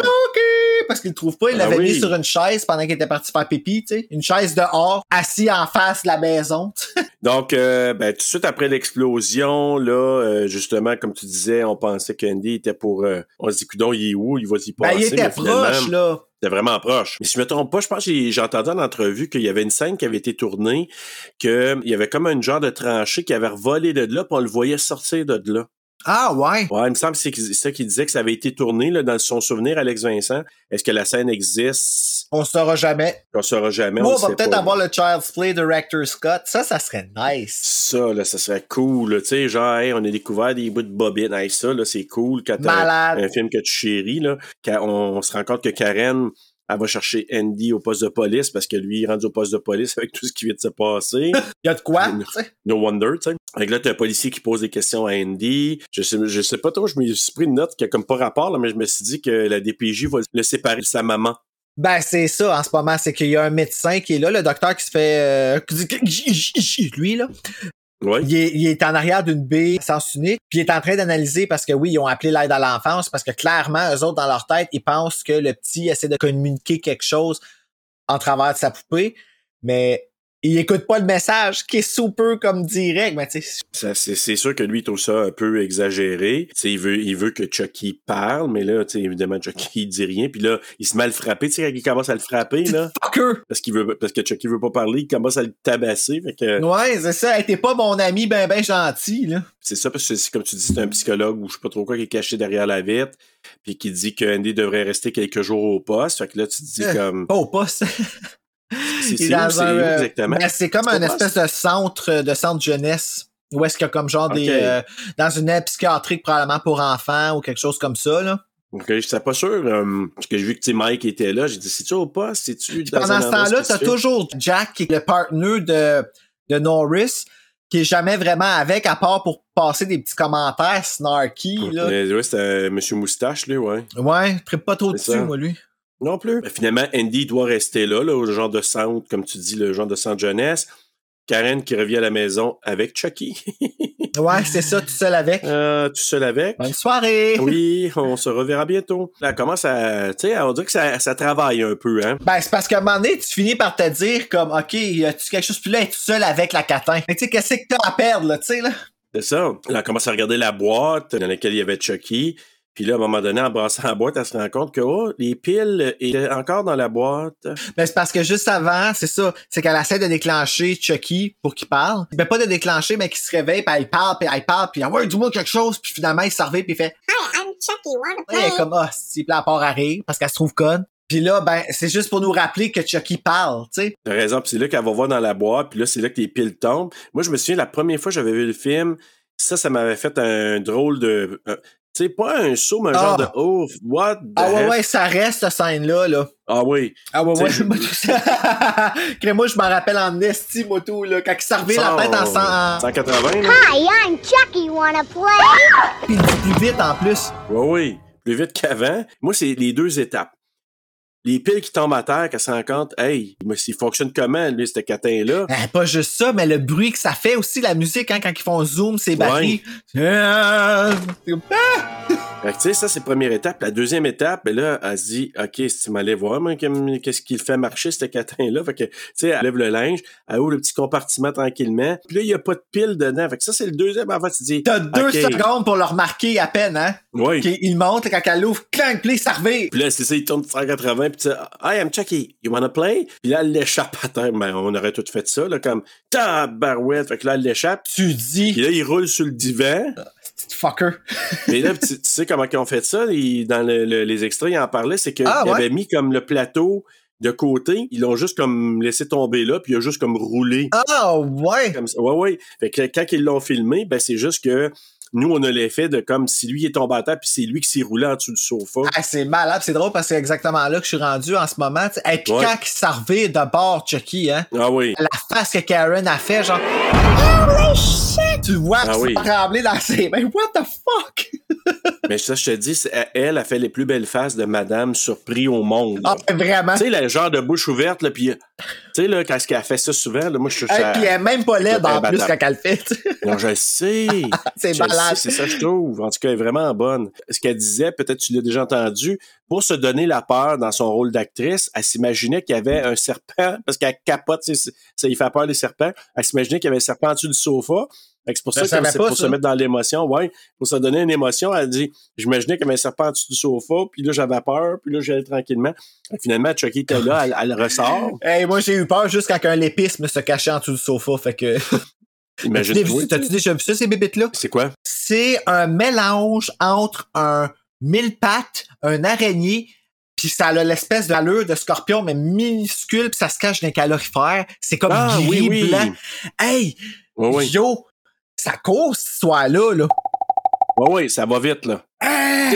D: Parce qu'il le trouve pas. Il
E: Ah
D: l'avait
E: oui.
D: mis sur une chaise pendant qu'il était parti faire pipi, tu sais. Une chaise dehors, assis en face de la maison.
E: Donc, euh, ben, tout de suite après l'explosion, là, euh, justement, comme tu disais, on pensait qu'Andy était pour... euh, on se dit, coudon, il est où? Il va y
D: ben,
E: passer.
D: il était
E: mais
D: proche, là.
E: C'était vraiment proche. Mais si je me trompe pas, je pense que j'ai entendu en entrevue qu'il y avait une scène qui avait été tournée, qu'il y avait comme un genre de tranchée qui avait revolé de là, puis on le voyait sortir de là.
D: Ah, ouais.
E: Ouais, il me semble que c'est ça qu'il disait que ça avait été tourné là, dans son souvenir, Alex Vincent. Est-ce que la scène existe?
D: On saura jamais.
E: On saura jamais.
D: Moi,
E: on
D: on va peut-être avoir le Child's Play de Rector Scott. Ça, ça serait nice.
E: Ça, là, ça serait cool. Tu sais, genre, hey, on a découvert des bouts de bobine. Hey, ça, là, c'est cool quand t'as un film que tu chéris, là. Quand on, on se rend compte que Karen, elle va chercher Andy au poste de police parce que lui, il est rendu au poste de police avec tout ce qui vient de se passer.
D: Il y a de quoi.
E: No wonder, tu sais. Fait que là, t'as un policier qui pose des questions à Andy. Je sais, je sais pas trop, je me suis pris une note qui a comme pas rapport, là, mais je me suis dit que la DPJ va le séparer de sa maman.
D: Ben, c'est ça, en ce moment. C'est qu'il y a un médecin qui est là, le docteur qui se fait... euh, lui, là. Il est, en arrière d'une baie sens unique, puis il est en train d'analyser parce que oui, ils ont appelé l'aide à l'enfance parce que clairement, eux autres, dans leur tête, ils pensent que le petit essaie de communiquer quelque chose en travers de sa poupée, mais il écoute pas le message qui est super comme direct, mais
E: c'est, sûr que lui, il trouve ça un peu exagéré. Il veut, il veut que Chucky parle, mais là, évidemment, Chucky, il dit rien. Puis là, il se met à le frapper. Tu sais, quand il commence à le frapper, là,
D: Fucker!
E: parce qu'il veut, parce que Chucky veut pas parler, il commence à le tabasser. Fait que,
D: Ouais, c'est ça. Hey, T'es pas mon ami ben ben gentil, là.
E: c'est ça, parce que c'est, comme tu dis, c'est un psychologue ou je sais pas trop quoi qui est caché derrière la vitre, puis qui dit que Andy devrait rester quelques jours au poste. Fait que là, tu te dis
D: Euh,
E: comme,
D: Pas au poste.
E: c'est, où, où
D: euh,
E: exactement?
D: c'est comme un espèce de centre de centre jeunesse. Où est-ce qu'il y a comme genre des. Euh, dans une aide psychiatrique probablement pour enfants ou quelque chose comme ça, là.
E: Ok, je sais pas sûr, euh, parce que j'ai vu que Mike était là, j'ai dit, c'est-tu au poste? C'est-tu dans
D: Pendant ce temps-là, t'as toujours Jack qui est le partner de, de Norris, qui est jamais vraiment avec, à part pour passer des petits commentaires snarky, là.
E: Mais, ouais, c'était euh, Monsieur Moustache, lui, ouais.
D: Ouais, je pas trop dessus,
E: ça.
D: moi, lui.
E: Non plus. Ben, finalement, Andy doit rester là, là, au genre de centre, comme tu dis, le genre de centre jeunesse. Karen qui revient à la maison avec Chucky.
D: Ouais, c'est ça, tout seul avec.
E: Euh, tout seul avec.
D: Bonne soirée!
E: Oui, on se reverra bientôt. Là, commence à, tu sais, on dirait que ça, ça travaille un peu, hein.
D: Ben, c'est parce qu'à un moment donné, tu finis par te dire comme, OK, y a-tu quelque chose? Puis là, être seul avec la catin. Mais tu sais, qu'est-ce que t'as à perdre, là, tu sais, là?
E: C'est ça. Là, elle commence à regarder la boîte dans laquelle il y avait Chucky. Puis là, à un moment donné, en brassant la boîte, elle se rend compte que, oh, les piles étaient encore dans la boîte.
D: Ben, c'est parce que juste avant, c'est ça, c'est qu'elle essaie de déclencher Chucky pour qu'il parle. Ben, pas de déclencher, mais qu'il se réveille, puis elle parle, puis elle parle, puis ouais, dis-moi quelque chose, puis finalement, il se réveille, puis il fait,
B: Hi, I'm Chucky. Wanna play?
D: elle est comme, ah, si, puis là, elle part à rire, parce qu'elle se trouve conne. Puis là, ben, c'est juste pour nous rappeler que Chucky parle, tu sais.
E: T'as raison, puis c'est là qu'elle va voir dans la boîte, puis là, c'est là que les piles tombent. Moi, je me souviens, la première fois que j'avais vu le film, ça, ça m'avait fait un drôle de... sais, pas un saut, mais un
D: Ah.
E: genre de « Oh, what the
D: Ah ouais,
E: heck?
D: ouais, ça reste, cette scène-là, là.
E: Ah oui.
D: Ah ouais, ouais. Moi, je me rappelle en esti, moto, là, quand il servait la tête en 100, en...
E: 180, là?
B: Hi, I'm Chucky. Wanna play?
D: puis il dit plus vite, en plus.
E: Oui, oui. Plus vite qu'avant. Moi, c'est les deux étapes. Les piles qui tombent à terre, qu'elle se rend compte, hey, mais il fonctionne comment, lui, ce catin-là?
D: Eh, pas juste ça, mais le bruit que ça fait aussi, la musique, hein, quand ils font zoom, ces batteries. C'est comme, ah!
E: Fait que, tu sais, ça, c'est la première étape. La deuxième étape, ben là, elle se dit, OK, si tu m'allais voir, moi, qu'est-ce qu'il fait marcher, ce catin-là? Fait que, tu sais, elle lève le linge, elle ouvre le petit compartiment tranquillement. Puis là, il n'y a pas de pile dedans. Fait que ça, c'est le deuxième. En fait, tu dis,
D: T'as deux
E: OK.
D: secondes pour le remarquer à peine, hein?
E: Oui.
D: Il monte, quand elle l'ouvre, clank, puis ça revient.
E: Puis là, c'est ça, il tourne 180, puis tu Hi, I'm Chucky, you wanna play? Puis là, elle l'échappe à terre. Ben, on aurait tout fait ça, là, comme, tabarouette. Fait que là, elle l'échappe.
D: Tu
E: Puis
D: dis,
E: là, il roule sur le divan.
D: petit fucker.
E: Mais là, tu, tu sais comment ils ont fait ça? dans le- le- les extraits, ils en parlaient, c'est qu'ils
D: Ah, ouais?
E: avaient mis comme le plateau de côté, ils l'ont juste comme laissé tomber là, puis il a juste comme roulé.
D: Ah, ouais!
E: Comme. Ouais, ouais. Fait que quand ils l'ont filmé, ben c'est juste que nous, on a l'effet de comme si lui est tombé à terre, puis c'est lui qui s'est roulé en dessous du sofa.
D: Ah, c'est malade, c'est drôle parce que c'est exactement là que je suis rendu en ce moment. Et puis
E: Ouais.
D: quand il servait de bord, Chucky, hein,
E: Ah oui.
D: la face que Karen a fait, genre, Holy shit! Tu vois
E: Ah
D: que
E: oui.
D: tremblé dans ses mains. What the fuck?
E: Mais ça, je te dis, c'est- elle a fait les plus belles faces de Madame surpris au monde.
D: Ah, vraiment?
E: Tu sais, le genre de bouche ouverte, là, puis, tu sais, là, quand elle fait ça souvent, là, moi, je suis
D: Et puis elle même pas laide en plus quand elle le fait.
E: Non, je sais.
D: C'est malade.
E: C'est ça, je trouve. En tout cas, elle est vraiment bonne. Ce qu'elle disait, peut-être tu l'as déjà entendu, pour se donner la peur dans son rôle d'actrice, elle s'imaginait qu'il y avait un serpent, parce qu'elle capote, ça lui fait peur les serpents. Elle s'imaginait qu'il y avait un serpent en dessous du sofa. C'est pour ça que c'est pour
D: ça.
E: se mettre dans l'émotion, ouais. Pour se donner une émotion, elle dit, j'imaginais qu'il y avait un serpent en dessous du sofa, puis là, j'avais peur, puis là, j'allais tranquillement. Finalement, Chucky était là, elle, elle ressort.
D: Hey, moi, j'ai eu peur juste quand un lépisme se cachait en dessous du sofa. Fait que. Vu- T'as-tu déjà vu ça, ces bébites-là?
E: C'est quoi?
D: C'est un mélange entre un mille pattes, un araignée, puis ça a l'espèce d'allure de scorpion, mais minuscule, puis ça se cache dans les calorifères. C'est comme
E: Ah,
D: gris,
E: oui, oui.
D: blanc. Hey!
E: Oui.
D: Yo! Ça court, cette histoire-là, là.
E: Ouais, ouais, ça va vite, là.
D: Ah!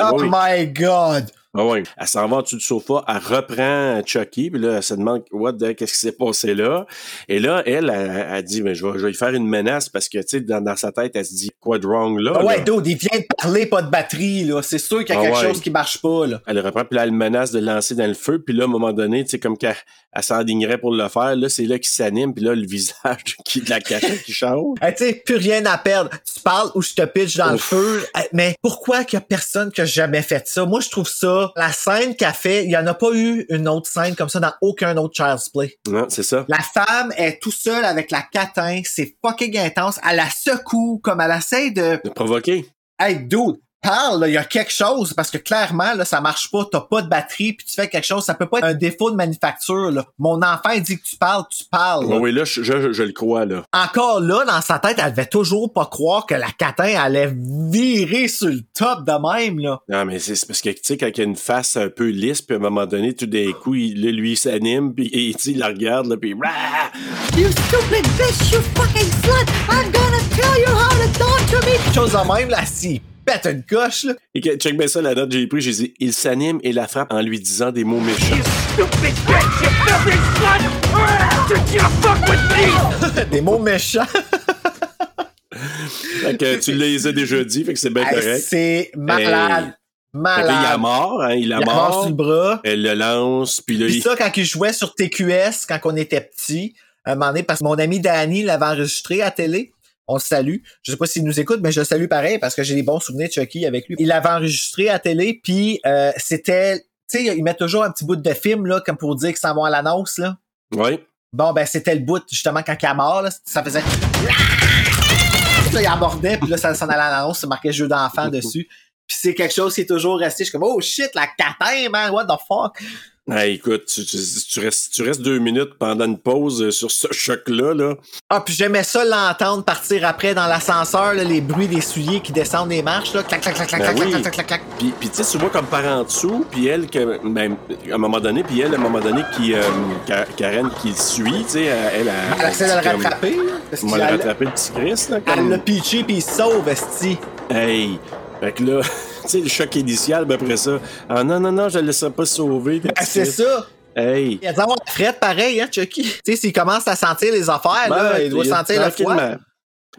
D: Oh
E: oui.
D: my god!
E: Ah ouais. Elle s'en va en dessous du sofa, elle reprend Chucky, puis là, elle se demande what the, qu'est-ce qui s'est passé là. Et là, elle, elle, elle dit, mais je vais, je vais lui faire une menace parce que, tu sais, dans, dans sa tête, elle se dit, quoi de wrong là?
D: Ah ouais,
E: là?
D: dude, il vient de parler, pas de batterie, là. C'est sûr qu'il y a
E: Ah
D: quelque
E: ouais.
D: chose qui marche pas, là.
E: Elle reprend, puis là, elle menace de lancer dans le feu, puis là, à un moment donné, tu sais, comme qu'elle elle s'enlignerait pour le faire, là, c'est là qu'il s'anime, puis là, le visage qui de la cachette qui change.
D: Hey, tu sais, plus rien à perdre. Tu parles ou je te pitch dans le feu. Mais pourquoi qu'il y a personne qui a jamais fait ça? Moi, je trouve ça, la scène qu'elle fait, il y en a pas eu une autre scène comme ça dans aucun autre Child's Play.
E: Non, c'est ça.
D: La femme est tout seule avec la catin, c'est fucking intense. Elle la secoue comme elle essaie de,
E: De provoquer.
D: hey, dude, parle, il y a quelque chose, parce que clairement, là, ça marche pas, t'as pas de batterie, puis tu fais quelque chose, ça peut pas être un défaut de manufacture, là. Mon enfant, il dit que tu parles, tu parles. là.
E: Oui, là, je, je, je le crois, là.
D: encore là, dans sa tête, elle devait toujours pas croire que la catin allait virer sur le top de même, là.
E: Non, mais c'est parce que, tu sais, quand il y a une face un peu lisse, puis à un moment donné, tout d'un coup, il, là, lui, il s'anime, puis sais, il la regarde, là, puis... Rah!
H: You stupid bitch, you fucking slut! I'm gonna tell you how to talk to me!
D: Chose de même, là, s'il pète une coche, là.
E: Et que, check bien ça, la note que j'ai pris, j'ai dit, il s'anime et la frappe en lui disant des mots méchants.
D: Des mots méchants.
E: Fait que tu les as déjà dit, fait que c'est bien
D: Hey,
E: correct.
D: c'est malade.
E: Fait que
D: Malade.
E: là, il a mort, hein, il a
D: Il mort
E: mort.
D: sur le bras.
E: Elle le lance, puis là,
D: Puis
E: il...
D: ça, quand il jouait sur TQS, quand on était petit, à un moment donné, parce que mon ami Danny l'avait enregistré à télé. On le salue. Je sais pas s'il nous écoute, mais je le salue pareil parce que j'ai des bons souvenirs de Chucky avec lui. Il l'avait enregistré à télé, puis euh, c'était... Tu sais, il met toujours un petit bout de film, là, comme pour dire qu'ils s'en vont à l'annonce, là.
E: Ouais.
D: Bon, ben, c'était le bout, justement, quand il a mort, là, ça faisait... Là, il abordait, puis là, ça s'en allait à l'annonce, c'est marqué jeu d'enfant dessus. Puis c'est quelque chose qui est toujours resté. Je suis comme, oh shit, la catin, man, what the fuck?
E: Hey, écoute, tu, tu, tu restes, tu restes deux minutes pendant une pause euh, sur ce choc-là, là.
D: Ah, puis j'aimais ça l'entendre partir après dans l'ascenseur, là, les bruits des souliers qui descendent les marches, là. Clac, clac, clac, clac,
E: Ben
D: clac,
E: oui.
D: clac, clac, clac, clac.
E: Puis, puis tu sais, tu vois comme par en dessous, puis elle, que, ben, à un moment donné, puis elle, à un moment donné, qui, euh, Ka- Karen qui suit, tu sais, elle, elle,
D: Elle essaie de le
E: comme-
D: rattraper, là. Parce
E: On va le petit Chris, là.
D: elle
E: Comme...
D: l'a pitché puis il sauve, esti.
E: Hey! Fait que là, sais, le choc initial, ben après ça, ah non, non, non, je le laisserai pas sauver.
D: Ah,
E: petit
D: c'est ça.
E: Hey!
D: Il a avoir la frette pareil, hein, Chucky. Tu sais, s'il commence à sentir les affaires, là,
E: Ben,
D: il doit
E: il-
D: sentir le froid.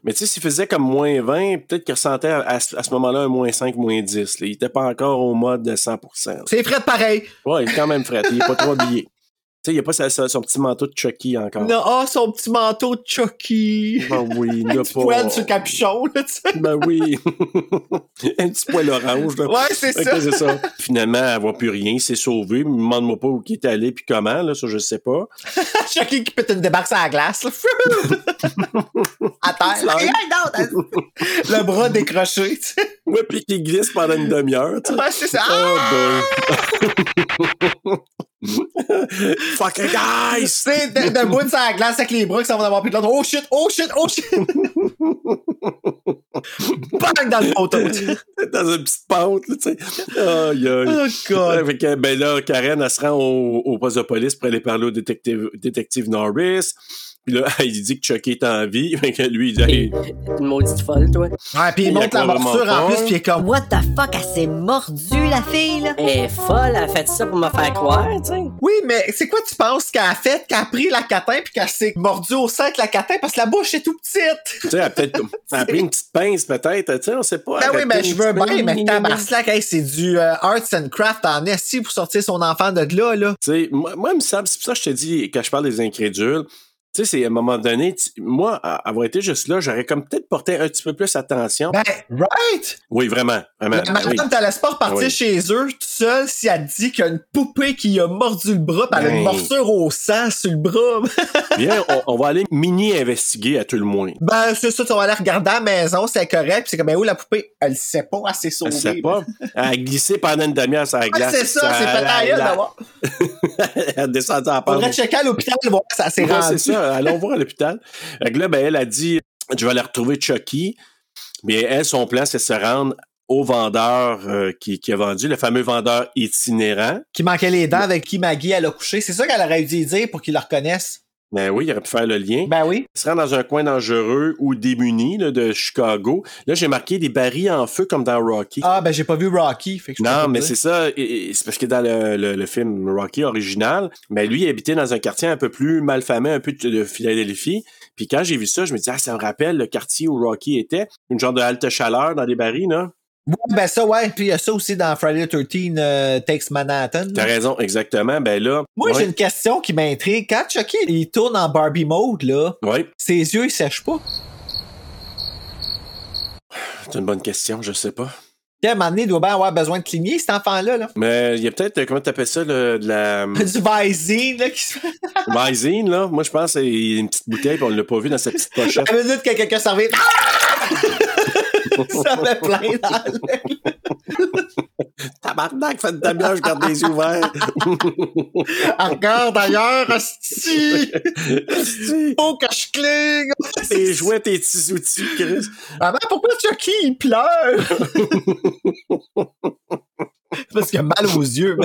E: Mais tu sais, s'il faisait comme moins 20, peut-être qu'il ressentait à, à ce à ce moment-là un moins 5, moins 10. là. Il était pas encore au mode de 100%.
D: C'est frette pareil.
E: Ouais, il est quand même frais. Il est pas trop habillé. Sais, il a pas sa- sa- son petit manteau de Chucky encore.
D: Non, ah, son petit manteau de Chucky.
E: Ben oui, il
D: petit
E: pas.
D: poil sur capuchon, là, tu sais.
E: Ben oui. un petit poil orange. Là.
D: Ouais, c'est
E: Fait
D: ça.
E: c'est ça. Finalement, elle voit plus rien, il s'est sauvé. Demande-moi pas où il est allé puis comment, là, ça je sais pas.
D: Chucky qui pète une débarque sur la glace, là. à terre. Le bras décroché, tu sais.
E: Ouais, puis qu'il glisse pendant une demi-heure, tu sais.
D: Ouais, c'est ça.
E: Oh
D: Ah!
E: boy. Fucking guys!
D: Tu sais, de- debout de sa glace avec les bras qui s'en vont d'avoir plus de l'autre. Oh shit, oh shit, oh shit. Bang dans le poteau.
E: dans une petite pente, là, tu sais.
D: Oh, God.
E: Fait que, ben là, Karen, elle se rend au, au poste de police pour aller parler au détective, détective Norris. Puis là, il dit que Chucky est en vie. Fait que lui, il dit, hey,
G: Une maudite folle, toi.
D: Ouais, puis il
E: Il
D: monte la morsure en plus, puis il est comme.
H: What the fuck, elle s'est mordue, la fille, là?
G: Elle est folle, elle a fait ça pour me faire croire, tu sais.
D: Oui, mais c'est quoi tu penses qu'elle a fait, qu'elle a pris la catin puis qu'elle s'est mordue au sein avec la catin parce que la bouche est tout petite?
E: tu sais, elle a peut-être elle a pris une petite pince, peut-être. Tu sais, on sait pas.
D: Ben oui,
E: pris
D: je veux bien, mais tabarnak, hey, c'est du euh, arts and craft en esti pour sortir son enfant de là, là.
E: Tu sais, moi, moi, il me semble, c'est pour ça que je te dis, quand je parle des incrédules, sais, c'est à un moment donné, tu- moi, avoir été juste là, j'aurais comme peut-être porté un petit peu plus attention.
D: Ben, right!
E: oui, vraiment, vraiment. Ben
D: madame,
E: oui.
D: t'as pas repartir
E: Oui.
D: chez eux tout seul si elle dit qu'il y a une poupée qui a mordu le bras a une
E: Ben.
D: morsure au sang sur le bras.
E: Bien, on, on va aller mini-investiguer à tout le moins.
D: ben, c'est ça, tu vas aller regarder à la maison, c'est correct pis c'est comme, ben où la poupée? Elle sait pas, elle s'est sauvée.
E: Elle sait pas. Elle a glissé pendant une demi-heure sur la glace.
D: c'est ça, c'est pas
E: elle,
D: d'avoir.
E: elle a descendu en pente.
D: Faudrait checker à l'hôpital, voir ça s'est rendu.
E: c'est ça. Allons voir à l'hôpital. Fait que là, ben, elle a dit, je vais aller retrouver Chucky. Mais elle, son plan, c'est de se rendre au vendeur euh, qui, qui a vendu, le fameux vendeur itinérant.
D: Qui manquait les dents avec qui Maggie elle a couché. C'est ça qu'elle aurait dû dire pour qu'ils le reconnaissent.
E: Ben oui, il aurait pu faire le lien.
D: Ben oui.
E: Il se rend dans un coin dangereux ou démuni là, de Chicago. Là, j'ai marqué des barils en feu comme dans Rocky.
D: Ah, ben j'ai pas vu Rocky. Fait que je peux
E: Non, mais c'est ça. C'est parce que dans le, le- le film Rocky original, mais lui, il habitait dans un quartier un peu plus malfamé, un peu de, de Philadelphie. Puis quand j'ai vu ça, je me dis, ah, ça me rappelle le quartier où Rocky était. Une genre de halte chaleur dans les barils, là.
D: Ouais, ben ça, ouais. Puis il y a ça aussi dans Friday the 13 euh, Takes Manhattan.
E: T'as raison, exactement. Ben là.
D: Moi,
E: ouais,
D: j'ai une question qui m'intrigue. Quand Chucky, il tourne en Barbie mode, là,
E: ouais,
D: ses yeux, ils sèchent pas.
E: c'est une bonne question, je sais pas.
D: À un moment donné, il doit bien avoir besoin de cligner, cet enfant-là, là.
E: Mais il y a peut-être, comment t'appelles ça, le, de la
D: Du Visine, là, qui se fait.
E: Visine, là. Moi, je pense que c'est une petite bouteille, puis on l'a pas vu dans sa petite pochette.
D: À la minute que quelqu'un ça fait plein dans l'œil.
E: Tabarnak, fait de demi-heure, je garde les yeux ouverts.
D: Regarde ailleurs, hostie! Faut que je cligne!
E: Tes jouets, tes petits outils, Chris.
D: Maman, pourquoi Chucky, il pleure? Parce qu'il a mal aux yeux.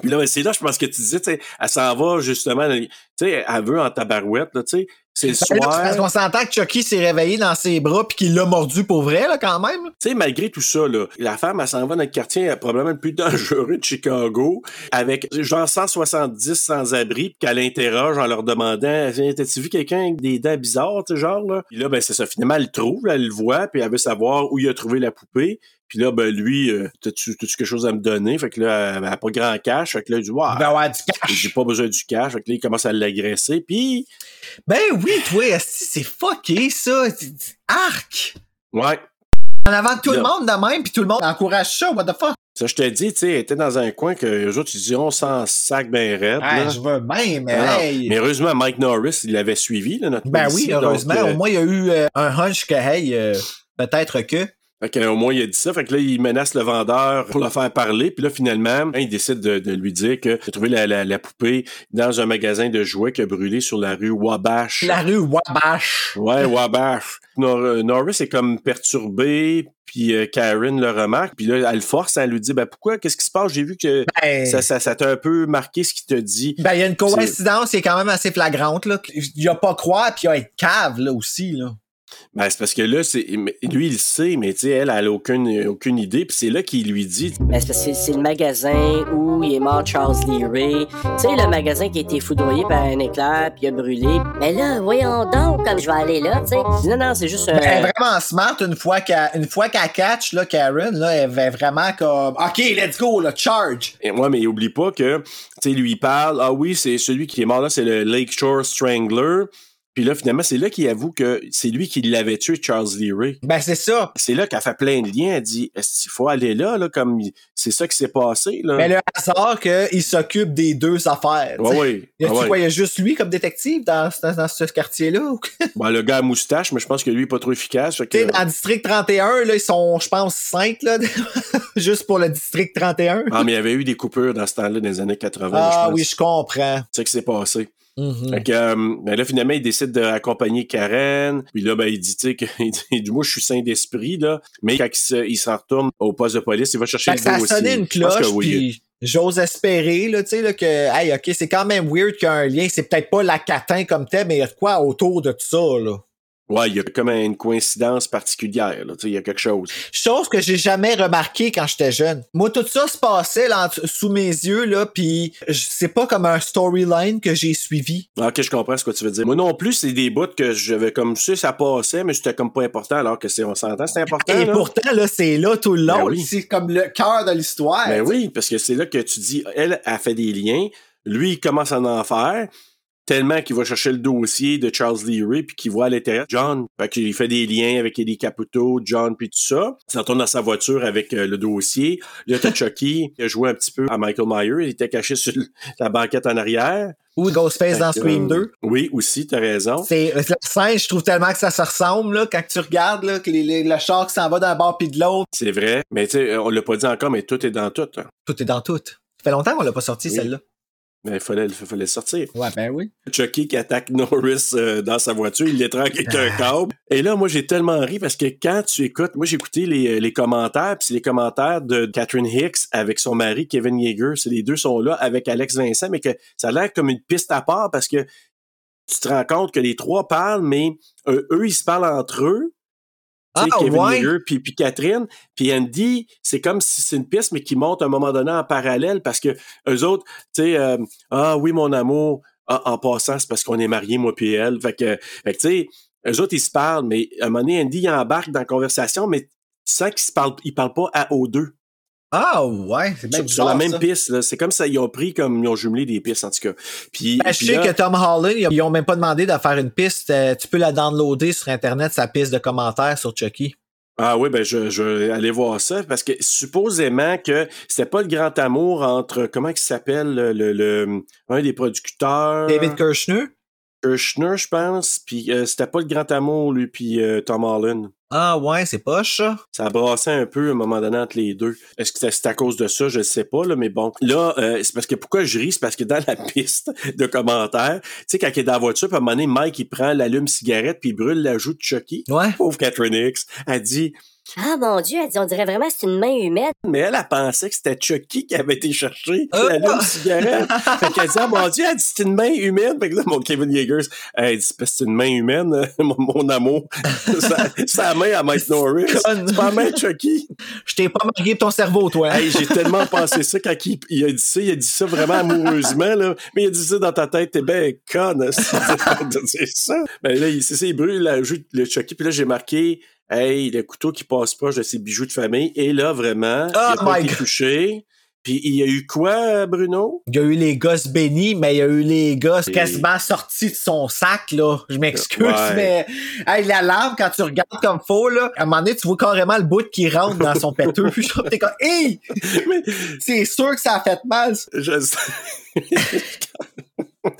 E: Puis là, c'est là, je pense que tu disais, tu sais, elle s'en va justement, tu sais, elle veut en tabarouette, là, tu sais. C'est le
D: là, Parce
E: soir.
D: qu'on s'entend que Chucky s'est réveillé dans ses bras puis qu'il l'a mordu pour vrai, là, quand même.
E: Tu sais, malgré tout ça, là, la femme, elle s'en va dans le quartier probablement le plus dangereux de Chicago, avec genre 170 sans-abri, puis qu'elle interroge en leur demandant T'as-tu vu quelqu'un avec des dents bizarres, tu sais, genre, là? Puis là, ben, c'est ça. Finalement, elle le trouve, là, elle le voit, puis elle veut savoir où il a trouvé la poupée. Puis là, ben, lui, euh, t'as-tu quelque chose à me donner? Fait que là, elle a pas grand cash. Fait que là, il dit, Waouh,
D: Il va avoir du cash.
E: j'ai pas besoin du cash. Fait que là, il commence à l'agresser. Puis,
D: Ben oui, toi, c'est fucké, ça. Arc!
E: ouais.
D: En avant de tout le monde de même, puis tout le monde encourage ça, what the fuck?
E: Ça, je te dis, tu sais, elle était dans un coin que les autres, ils disaient, on s'en sac ben raide. Là.
D: je veux mais
E: Ah
D: hey.
E: Mais heureusement, Mike Norris, il l'avait suivi, là, notre
D: Ben oui, heureusement.
E: donc, euh,
D: Au moins, il y a eu euh, un hunch que, hey, peut-être que.
E: Fait que, au moins, il a dit ça. Fait que là, il menace le vendeur pour le faire parler. Puis là, finalement, hein, il décide de, de lui dire que a trouvé la, la, la poupée dans un magasin de jouets qui a brûlé sur la rue Wabash.
D: La rue Wabash.
E: Ouais, Wabash. Nor- euh, Norris est comme perturbé, puis euh, Karen le remarque. Puis là, elle le force, elle lui dit, ben pourquoi, qu'est-ce qui se passe? J'ai vu que
D: Ben,
E: ça ça ça t'a un peu marqué ce qu'il t'a dit.
D: ben, il y a une coïncidence qui est quand même assez flagrante, là. Il y a pas croire, puis il y a être cave, là, aussi, là.
E: Ben, c'est parce que là, c'est lui, il sait, mais tu sais, elle, elle a aucune, aucune idée. Puis c'est là qu'il lui dit,
G: Ben, c'est parce que c'est le magasin où il est mort Charles Lee Ray. Tu sais, le magasin qui a été foudroyé par un éclair puis il a brûlé. Mais là, voyons donc, comme je vais aller là, tu sais. Non, non, c'est juste un.
D: Ben, Elle est vraiment smart une fois qu'elle, une fois qu'elle catch, là, Karen, là, elle est vraiment comme, OK, let's go, là, charge.
E: Et moi, mais oublie pas que, tu sais, lui, il parle, ah oui, c'est celui qui est mort là, c'est le Lakeshore Strangler. Puis là, finalement, c'est là qu'il avoue que c'est lui qui l'avait tué, Charles Lee Ray.
D: Ben, c'est ça.
E: C'est là qu'elle fait plein de liens. Elle dit, est-ce qu'il faut aller là, là, comme c'est ça qui s'est passé, là?
D: Mais le hasard qu'il s'occupe des deux affaires.
E: Ouais.
D: quoi, y a juste lui comme détective dans, dans, dans ce quartier-là?
E: Bon, le gars à moustache, mais je pense que lui, est pas trop efficace.
D: Tu sais, dans le district 31, là, ils sont, je pense, 5, là, juste pour le district 31.
E: Ah, mais il y avait eu des coupures dans ce temps-là, dans les années 80. je
D: Ah
E: pense.
D: oui, je comprends.
E: C'est ça qui s'est passé.
D: Mhm.
E: Fait que, euh, ben là, finalement, il décide d'accompagner Karen. Puis là, ben, il dit, tu sais, que, il dit, moi, je suis saint d'esprit, là. Mais quand il se- il s'en retourne au poste de police, il va chercher le
D: que ça a sonné une
E: que
D: cloche,
E: oui.
D: puis j'ose espérer, là, tu sais, là, que, hey, ok, c'est quand même weird qu'il y a un lien. C'est peut-être pas la catin comme tel, mais il y a de quoi autour de tout ça, là.
E: Ouais, il y a comme une coïncidence particulière, là. Tu sais, il y a quelque chose.
D: Chose que j'ai jamais remarqué quand j'étais jeune. Moi, tout ça se passait là, sous mes yeux, là, puis c'est pas comme un storyline que j'ai suivi.
E: Ah, Ok, je comprends ce que tu veux dire. Moi non plus, c'est des bouts que j'avais comme ça, ça passait, mais c'était comme pas important, alors que c'est, on s'entend, c'est important.
D: Et
E: là.
D: pourtant, là, c'est là tout le long.
E: Ben oui.
D: C'est comme le cœur de l'histoire.
E: Ben oui, parce que c'est là que tu dis, elle a fait des liens, lui, il commence à en faire, tellement qu'il va chercher le dossier de Charles Lee Ray, puis qu'il voit à l'intérieur John. Fait qu'il fait des liens avec Eddie Caputo, John, puis tout ça. Il retourne dans sa voiture avec euh, le dossier. Là, t'as Chucky, qui a joué un petit peu à Michael Myers, il était caché sur la banquette en arrière.
D: Ou Ghostface dans Scream
E: euh,
D: 2.
E: Oui, aussi, t'as raison.
D: C'est la scène, je trouve tellement que ça se ressemble là, quand tu regardes là, que les, les- le char qui s'en va d'un bord puis de l'autre.
E: C'est vrai. Mais tu sais, on l'a pas dit encore, mais tout est dans tout. hein.
D: Tout est dans tout. Ça fait longtemps qu'on l'a pas sorti
E: Oui.
D: celle-là.
E: Mais il fallait, fallait le sortir.
D: Ouais, ben oui.
E: Chucky qui attaque Norris euh, dans sa voiture, il l'étrangle avec un
D: Ah.
E: câble. Et là, moi, j'ai tellement ri parce que quand tu écoutes, moi, j'ai écouté les, les commentaires, puis c'est les commentaires de Catherine Hicks avec son mari Kevin Yeager. C'est les deux sont là avec Alex Vincent, mais que ça a l'air comme une piste à part parce que tu te rends compte que les trois parlent, mais euh, eux, ils se parlent entre eux.
D: Ah,
E: Kevin
D: ouais.
E: Yeager, puis, puis Catherine, puis Andy, c'est comme si c'est une piste, mais qui monte à un moment donné en parallèle parce que eux autres, tu sais, euh, ah oui, mon amour, ah, en passant, c'est parce qu'on est mariés, moi puis elle. Fait que, fait que tu sais, eux autres, ils se parlent, mais à un moment donné, Andy, il embarque dans la conversation, mais tu sens qu'ils se parlent, ils parlent pas à aux deux.
D: Ah ouais, c'est bien
E: Sur, sur la même
D: ça.
E: piste, là. C'est comme ça, ils ont pris comme, ils ont jumelé des pistes, en tout cas. Puis,
D: Ben, je sais
E: là-
D: que Tom Holland, ils ont même pas demandé de faire une piste. Euh, tu peux la downloader sur Internet, sa piste de commentaires sur Chucky.
E: Ah oui, ben je, je vais aller voir ça parce que supposément que c'était pas le grand amour entre comment il s'appelle le, le, un des producteurs?
D: David Kirshner?
E: Kirshner, je pense, puis euh, c'était pas le grand amour lui puis euh, Tom Holland.
D: Ah ouais, c'est poche, ça.
E: Ça brassait un peu à un moment donné entre les deux. Est-ce que c'est- à cause de ça? Je ne sais pas, là, mais bon. Là, euh, c'est parce que pourquoi je ris? C'est parce que dans la piste de commentaires, tu sais, quand il est dans la voiture, puis à un moment donné, Mike, il prend l'allume-cigarette puis il brûle la joue de Chucky.
D: Ouais.
E: Pauvre Catherine Hicks. Elle dit,
G: Ah mon Dieu, elle dit, on dirait vraiment que c'est une main humaine.
E: mais elle, elle pensait que c'était Chucky qui avait été chercher
D: Ah!
E: l'allume-cigarette. fait qu'elle dit, ah mon Dieu, elle dit, c'est une main humaine. Fait que là, mon Kevin Yeagers, elle dit, c'est une main humaine, mon, mon amour. C'est la main à Mike Norris. C'est pas la main Chucky.
D: Je t'ai pas marié ton cerveau, toi.
E: Hey, j'ai tellement pensé ça quand il, il a dit ça. Il a dit ça vraiment amoureusement, là. Mais il a dit ça dans ta tête, t'es ben conne. C'est ça. Ben là, il- c'est ça, il brûle la joue de le Chucky. Puis là, j'ai marqué, hey, le couteau qui passe proche de ses bijoux de famille. Et là, vraiment, il a
D: Oh
E: pas été touché. Puis il y a eu quoi, Bruno?
D: Il y a eu les gosses bénis, mais il y a eu les gosses
E: Et-
D: quasiment sortis de son sac, là. Je m'excuse,
E: Ouais.
D: mais hey, la larme, quand tu regardes comme faux, là, à un moment donné, tu vois carrément le bout qui rentre dans son péteux. Genre, T'es comme, hey!
E: Mais
D: C'est sûr que ça a fait mal.
E: je sais.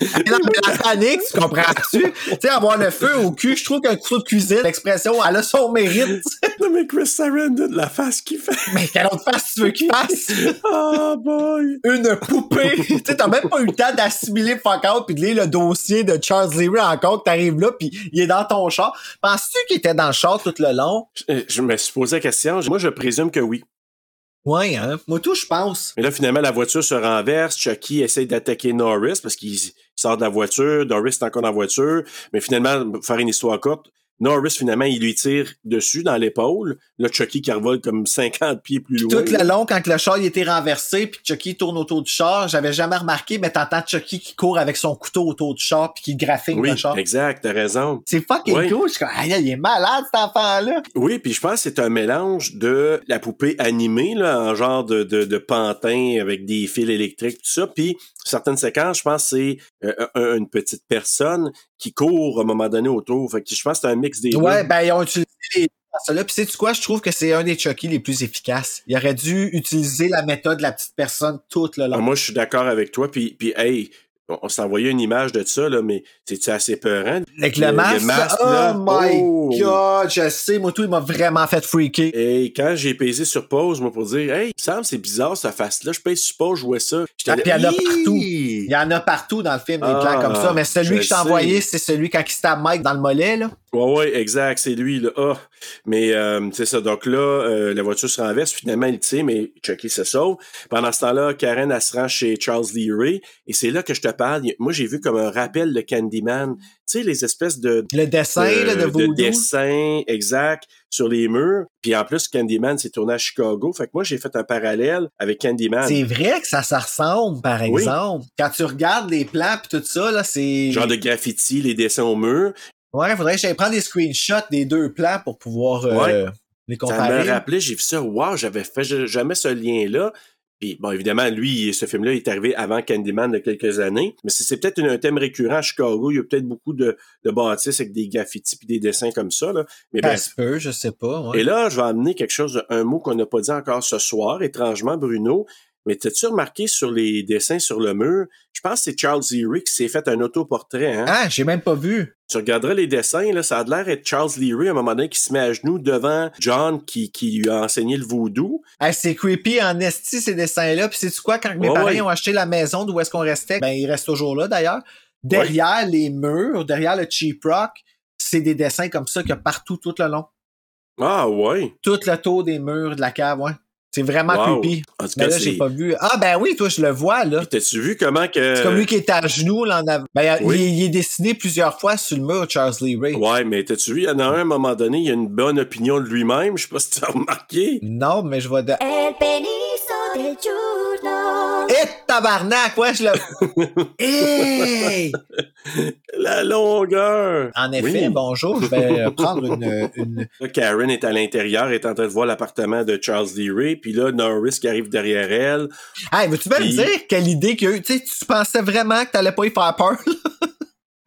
D: Et là, la panique, tu comprends-tu? tu sais, avoir le feu au cul, je trouve qu'un couteau de cuisine, l'expression, elle a son mérite.
E: Non, mais Chris Sarandon, la face qu'il fait.
D: mais quelle autre face tu veux qu'il fasse?
E: Oh boy!
D: Une poupée. tu sais, t'as même pas eu le temps d'assimiler fuck out puis de lire le dossier de Charles Leary encore, que t'arrives là puis il est dans ton char. Penses-tu qu'il était dans le char tout le long?
E: Je, je me suis posé la question. Moi, je présume que oui.
D: Ouais, hein? Moi, tout, je pense.
E: Mais là, finalement, la voiture se renverse. Chucky essaie d'attaquer Norris parce qu'il il sort de la voiture. Norris est encore dans la voiture. Mais finalement, pour faire une histoire courte, Norris, finalement, il lui tire dessus dans l'épaule. Là, Chucky qui revole comme 50 pieds plus loin.
D: Tout le long, quand le char il était renversé puis Chucky tourne autour du char, j'avais jamais remarqué, mais t'entends Chucky qui court avec son couteau autour du char puis qui graphine
E: Oui,
D: le char.
E: exact, t'as raison.
D: C'est fucking
E: Oui.
D: cool. Je suis comme, aïe, il est malade, cet enfant-là.
E: Oui, puis je pense que c'est un mélange de la poupée animée, là, en genre de, de, de pantin avec des fils électriques, tout ça. Puis certaines séquences, je pense que c'est euh, un- une petite personne qui court à un moment donné autour. Fait que je pense que c'est un mix des
D: Ouais,
E: deux.
D: ben, ils ont utilisé les là. Puis sais-tu quoi? Je trouve que c'est un des Chucky les plus efficaces. Il aurait dû utiliser la méthode de la petite personne tout le
E: Ah,
D: long.
E: moi, je suis d'accord avec toi. Puis, puis hey, on, on s'est envoyé une image de ça, là, mais c'est-tu assez peurant?
D: Avec le, masque,
E: masque,
D: oh
E: là,
D: my
E: oh!
D: god, je sais, moi tout, il m'a vraiment fait freaker.
E: Et quand j'ai pesé sur pause, moi, pour dire, hey, il me c'est bizarre, cette face-là, je pèse sur pause, je vois ça.
D: Ah, puis il y en a partout. Il y en a partout dans le film, des
E: Ah,
D: plans comme ça, mais
E: je
D: celui que je t'ai envoyé, c'est celui quand il se tape Mike dans le mollet, là.
E: Ouais, ouais, exact, c'est lui, là. Ah. Mais euh, c'est ça. Donc là, euh, la voiture se renverse, finalement, il tire, mais Chucky se sauve. Pendant ce temps-là, Karen, elle se rend chez Charles Lee Ray. Et c'est là que je te parle. Moi, j'ai vu comme un rappel de Candyman. Tu sais, les espèces de,
D: Le dessin, là, de
E: de
D: Voodoo.
E: dessins exact sur les murs. Puis en plus, Candyman s'est tourné à Chicago. Fait que moi, j'ai fait un parallèle avec Candyman.
D: C'est vrai que ça se ressemble, par
E: Oui.
D: exemple. Quand tu regardes les plans tout ça, là, c'est...
E: Genre de graffiti, les dessins au mur.
D: Ouais, faudrait que j'aille prendre des screenshots des deux plans pour pouvoir euh,
E: Ouais.
D: les
E: Ça me
D: comparer.
E: rappelait, j'ai vu ça. Wow, j'avais fait jamais ce lien-là. Puis, bon, évidemment, lui, ce film-là est arrivé avant Candyman de quelques années. Mais c'est c'est peut-être un thème récurrent à Chicago. Il y a peut-être beaucoup de, de bâtisses avec des graffitis puis des dessins comme ça. Là. Mais
D: Ça peut, je sais pas. ouais.
E: Et là, je vais amener quelque chose, un mot qu'on n'a pas dit encore ce soir, étrangement, Bruno. Mais t'as-tu remarqué sur les dessins sur le mur? Je pense que c'est Charles Leary qui s'est fait un autoportrait. Hein?
D: Ah, j'ai même pas vu.
E: Tu regarderas les dessins, là, ça a l'air d'être Charles Leary à un moment donné qui se met à genoux devant John qui, qui lui a enseigné le voodoo.
D: Ah, c'est creepy en esti ces dessins-là. Puis c'est quoi quand mes parents ont acheté la maison d'où est-ce qu'on restait, ben ils restent toujours là d'ailleurs. Derrière les murs, derrière le cheap rock, c'est des dessins comme ça qu'il y a partout tout le long,
E: Ah ouais.
D: tout le tour des murs de la cave, ouais. C'est vraiment
E: Wow.
D: creepy.
E: En tout
D: Mais
E: cas,
D: là, j'ai
E: c'est.
D: pas vu. Ah ben oui, toi je le vois là.
E: T'as-tu vu comment que.
D: C'est comme lui qui est à genoux là en avant. Ben, il-
E: Oui.
D: il, il est dessiné plusieurs fois sur le mur, Charles Lee Ray.
E: Ouais, mais t'as-tu vu, il y en a un à un moment donné, il a une bonne opinion de lui-même. Je sais pas si t'as remarqué.
D: Non, mais je vais de.
B: El del giorno.
D: Eh tabarnak, ouais, je le. hey!
E: La longueur.
D: En effet,
E: Oui.
D: bonjour, je vais euh, prendre une, une,
E: Là, Karen est à l'intérieur, est en train de voir l'appartement de Charles D. Ray, puis là, Norris qui arrive derrière elle.
D: Hey, veux-tu bien me dire quelle idée qu'il y a eu? Tu sais, tu pensais vraiment que t'allais pas y faire peur? là?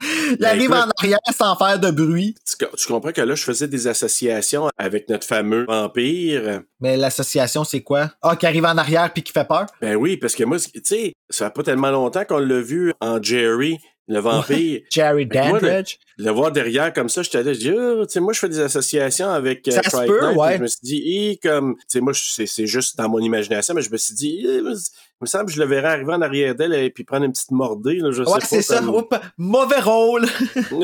D: Il
E: Ben,
D: arrive
E: écoute-
D: en arrière sans faire de bruit.
E: Tu, tu comprends que là, je faisais des associations avec notre fameux vampire.
D: Mais l'association, c'est quoi? Ah, qui arrive en arrière puis qui fait peur?
E: Ben oui, parce que moi, tu sais, ça fait pas tellement longtemps qu'on l'a vu en Jerry, le vampire.
D: Jerry
E: moi,
D: Dandridge.
E: le voir derrière comme ça, j'étais là, je dis, Ah, tu sais, moi, je fais des associations avec euh,
D: Ça
E: Fright
D: peut,
E: Night,
D: ouais.
E: Je me suis dit, comme, tu sais, moi, c'est juste dans mon imagination, mais je me suis dit, il me semble que je le verrais arriver en arrière d'elle et puis prendre une petite mordée, là, je
D: Ouais, c'est
E: pas.
D: ça.
E: comme-
D: Oups, mauvais rôle.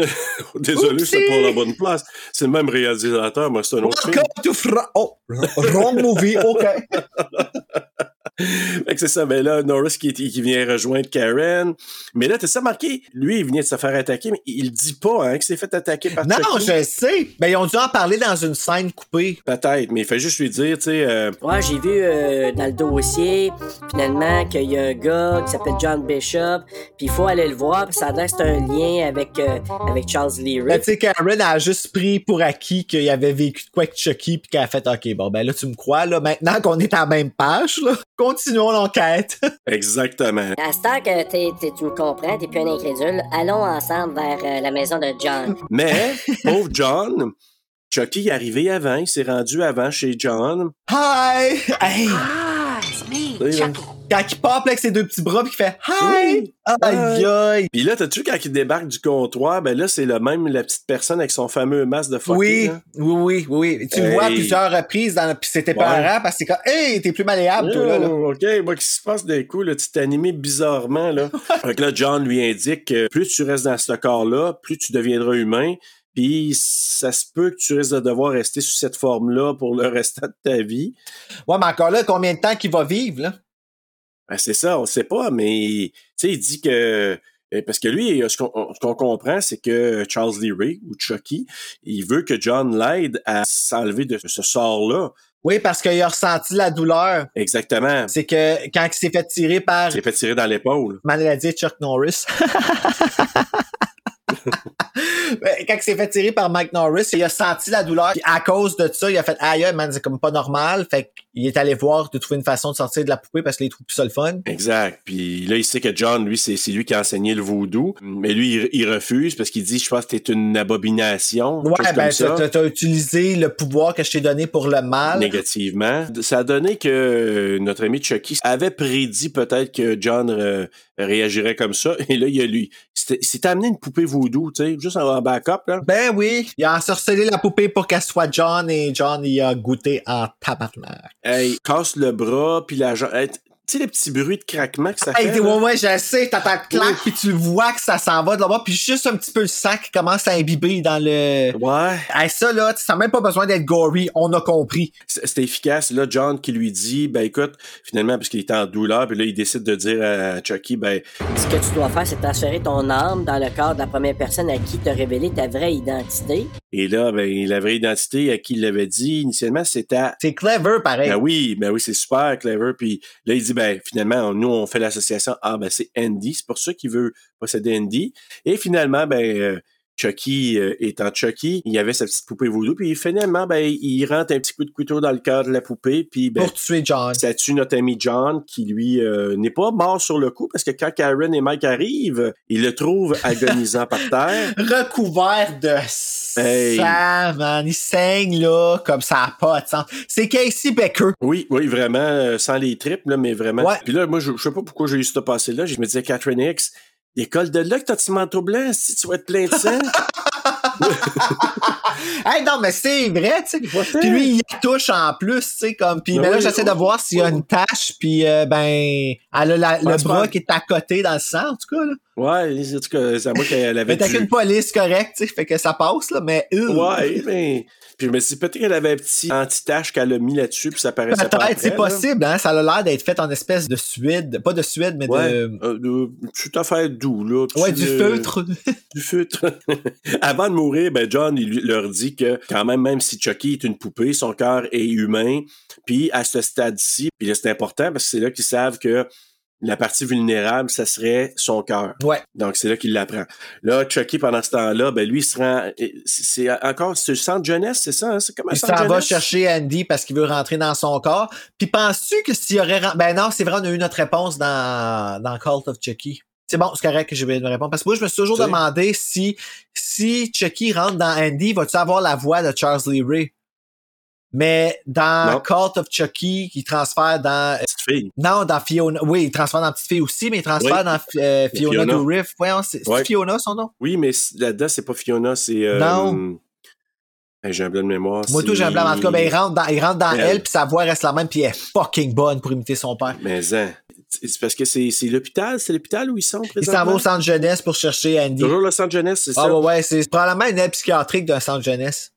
E: Désolé, c'est pour la bonne place. C'est le même réalisateur, moi, c'est un autre film.
D: Welcome to Fra... Oh, wrong movie, OK.
E: Fait que c'est ça, ben là, Norris qui, qui vient rejoindre Karen. Mais là, t'as ça marqué? Lui, il venait de se faire attaquer, mais il dit pas, hein, qu'il s'est fait attaquer par
D: Non,
E: Chucky.
D: je sais. Ben, ils ont dû en parler dans une scène coupée.
E: Peut-être, mais il fait juste lui dire, tu sais, euh,
G: Ouais, j'ai vu euh, dans le dossier, finalement, qu'il y a un gars qui s'appelle John Bishop, puis il faut aller le voir, puis ça a l'air que c'est un lien avec, euh, avec Charles Lee
D: Ben,
G: Ray.
D: tu sais, Karen a juste pris pour acquis qu'il avait vécu de quoi avec Chucky puis qu'elle a fait, OK, bon, ben là, tu me crois, là, maintenant qu'on est à la même page, là, continuons l'enquête.
E: exactement.
G: À ce temps que t'es- t'es- tu me comprends, t'es plus un incrédule, allons ensemble vers euh, la maison de John.
E: Mais, pauvre John, Chucky est arrivé avant, il s'est rendu avant chez John.
D: Hi! Hey!
F: Ah, it's me, Chucky.
D: Quand il pop avec ses deux petits bras puis qu'il fait Hi! Aïe aïe!
E: Puis là, t'as-tu quand il débarque du comptoir, ben là, c'est le même, la petite personne avec son fameux masque de fucking,
D: Oui, oui, oui, oui. Tu le vois à plusieurs reprises dans puis c'était
E: Ouais.
D: pas parce que c'est comme Hey, t'es plus malléable, toi, là. là.
E: Oh, OK, moi, qu'est-ce qui se passe d'un coup, là, tu t'es animé bizarrement, là. fait que là, John lui indique que plus tu restes dans ce corps-là, plus tu deviendras humain, puis ça se peut que tu risques de devoir rester sous cette forme-là pour le restant de ta vie.
D: Ouais, mais encore là, combien de temps qu'il va vivre, là?
E: Ben, c'est ça, on sait pas, mais, tu sais, il dit que... euh, Parce que lui, ce qu'on ce qu'on comprend, c'est que Charles Lee Ray, ou Chucky, il veut que John l'aide à s'enlever de ce sort-là.
D: Oui, parce qu'il a ressenti la douleur.
E: Exactement.
D: C'est que quand il s'est fait tirer par
E: Il s'est fait tirer dans l'épaule.
D: maladie Chuck Norris. Ben, quand il s'est fait tirer par Mike Norris, il a senti la douleur. Puis à cause de ça, il a fait aïe, man, c'est comme pas normal. Fait qu'il est allé voir de trouver une façon de sortir de la poupée parce qu'il trouve plus ça le fun.
E: Exact. Puis là, il sait que John, lui, c'est lui qui a enseigné le voodoo. Mais lui, il, il refuse parce qu'il dit, je pense que t'es une abomination.
D: Ouais, ben, t'as, utilisé le pouvoir que je t'ai donné pour le mal.
E: Négativement. Ça a donné que euh, notre ami Chucky avait prédit peut-être que John euh, réagirait comme ça. Et là, il a lui. S'est amené une poupée voodoo, tu sais, juste en backup, là.
D: Ben oui, il a ensorcelé la poupée pour qu'elle soit John et John il a goûté en tabarnak.
E: Hey, casse le bras, puis la jambe. Hey, sais, les petits bruits de craquement que ça
D: Hey,
E: fait.
D: ouais, ouais, je sais, t'entends clac, puis tu vois que ça s'en va de là-bas, puis juste un petit peu le sang qui commence à imbiber dans le...
E: Ouais.
D: Hey, ça, là, ça n'a même pas besoin d'être gory, on a compris.
E: C'était efficace. Là, John qui lui dit, ben écoute, finalement, parce qu'il était en douleur, puis là, il décide de dire à Chucky, ben,
G: Ce que tu dois faire, c'est transférer ton âme dans le corps de la première personne à qui t'as révélé ta vraie identité.
E: et là, ben, la vraie identité à qui il l'avait dit initialement, c'était à
D: C'est clever, pareil.
E: Ben oui, ben oui, c'est super clever. Puis là, il dit, ben finalement, nous, on fait l'association. Ah, ben c'est Andy. C'est pour ça qu'il veut posséder Andy. Et finalement, ben euh, Chucky euh, étant Chucky, il y avait sa petite poupée voodoo. Puis finalement, ben il rentre un petit coup de couteau dans le cœur de la poupée. Puis ben
D: pour tuer John.
E: ça tue notre ami John, qui lui euh, n'est pas mort sur le coup parce que quand Karen et Mike arrivent, il le trouve agonisant par terre.
D: Recouvert de
E: Hey.
D: sang, man. Il saigne, là, comme ça a pas de sens. C'est Casey Becker.
E: Oui, oui, vraiment, euh, sans les tripes, là, mais vraiment.
D: Ouais.
E: Puis là, moi, je, je sais pas pourquoi j'ai eu ce passé-là. Je me disais, Catherine X, école de là que t'as petit manteau blanc, si tu vas être plein de sang.
D: hey, non, mais c'est vrai, tu sais. Puis lui, il y touche en plus, tu sais, comme. Puis
E: Ben
D: ben là,
E: oui,
D: j'essaie de
E: oh,
D: voir s'il y a une tache, puis euh, ben, elle a la- le bras
E: pas.
D: qui est à côté dans le sang, en tout cas, là.
E: ouais, en tout cas, c'est à moi qu'elle avait
D: Mais t'as
E: du...
D: qu'une police correcte, tu sais, fait que ça passe, là, mais. euh,
E: Ouais, mais... Puis je me suis dit, peut-être qu'elle avait un petit anti-tache qu'elle a mis là-dessus, puis ça paraissait pas
D: Peut-être, c'est possible, hein. Ça a l'air d'être fait en espèce de suède. Pas de suède, mais
E: Ouais,
D: de.
E: euh, de, tout à fait doux, là.
D: Ouais, du
E: euh,
D: feutre.
E: du feutre. Avant de mourir, ben John il leur dit que quand même, même si Chucky est une poupée, son cœur est humain. Puis à ce stade-ci, puis là c'est important parce que c'est là qu'ils savent que la partie vulnérable, ça serait son cœur.
D: Ouais.
E: Donc c'est là qu'il l'apprend. Là, Chucky pendant ce temps-là, ben lui il se rend. C'est encore c'est le centre jeunesse, c'est ça hein? C'est comme un
D: Il
E: centre
D: s'en va chercher Andy parce qu'il veut rentrer dans son corps. Puis penses-tu que s'il y aurait... Ben non, c'est vrai, on a eu notre réponse dans, dans Cult of Chucky. C'est bon, c'est correct que j'ai bien une réponse. Parce que moi, je me suis toujours demandé si, si Chucky rentre dans Andy, va-tu avoir la voix de Charles Lee Ray? Mais dans
E: Non.
D: Cult of Chucky, il transfère dans...
E: Fille.
D: Non, dans Fiona. Oui, il transfère dans Petite Fille aussi, mais il transfère
E: Oui.
D: dans euh, Fiona,
E: Fiona.
D: Dourif. Voyons, c'est
E: Ouais.
D: Fiona son nom?
E: Oui, mais là-dedans c'est pas Fiona, c'est. euh,
D: Non.
E: j'ai un blanc de mémoire.
D: Moi, tout, j'ai un blanc. En tout cas, ben, il rentre dans, il rentre dans
E: Elle.
D: elle, puis sa voix reste la même, puis elle est fucking bonne pour imiter son père.
E: Mais hein, c'est parce que c'est c'est l'hôpital, c'est l'hôpital où ils sont
D: Il s'en va
E: présentement?
D: au centre jeunesse pour chercher Andy.
E: Toujours Los Angeles, c'est
D: Ah
E: ça?
D: ouais, ouais, c'est probablement une aide psychiatrique d'un centre jeunesse.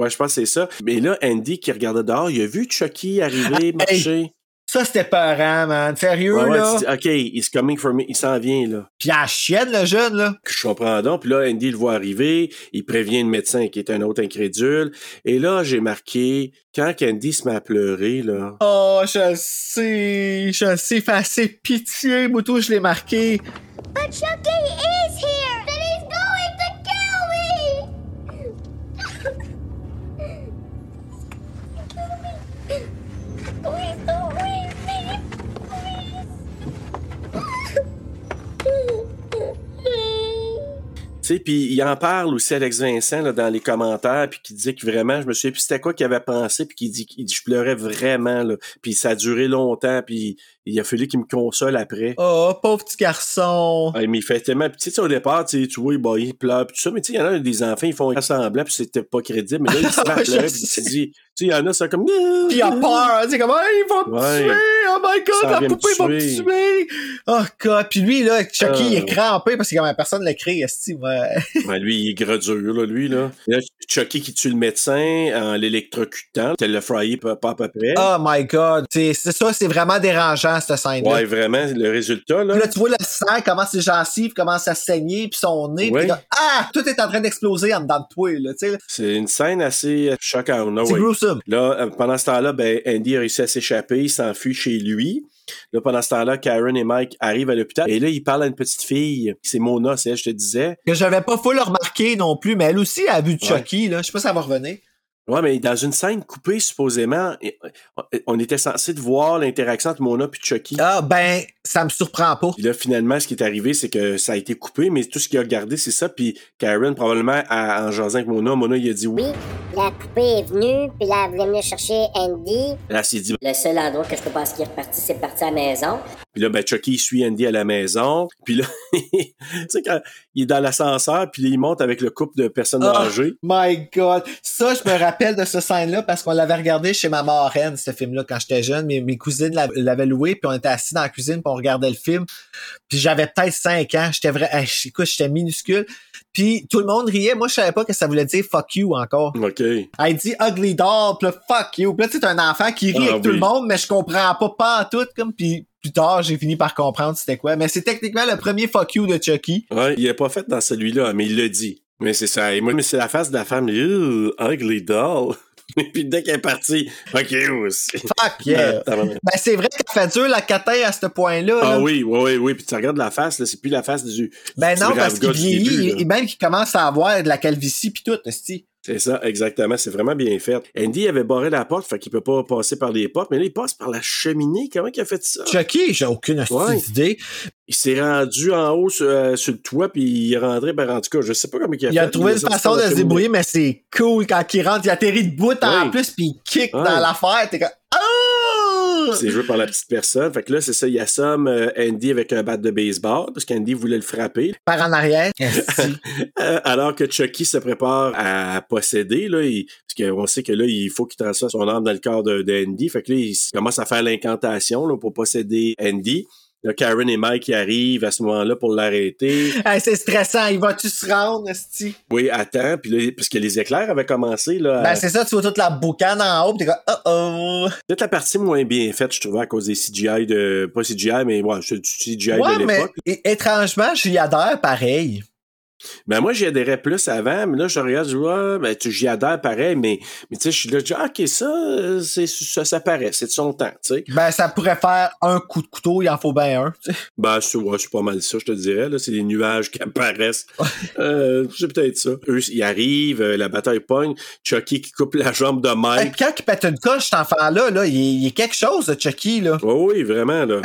E: Ouais, je pense que c'est ça. Mais là, Andy qui regardait dehors, il a vu Chucky arriver, marcher.
D: Ça, c'était peurant, man. Sérieux,
E: Ouais, ouais,
D: là?
E: tu dis, OK, he's coming for me. Il s'en vient, là.
D: Puis elle chienne, le jeune, là.
E: Je comprends donc. Puis là, Andy le voit arriver. Il prévient le médecin qui est un autre incrédule. Et là, j'ai marqué, quand Andy se met à pleurer, là.
D: Oh, je le sais. Je le sais. Fait assez pitié, Moutou, je l'ai marqué.
B: But Chucky is here!
E: Sais, puis il en parle aussi Alex Vincent là, dans les commentaires, puis qui disait que vraiment, je me souviens plus c'était quoi qu'il avait pensé, puis qu'il dit, il dit je pleurais vraiment. Puis ça a duré longtemps, puis il a fallu qu'il me console après.
D: Oh, pauvre petit garçon.
E: Ouais, mais il fait tellement. Tu sais, au départ, tu sais, tu vois, bah, il pleure, pis tout ça. Mais, tu sais, il y en a des enfants, ils font semblant, puis c'était pas crédible. Mais là, il se met à
D: Ouais,
E: pleurer,
D: je
E: puis tu dis, tu sais, il y en a, c'est comme.
D: Puis il a peur. C'est comme, hey, il va me
E: Ouais.
D: tuer. Oh my
E: Ça
D: god, la poupée va me
E: tuer.
D: Oh god. Puis lui, là, Chucky,
E: Euh.
D: il est crampé parce que comme personne le crée, esti, ouais.
E: Lui, il est gros dur, là, lui, là. Là, Chucky qui tue le médecin en l'électrocutant. Tel le fryé pas, à peu près.
D: Oh my god. C'est ça, c'est vraiment dérangeant. Cette scène-là.
E: Ouais, vraiment, le résultat, là.
D: Puis là, tu vois le sang, comment ses gencives commencent à saigner, puis son nez,
E: Ouais.
D: puis là, ah, tout est en train d'exploser en dedans de toi, là, tu sais. là.
E: C'est une scène assez choquante. là,
D: C'est
E: ouais.
D: gruesome.
E: Là, euh, pendant ce temps-là, ben, Andy a réussi à s'échapper, il s'enfuit chez lui. Là, pendant ce temps-là, Karen et Mike arrivent à l'hôpital. Et là, il parle à une petite fille. C'est Mona, c'est elle, je te disais.
D: Que j'avais pas full remarqué non plus, mais elle aussi a vu
E: Ouais.
D: Chucky, là. Je sais pas si ça va revenir.
E: Ouais, mais dans une scène coupée, supposément, et- on était censé de voir l'interaction entre Mona et Chucky.
D: Ah, ben, ça me surprend pas.
E: Puis là, finalement, ce qui est arrivé, c'est que ça a été coupé, mais tout ce qu'il a regardé, c'est ça. Puis Karen, probablement, a- en jasant avec Mona, Mona, il a dit oui.
B: Oui, la poupée est venue, puis là, elle voulait venir chercher Andy.
E: Là, s'est dit.
G: Le seul endroit que je peux penser qu'il est reparti, c'est parti à la maison.
E: Puis là, ben, Chucky, il suit Andy à la maison. Puis là, tu sais, quand il est dans l'ascenseur, puis là, il monte avec le couple de personnes
D: Ah.
E: âgées.
D: My God. Ça, je me rappelle de ce scène-là parce qu'on l'avait regardé chez ma marraine, ce film-là, quand j'étais jeune. Mes, mes cousines l'av- l'avaient loué, puis on était assis dans la cuisine, puis on regardait le film. Puis j'avais peut-être 5 ans. J'étais vrai, écoute, j'étais minuscule. Puis tout le monde riait. Moi, je savais pas que ça voulait dire fuck you encore.
E: OK.
D: Elle dit ugly doll, puis fuck you. Puis là, t'es un enfant qui rit
E: Ah,
D: avec tout le monde, mais je comprends pas, pas en tout, comme, puis plus tard, j'ai fini par comprendre c'était quoi. Mais c'est techniquement le premier fuck you de Chucky.
E: Ouais, il l'a pas fait dans celui-là, mais il l'a dit. Mais c'est ça. Et moi, mais c'est la face de la femme. Ugly doll. Et puis dès qu'elle est partie, OK, aussi.
D: Fuck yeah. Ben, c'est vrai qu'elle fait dur la catin à ce point-là.
E: Ah
D: là.
E: oui, oui, oui, oui. Puis tu regardes la face, là, c'est plus la face du.
D: Ben non, parce qu'il vieillit, et même qu'il commence à avoir de la calvitie pis tout, esti.
E: C'est ça, exactement. C'est vraiment bien fait. Andy avait barré la porte, fait qu'il peut pas passer par les portes, mais là, il passe par la cheminée. Comment il a fait ça?
D: Chucky, j'ai aucune
E: Ouais.
D: d'idée.
E: Il s'est rendu en haut sur, euh, sur le toit, puis il est rentré, ben, en tout cas, je sais pas comment il a
D: Il
E: fait.
D: a trouvé une façon de se débrouiller, mais c'est cool quand il rentre, il atterrit de bout en plus pis il kick
E: Ouais.
D: dans l'affaire, t'es comme!
E: C'est joué par la petite personne. Fait que là, c'est ça, il assomme euh, Andy avec un bat de baseball, parce qu'Andy voulait le frapper.
D: Par en arrière.
E: Euh, alors que Chucky se prépare à posséder, là, il- parce qu'on sait que là, il faut qu'il transfère son âme dans le corps de, de Andy. Fait que là, il commence à faire l'incantation là, pour posséder Andy. Là, Karen et Mike qui arrivent à ce moment-là pour l'arrêter.
D: Hey, c'est stressant, il va-tu se rendre, esti?
E: Oui, attends, puis là, parce que les éclairs avaient commencé, là. à-
D: Ben c'est ça, tu vois toute la boucane en haut pis t'es comme oh oh.
E: Peut-être la partie moins bien faite, je trouvais, à cause des CGI de. Pas CGI, mais ouais, c'est du CGI
D: Ouais,
E: de
D: mais
E: l'époque.
D: é- étrangement, j'y adhère pareil.
E: Ben moi, j'y adhérais plus avant, mais là, je regarde, je ouais, ben, tu, j'y adhère pareil, mais, mais tu sais, je suis là, je dis, ah, ok, ça, c'est, ça, ça paraît, c'est de son temps, tu sais.
D: Ben ça pourrait faire un coup de couteau, il en faut bien un.
E: Ben, c'est, ouais, c'est pas mal ça, je te dirais, là, c'est des nuages qui apparaissent. euh, c'est peut-être ça. Eux, ils arrivent, euh, la bataille pogne, Chucky qui coupe la jambe de Mike.
D: quand il pète une coche, cet enfant-là, là, il, il est quelque chose, Chucky, là.
E: Oui, oui, vraiment, là.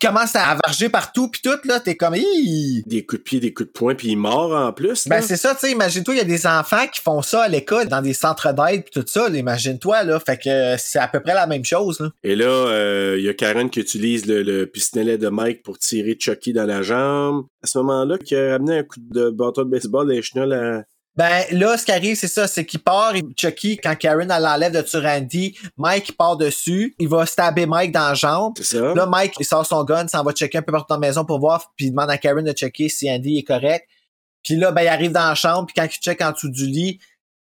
D: Commence à varger partout pis tout, là, t'es comme!
E: Des coups de pied, des coups de poing, puis il mord en plus.
D: Ben, c'est ça, tu sais, imagine-toi, il y a des enfants qui font ça à l'école, dans des centres d'aide pis tout ça, là, imagine-toi, là. Fait que c'est à peu près la même chose, là.
E: Et là, euh, il y a Karen qui utilise le, le pistolet de Mike pour tirer Chucky dans la jambe. À ce moment-là, qui a ramené un coup de bâton de baseball et chenolles à...
D: Ben, là, ce qui arrive, c'est ça, c'est qu'il part, et Chucky, quand Karen, elle l'enlève de sur Andy, Mike, il part dessus, il va stabber Mike dans la jambe.
E: Ça?
D: Là, Mike, il sort son gun, s'en va checker un peu partout dans la maison pour voir, puis il demande à Karen de checker si Andy est correct. Puis là, ben, il arrive dans la chambre, puis quand il check en dessous du lit,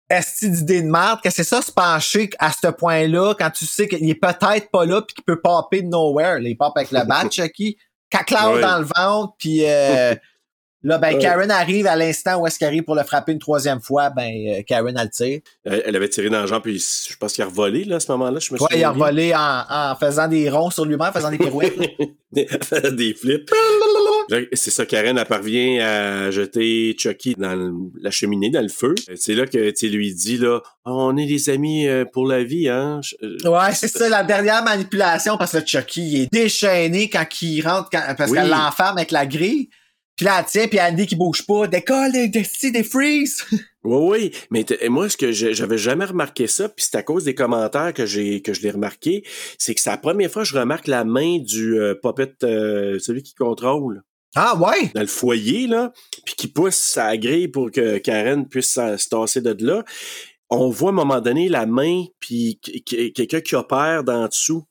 D: est-ce d'idée de merde que c'est ça se pencher à ce point-là quand tu sais qu'il est peut-être pas là puis qu'il peut popper de nowhere. Là, il pop avec le bat, Chucky.
E: Ouais.
D: dans le ventre, puis euh, là, ben,
E: Ouais.
D: Karen arrive à l'instant où est-ce qu'il arrive pour le frapper une troisième fois, ben, euh, Karen, elle le tire.
E: Elle, avait tiré dans la jambe, puis je pense qu'il a revolé, là, à ce moment-là. Je me
D: Ouais, il a revolé en, en faisant des ronds sur lui-même, en faisant des pirouettes.
E: des, des flips. C'est ça, Karen, elle parvient à jeter Chucky dans le- la cheminée, dans le feu. C'est là que tu lui dit, là, Ah, on est des amis euh, pour la vie, hein. Euh,
D: Ouais, c'est ça, la dernière manipulation, parce que le Chucky il est déchaîné quand il rentre, quand- parce
E: Oui.
D: qu'elle l'enferme avec la grille. Puis là, elle tient, puis Andy qui bouge pas. Décolle, des, des, des, freeze!
E: Oui, oui, mais moi, ce que j'avais jamais remarqué ça, puis c'est à cause des commentaires que j'ai que je l'ai remarqué, c'est que c'est la première fois que je remarque la main du euh, puppet, euh, celui qui contrôle,
D: Ah ouais?
E: dans le foyer, là, puis qui pousse sa grille pour que Karen puisse se tasser de là. On voit à un moment donné la main, puis qu- qu- quelqu'un qui opère d'en dessous,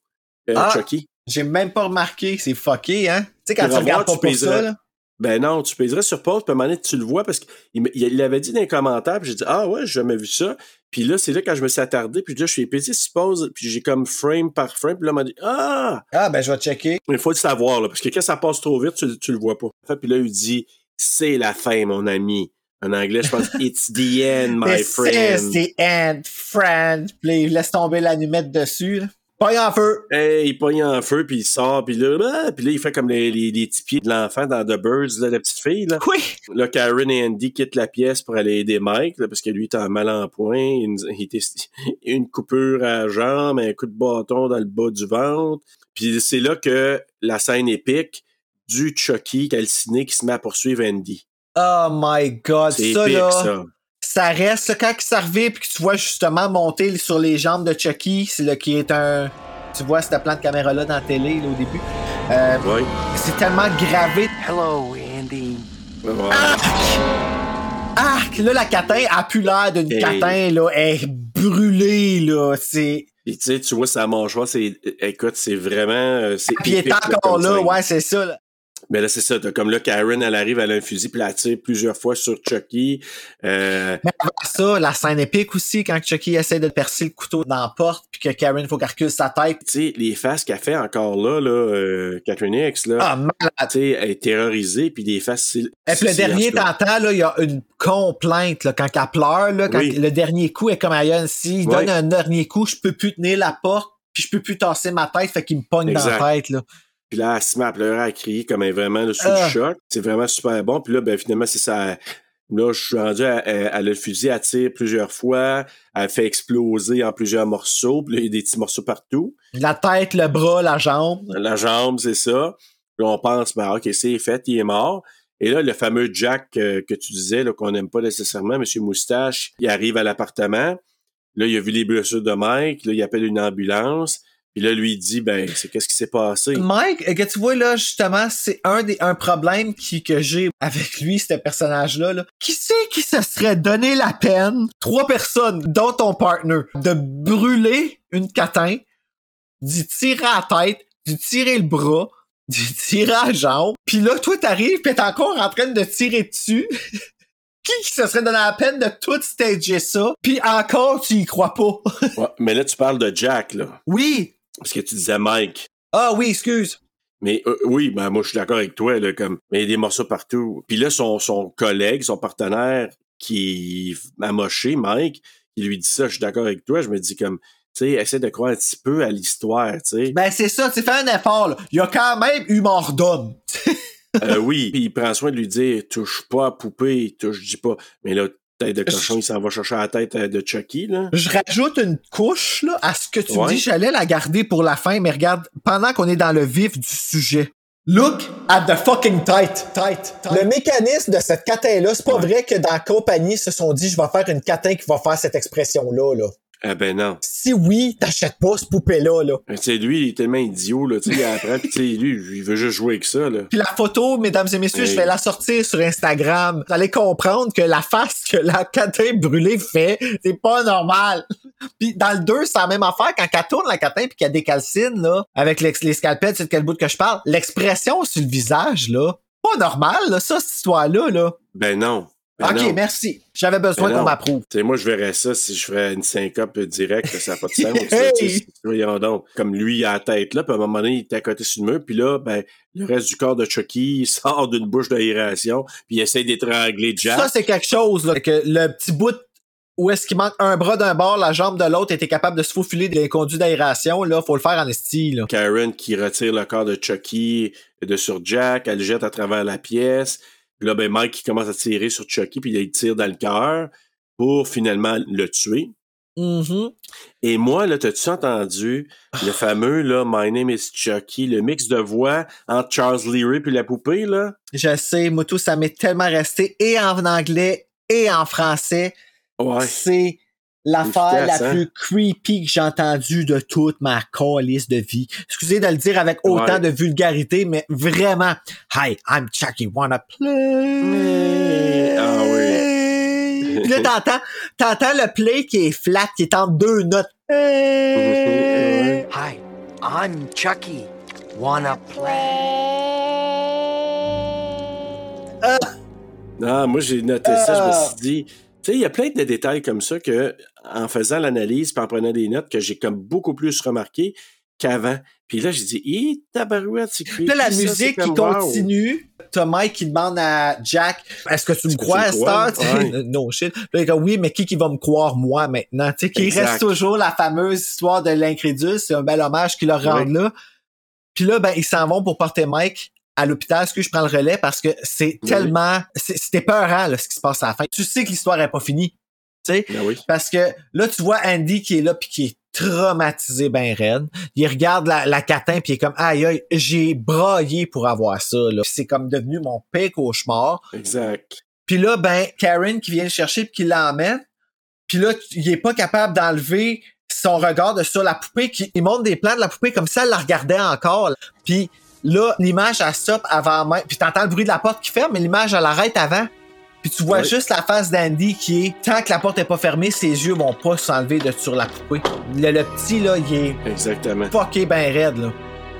E: euh,
D: Ah.
E: Chucky.
D: J'ai même pas remarqué, c'est fucké, hein? Tu sais, quand
E: Tu
D: regardes pas pour ça, là.
E: Ben non, tu pèserais sur pause, puis à un moment donné, tu le vois parce qu'il il l'avait dit dans les commentaires, puis j'ai dit Ah ouais, j'ai jamais vu ça. Puis là, c'est là quand je me suis attardé, puis là, je suis pesé sur pause, puis j'ai comme frame par frame, puis là, on m'a dit Ah!
D: Ah, ben, je vais checker.
E: Il faut le savoir, là, parce que quand ça passe trop vite, tu, tu le vois pas. Puis là, il dit C'est la fin, mon ami. En anglais, je pense It's the end, my
D: This
E: friend.
D: is the end, friend. Puis laisse tomber l'allumette dessus, là. Pas en feu.
E: Hey, il pogne en feu, puis il sort, puis là, puis là, il fait comme les, les, les petits pieds de l'enfant dans The Birds, là, la petite fille. Là.
D: Oui.
E: là, Karen et Andy quittent la pièce pour aller aider Mike, là, parce que lui, il est en mal en point. Une, il était, une coupure à la jambe, un coup de bâton dans le bas du ventre. Puis c'est là que la scène épique du Chucky calciné qui se met à poursuivre Andy.
D: Oh my god,
E: C'est
D: ça
E: épique,
D: là.
E: ça.
D: Ça reste, là, quand ça revient puis que tu vois justement monter sur les jambes de Chucky, c'est là qui est un. Tu vois cette plan de caméra-là dans la télé là, au début. Euh,
E: Oui.
D: c'est tellement gravé.
F: Hello, Andy.
E: Ouais.
D: Ah! Là, la catin a plus l'air d'une
E: Hey.
D: catin, là. Elle est brûlée, là. C'est.
E: Puis tu sais, tu vois sa mâchoire, c'est. Écoute, c'est vraiment. euh, C'est
D: Puis elle est
E: là,
D: encore là,
E: scène.
D: ouais, c'est ça, là.
E: Mais là, c'est ça. t'as Comme là, Karen, elle arrive, elle a un fusil, puis elle tire plusieurs fois sur Chucky. Euh,
D: Mais avant ça, la scène épique aussi, quand Chucky essaie de percer le couteau dans la porte, puis que Karen, faut qu'elle recule sa tête.
E: tu sais, les faces qu'elle fait encore là, là, euh, Catherine X, là.
D: Ah, malade.
E: tu sais, elle est terrorisée, puis des faces.
D: Et puis le dernier, t'entends, là, il y a une complainte, là, quand elle pleure, là, quand
E: Oui.
D: le dernier coup est comme ailleurs, s'il
E: Ouais.
D: donne un dernier coup, je peux plus tenir la porte, puis je peux plus tasser ma tête, fait qu'il me pogne dans la tête, là.
E: Puis là, elle se met à pleurer, à crier comme elle est vraiment là, sous
D: Ah.
E: le choc. C'est vraiment super bon. Puis là, ben finalement, c'est ça. Là, je suis rendu, a le fusil, elle tire plusieurs fois, elle fait exploser en plusieurs morceaux, puis là, il y a des petits morceaux partout.
D: La tête, le bras, la jambe.
E: La jambe, c'est ça. Puis là, on pense, ben ok, c'est fait, il est mort. Et là, le fameux Jack euh, que tu disais, là, qu'on n'aime pas nécessairement, Monsieur Moustache, il arrive à l'appartement. Là, il a vu les blessures de Mike. Là, il appelle une ambulance. Puis là, lui, il dit, ben, c'est qu'est-ce qui s'est passé?
D: Mike, euh, que tu vois là, justement, c'est un des un problème qui, que j'ai avec lui, ce personnage-là. Là. Qui c'est qui se serait donné la peine, trois personnes, dont ton partner, de brûler une catin, d'y tirer à la tête, d'y tirer le bras, d'y tirer à la jambe, puis là, toi, t'arrives pis t'es encore en train de tirer dessus? Qui qui se serait donné la peine de tout stager ça, puis encore, tu y crois pas?
E: Ouais, mais là, tu parles de Jack, là.
D: oui!
E: Parce que tu disais Mike.
D: Ah oui, excuse.
E: Mais euh, oui, ben moi je suis d'accord avec toi, là, comme mais il y a des morceaux partout. Puis là, son, son collègue, son partenaire qui a moché, Mike, il lui dit ça, je suis d'accord avec toi, je me dis comme tu sais, essaie de croire un petit peu à l'histoire, tu sais.
D: Ben c'est ça, tu fais un effort, là. Il y a quand même eu mort d'homme.
E: Euh, oui, puis il prend soin de lui dire touche pas à poupée, touche, dis pas. Mais là, tête de cochon, il s'en va chercher la tête euh, de Chucky, là.
D: Je rajoute une couche là, à ce que tu
E: Ouais.
D: dis. J'allais la garder pour la fin, mais regarde, pendant qu'on est dans le vif du sujet. Look at the fucking tight, tight, Le mécanisme de cette catin-là, c'est pas vrai que dans la compagnie, ils se sont dit, je vais faire une catin qui va faire cette expression-là, là.
E: Ah ben non.
D: Si oui, t'achètes pas ce poupée-là, là.
E: Tu sais, lui, il est tellement idiot, là, tu sais, il apprend, puis tu sais, lui, il veut juste jouer avec ça, là.
D: Puis la photo, mesdames et messieurs,
E: Hey.
D: je vais la sortir sur Instagram. Vous allez comprendre que la face que la catin brûlée fait, c'est pas normal. Puis dans le 2, c'est la même affaire. Quand elle tourne la catin puis qu'elle décalcine, là, avec les, les scalpels, c'est de quel bout que je parle, l'expression sur le visage, là, pas normal, là, ça, cette histoire-là, là.
E: Ben non. Ben
D: OK,
E: non.
D: merci. J'avais besoin
E: Ben
D: qu'on m'approuve.
E: Tu sais, moi, je verrais ça si je ferais une syncope directe, ça n'a pas de sens.
D: Hey!
E: Voyons donc. Comme lui, il a la tête là, puis à un moment donné, il était à côté sur le mur, puis là, ben, le reste du corps de Chucky, il sort d'une bouche d'aération, puis il essaie d'étrangler Jack.
D: Ça, c'est quelque chose, là, que le petit bout où est-ce qu'il manque un bras d'un bord, la jambe de l'autre, était capable de se faufiler des conduits d'aération, là, faut le faire en esti.
E: Karen qui retire le corps de Chucky de sur Jack, elle le jette à travers la pièce. Puis là, ben, Mike qui commence à tirer sur Chucky, puis il tire dans le cœur pour finalement le tuer.
D: Mhm.
E: Et moi, là, t'as-tu entendu le fameux, là, My name is Chucky, le mix de voix entre Charles Leary puis la poupée, là?
D: Je sais, Moutou, ça m'est tellement resté et en anglais et en français.
E: Ouais.
D: C'est l'affaire la
E: hein?
D: plus creepy que j'ai entendue de toute ma calice de vie. Excusez de le dire avec autant
E: Ouais.
D: de vulgarité, mais vraiment. Hi, I'm Chucky, wanna play?
E: Ah oui.
D: Puis là, t'entends, t'entends le play qui est flat, qui est en deux notes.
F: Hi, I'm Chucky. Wanna play?
E: Non, moi, j'ai noté ça, je me
D: Ah.
E: suis dit. Tu sais, il y a plein de détails comme ça que, en faisant l'analyse puis en prenant des notes, que j'ai comme beaucoup plus remarqué qu'avant. Puis là, j'ai dit, hé, tabarouette, c'est creepy.
D: Là, la
E: ça,
D: musique qui
E: comme, wow.
D: continue. T'as Mike qui demande à Jack Est-ce que tu me crois,
E: tu me crois?
D: Star?
E: Ouais.
D: no shit. Là, il comme, oui, mais qui qui va me croire moi maintenant? Tu sais,
E: Exact.
D: reste toujours la fameuse histoire de l'incrédule. C'est un bel hommage qu'ils leur rendent là. Puis là, ben, ils s'en vont pour porter Mike à l'hôpital. Est-ce que je prends le relais? Parce que c'est
E: Oui.
D: tellement. C'était peurant, là, ce qui se passe à la fin. Tu sais que l'histoire est pas finie. Sais?
E: Ben oui.
D: Parce que là, tu vois Andy qui est là puis qui est traumatisé ben raide. Il regarde la, la catin puis il est comme aïe aïe, j'ai braillé pour avoir ça là. C'est comme devenu mon pire cauchemar.
E: Exact.
D: Puis là ben Karen qui vient le chercher puis qui l'emmène. Puis là, il est pas capable d'enlever son regard de sur la poupée qui il montre des plans de la poupée comme ça elle la regardait encore. Puis là, l'image elle stop avant même. Puis t'entends le bruit de la porte qui ferme mais l'image elle arrête avant. Puis tu vois
E: Oui.
D: juste la face d'Andy qui est, tant que la porte est pas fermée, ses yeux vont pas s'enlever de sur la poupée. Le, le petit, là, il est
E: Exactement.
D: fucké ben raide, là.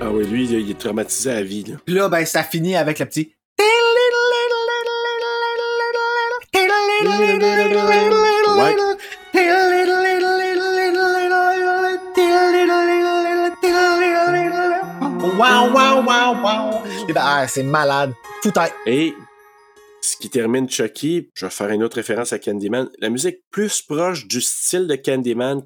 E: Ah oui, lui, là, il est traumatisé à vie. Là.
D: Puis là, ben, ça finit avec le petit... Wow, wow, wow, wow. Et ben, ah, c'est malade. Foutais.
E: Et ce qui termine Chucky, je vais faire une autre référence à Candyman. La musique plus proche du style de Candyman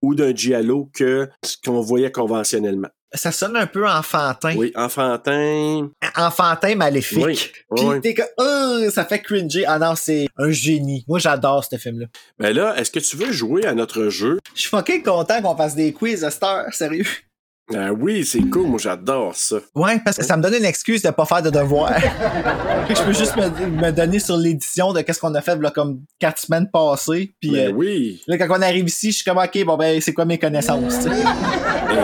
E: ou d'un Giallo que ce qu'on voyait conventionnellement.
D: Ça sonne un peu enfantin.
E: Oui, enfantin.
D: Enfantin maléfique.
E: Oui,
D: Puis
E: oui.
D: t'es comme, oh, ça fait cringer. Ah non, c'est un génie. Moi, j'adore ce film-là.
E: Ben là, est-ce que tu veux jouer à notre jeu?
D: Je suis fucking content qu'on fasse des quiz à cette heure, sérieux?
E: Ah oui, c'est cool, moi j'adore ça.
D: Ouais, parce que ça me donne une excuse de pas faire de devoirs. je peux juste me, me donner sur l'édition de qu'est-ce qu'on a fait là, comme quatre semaines passées. Puis
E: Ben
D: euh,
E: oui,
D: là, quand on arrive ici, je suis comme ok, bon ben c'est quoi mes connaissances.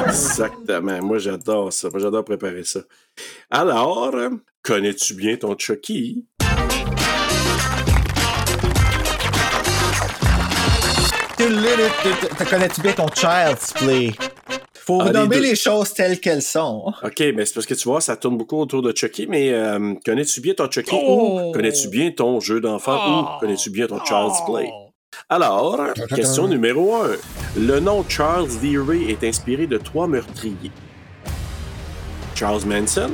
E: exactement. Moi j'adore ça. Moi j'adore préparer ça. Alors, connais-tu bien ton Chucky?
D: Te connais-tu bien ton Child's Play? Faut
E: Ah, les
D: nommer
E: deux.
D: les choses telles qu'elles sont.
E: OK, mais c'est parce que tu vois, ça tourne beaucoup autour de Chucky, mais euh, connais-tu bien ton Chucky
D: Oh.
E: ou connais-tu bien ton jeu d'enfant ou connais-tu bien ton Child's Play? Alors, question numéro 1. Le nom Charles Lee Ray est inspiré de trois meurtriers. Charles Manson,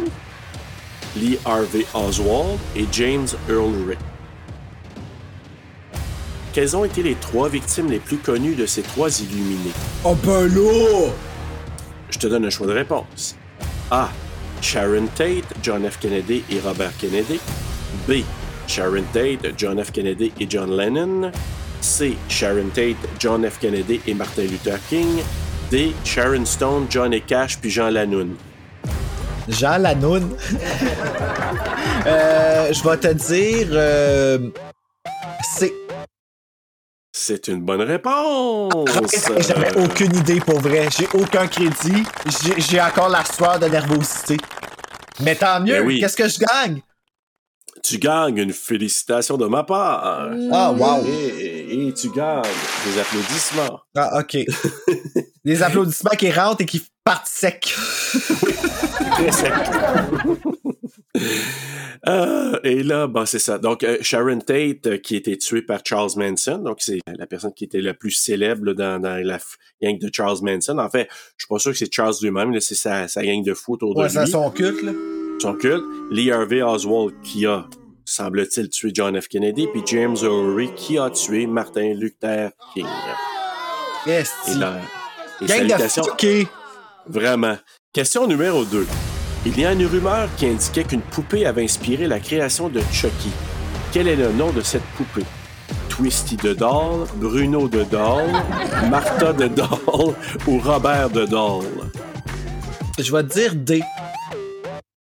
E: Lee Harvey Oswald et James Earl Ray. Quelles ont été les trois victimes les plus connues de ces trois illuminés?
D: Oh ben là!
E: Je te donne un choix de réponse. A. Sharon Tate, John F. Kennedy et Robert Kennedy. B. Sharon Tate, John F. Kennedy et John Lennon. C. Sharon Tate, John F. Kennedy et Martin Luther King. D. Sharon Stone, John et Cash puis Jean Lanoun.
D: Jean Lanoun. euh, je vais te dire. Euh. C'est
E: une bonne réponse.
D: J'avais aucune idée pour vrai. J'ai aucun crédit. J'ai- encore la sueur de nervosité. Mais tant mieux.
E: Ben oui.
D: Qu'est-ce que je gagne?
E: Tu gagnes une félicitation de ma part.
D: Ah, wow.
E: Et, et tu gagnes des applaudissements.
D: Ah, OK. Des applaudissements qui rentrent et qui partent secs.
E: Très sec. Euh, et là, bon, c'est ça. Donc, euh, Sharon Tate, euh, qui a été tuée par Charles Manson, donc c'est la personne qui était la plus célèbre là, dans, dans la gang de Charles Manson. En fait, je suis pas sûr que c'est Charles lui-même, c'est sa, sa gang de fou autour de
D: Ouais,
E: lui.
D: ça son culte, là.
E: Son culte. Lee Harvey Oswald, qui a, semble-t-il, tué John F. Kennedy, puis James O'Reilly, qui a tué Martin Luther King.
D: Yes.
E: Et là, et
D: Gang de.
E: Vraiment. Question numéro 2. Il y a une rumeur qui indiquait qu'une poupée avait inspiré la création de Chucky. Quel est le nom de cette poupée? Twisty de Doll, Bruno de Doll, Martha de Doll ou Robert de Doll?
D: Je vais te dire D.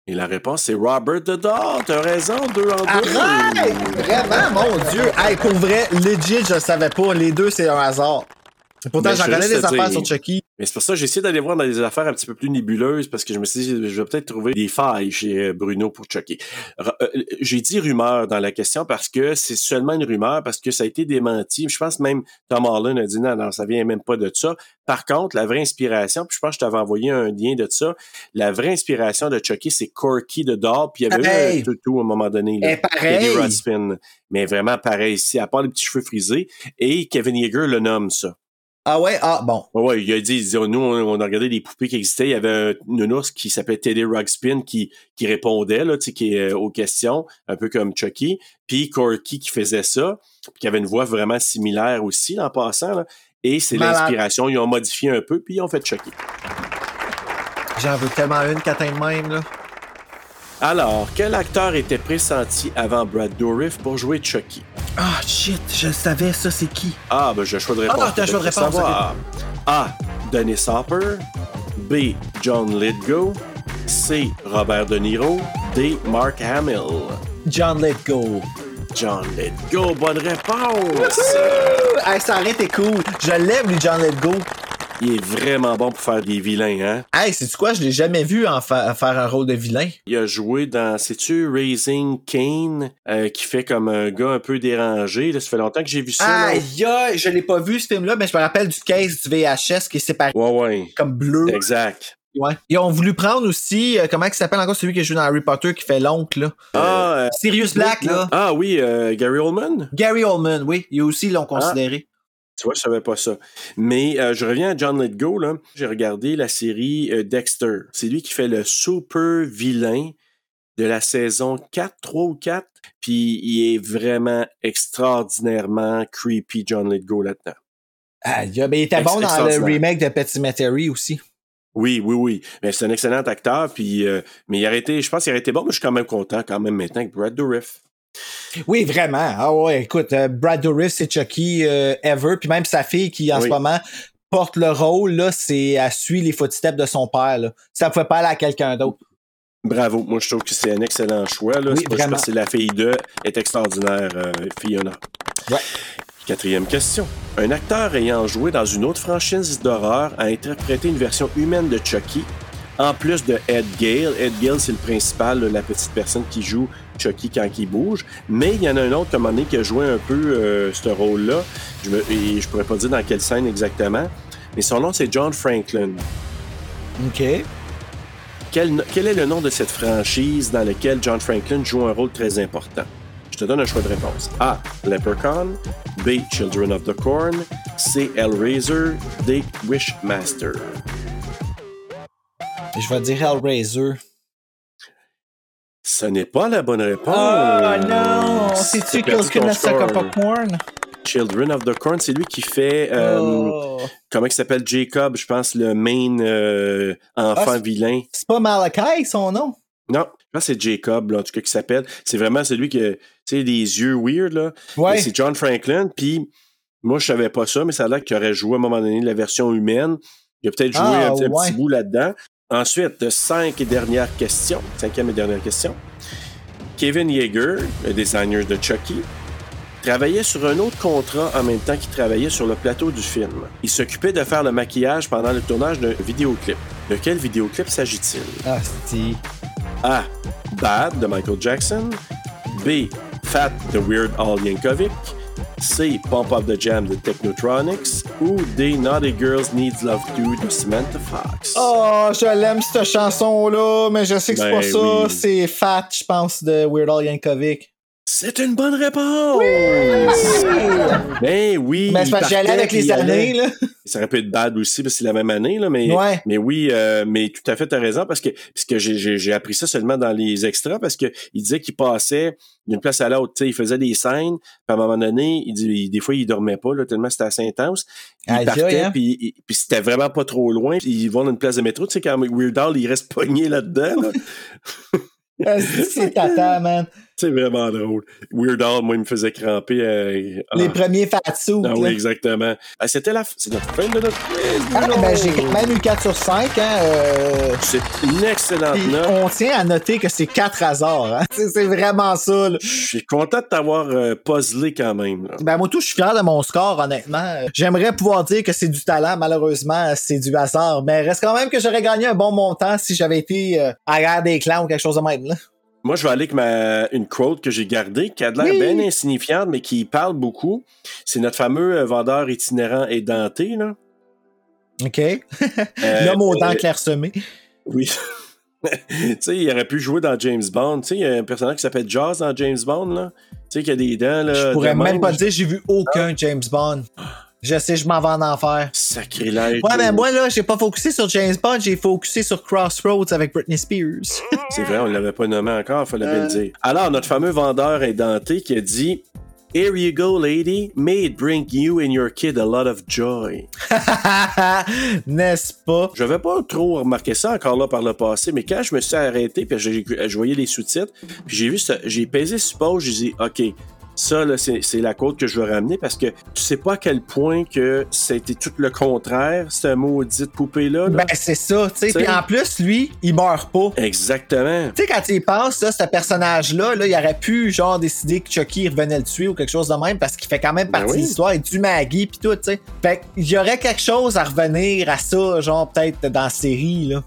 E: Et la réponse c'est Robert de Doll. T'as raison, deux en deux.
D: Arrête! Vraiment, mon Dieu. Hey, pour vrai, legit, je le savais pas. Les deux, c'est un hasard. Pourtant, j'en
E: je
D: connais des affaires
E: dire-
D: sur Chucky.
E: Mais c'est pour ça que j'ai essayé d'aller voir dans des affaires un petit peu plus nébuleuses parce que je me suis dit, je vais peut-être trouver des failles chez euh, Bruno pour Chucky. R- euh, j'ai dit rumeur dans la question parce que c'est seulement une rumeur parce que ça a été démenti. Je pense même Tom Holland a dit non, non, ça vient même pas de ça. Par contre, la vraie inspiration, puis je pense que je t'avais envoyé un lien de ça, la vraie inspiration de Chucky, c'est Corky de Doll, puis il y avait
D: Pareil.
E: eu un toutou à un moment donné. Là,
D: Eh, pareil.
E: Ruxpin. Mais vraiment pareil ici, à part les petits cheveux frisés. Et Kevin Yeager le nomme ça.
D: Ah ouais, ah bon.
E: Ouais, ouais, il a dit, il dit, nous, on, a regardé des poupées qui existaient. Il y avait un, une ours qui s'appelait Teddy Ruxpin qui, qui répondait, là, tu sais, qui, euh, aux questions, un peu comme Chucky. Puis Corky qui faisait ça, puis qui avait une voix vraiment similaire aussi, en passant, là. Et c'est l'inspiration. Ils ont modifié un peu, puis ils ont fait Chucky.
D: J'en veux tellement une qu'atteint de même, là.
E: Alors, quel acteur était pressenti avant Brad Dourif pour jouer Chucky?
D: Ah, shit, je savais, ça, c'est qui?
E: A. Ben, j'ai un choix de réponse.
D: Ah, t'as un choix de
E: Peut-être
D: réponse,
E: savoir. A. Dennis Hopper. B. John Lithgow. C. Robert De Niro. D. Mark Hamill.
D: John Let Go.
E: John Lithgow, bonne réponse!
D: Hey, ça aurait été cool. Je l'aime, lui, John Let Go.
E: Il est vraiment bon pour faire des vilains, hein?
D: Hey, c'est quoi? Je l'ai jamais vu en fa- faire un rôle de vilain.
E: Il a joué dans, sais-tu, Raising Kane, euh, qui fait comme un gars un peu dérangé. Là, ça fait longtemps que j'ai vu ça.
D: aïe, je l'ai pas vu, ce film-là, mais je me rappelle du case du VHS qui est séparé
E: Ouais, ouais.
D: comme bleu.
E: Exact.
D: Ouais. Ils ont voulu prendre aussi, euh, comment il s'appelle encore celui qui joue dans Harry Potter qui fait l'oncle, là?
E: Ah, euh,
D: Sirius Black, là.
E: ah oui, euh, Gary Oldman?
D: Gary Oldman, oui. Ils aussi l'ont considéré.
E: Tu vois, je savais pas ça. Mais euh, je reviens à John Lithgow, là. J'ai regardé la série euh, Dexter. C'est lui qui fait le super vilain de la saison 4, 3 ou 4. Puis il est vraiment extraordinairement creepy, John Lithgow, là-dedans.
D: Aïe, ben, il était bon dans le remake de Petit Materi aussi.
E: Oui, oui, oui. Mais c'est un excellent acteur. Puis, euh, mais il aurait été, je pense qu'il aurait été bon, mais je suis quand même content quand même maintenant avec Brad Dourif.
D: Oui, vraiment. Ah ouais, écoute, euh, Brad Dourif, c'est Chucky euh, Ever, puis même sa fille qui, en
E: Oui.
D: ce moment, porte le rôle, là, c'est, elle suit les footsteps de son père, là. Ça pouvait pas aller à quelqu'un d'autre.
E: Bravo. Moi, je trouve que c'est un excellent choix. Là.
D: Oui, vraiment.
E: parce que c'est la fille de est extraordinaire, euh, Fiona.
D: Ouais.
E: Quatrième question. Un acteur ayant joué dans une autre franchise d'horreur a interprété une version humaine de Chucky, en plus de Ed Gale. Ed Gale, c'est le principal, là, la petite personne qui joue Chucky quand il bouge. Mais il y en a un autre, comme un moment donné, qui a joué un peu euh, ce rôle-là. Je, me, et je pourrais pas dire dans quelle scène exactement. Mais son nom, c'est John Franklin.
D: OK.
E: Quel, quel est le nom de cette franchise dans laquelle John Franklin joue un rôle très important? Je te donne un choix de réponse. A. Leprechaun. B. Children of the Corn. C. Hellraiser. D. Wishmaster.
D: Je vais dire Hellraiser.
E: Ce n'est pas la bonne réponse.
D: Oh non! C'est-tu
E: T'as perdu
D: Kills
E: ton
D: Can Suck Up
E: score.
D: a Corn?
E: Children of the Corn, c'est lui qui fait... euh,
D: Oh.
E: Comment il s'appelle? Jacob, je pense, le main euh, enfant
D: Ah, c'est-
E: vilain.
D: C'est pas Malachi, son nom?
E: Non, je pense que c'est Jacob, là, en tout cas, qui s'appelle. C'est vraiment celui qui a, tu sais, des yeux weird, là.
D: Ouais.
E: C'est John Franklin, puis moi, je savais pas ça, mais ça a l'air qu'il aurait joué à un moment donné la version humaine. Il a peut-être joué
D: Ah,
E: un, petit bout là-dedans. Ensuite, cinq et dernière question, cinquième et dernière question. Kevin Yeager, le designer de Chucky, travaillait sur un autre contrat en même temps qu'il travaillait sur le plateau du film. Il s'occupait de faire le maquillage pendant le tournage d'un vidéoclip. De quel vidéoclip s'agit-il?
D: Ah, c'est...
E: A. Bad de Michael Jackson. B. Fat de Weird Al Yankovic. C. Pump Up the Jam de Technotronics. Ou D. Naughty Girls Needs Love 2 de Samantha Fox.
D: Oh, je l'aime cette chanson-là, mais je sais que c'est
E: Ben
D: pas ça. C'est Fat, je pense, de Weird Al Yankovic.
E: C'est une bonne réponse! Ben oui!
D: Mais c'est
E: il
D: parce que j'allais avec les années, là.
E: Ça aurait pu être bad aussi parce que c'est la même année, là, mais,
D: Ouais.
E: mais oui, euh, mais tout à fait, t'as raison, parce que, parce que j'ai, appris ça seulement dans les extras, parce que il disait qu'il passait d'une place à l'autre, tu sais, il faisait des scènes, puis à un moment donné, il des fois, il dormait pas, là, tellement c'était assez intense. Il partait,
D: hein.
E: puis c'était vraiment pas trop loin, puis ils vont dans une place de métro, tu sais, quand Weird Al, il reste pogné là-dedans, là.
D: Ah, c'est tata, man.
E: C'est vraiment drôle. Weird Al, moi, il me faisait cramper. euh, ah.
D: Les premiers fatsoux.
E: Ah oui, exactement. Ah, C'était la... c'est notre fin de notre quiz,
D: Ah, ben, j'ai quand même eu 4 sur 5. Hein, euh,
E: C'est une excellente note.
D: on tient à noter que c'est 4 hasards. Hein. C'est vraiment ça.
E: Je suis content de t'avoir euh, puzzlé quand même. là.
D: Ben, moi, tout, je suis fier de mon score, honnêtement. J'aimerais pouvoir dire que c'est du talent. Malheureusement, c'est du hasard. Mais reste quand même que j'aurais gagné un bon montant si j'avais été euh, à l'ère des clans ou quelque chose de même. Là.
E: Moi, je vais aller avec ma, une quote que j'ai gardée, qui a de l'air
D: Oui.
E: bien insignifiante, mais qui parle beaucoup. C'est notre fameux euh, vendeur itinérant et denté, là.
D: OK?
E: Euh,
D: L'homme aux dents
E: euh,
D: clairsemées.
E: Oui. tu sais, il aurait pu jouer dans James Bond. Tu sais, il y a un personnage qui s'appelle Jaws dans James Bond, là. Tu sais, qui a des dents, là.
D: Je pourrais même pas dire j'ai vu aucun James Bond. Je sais, je m'en vais en enfer.
E: Sacrilège.
D: Ouais, ben moi, là, j'ai pas focusé sur James Bond, j'ai focusé sur Crossroads avec Britney Spears.
E: C'est vrai, on l'avait pas nommé encore, fallait bien le
D: Euh.
E: dire. Alors, notre fameux vendeur indenté qui a dit Here you go, lady. May it bring you and your kid a lot of joy.
D: N'est-ce pas?
E: Je vais pas trop remarquer ça encore là par le passé, mais quand je me suis arrêté, puis j'ai- je voyais les sous-titres, puis j'ai vu, ça- j'ai pesé suppose, j'ai dit, OK, ça, là, c'est la côte que je veux ramener parce que tu sais pas à quel point que c'était tout le contraire, cette maudite poupée-là. là.
D: Ben, c'est ça, tu sais. Puis en plus, lui, il meurt pas.
E: Exactement.
D: Tu sais, quand il pense, là, ce personnage-là, là, il aurait pu, genre, décider que Chucky revenait le tuer ou quelque chose de même parce qu'il fait quand même
E: Ben
D: partie
E: oui.
D: de l'histoire. Il tue Maggie pis tout, tu sais. Fait qu'il y aurait quelque chose à revenir à ça, genre, peut-être dans la série, là.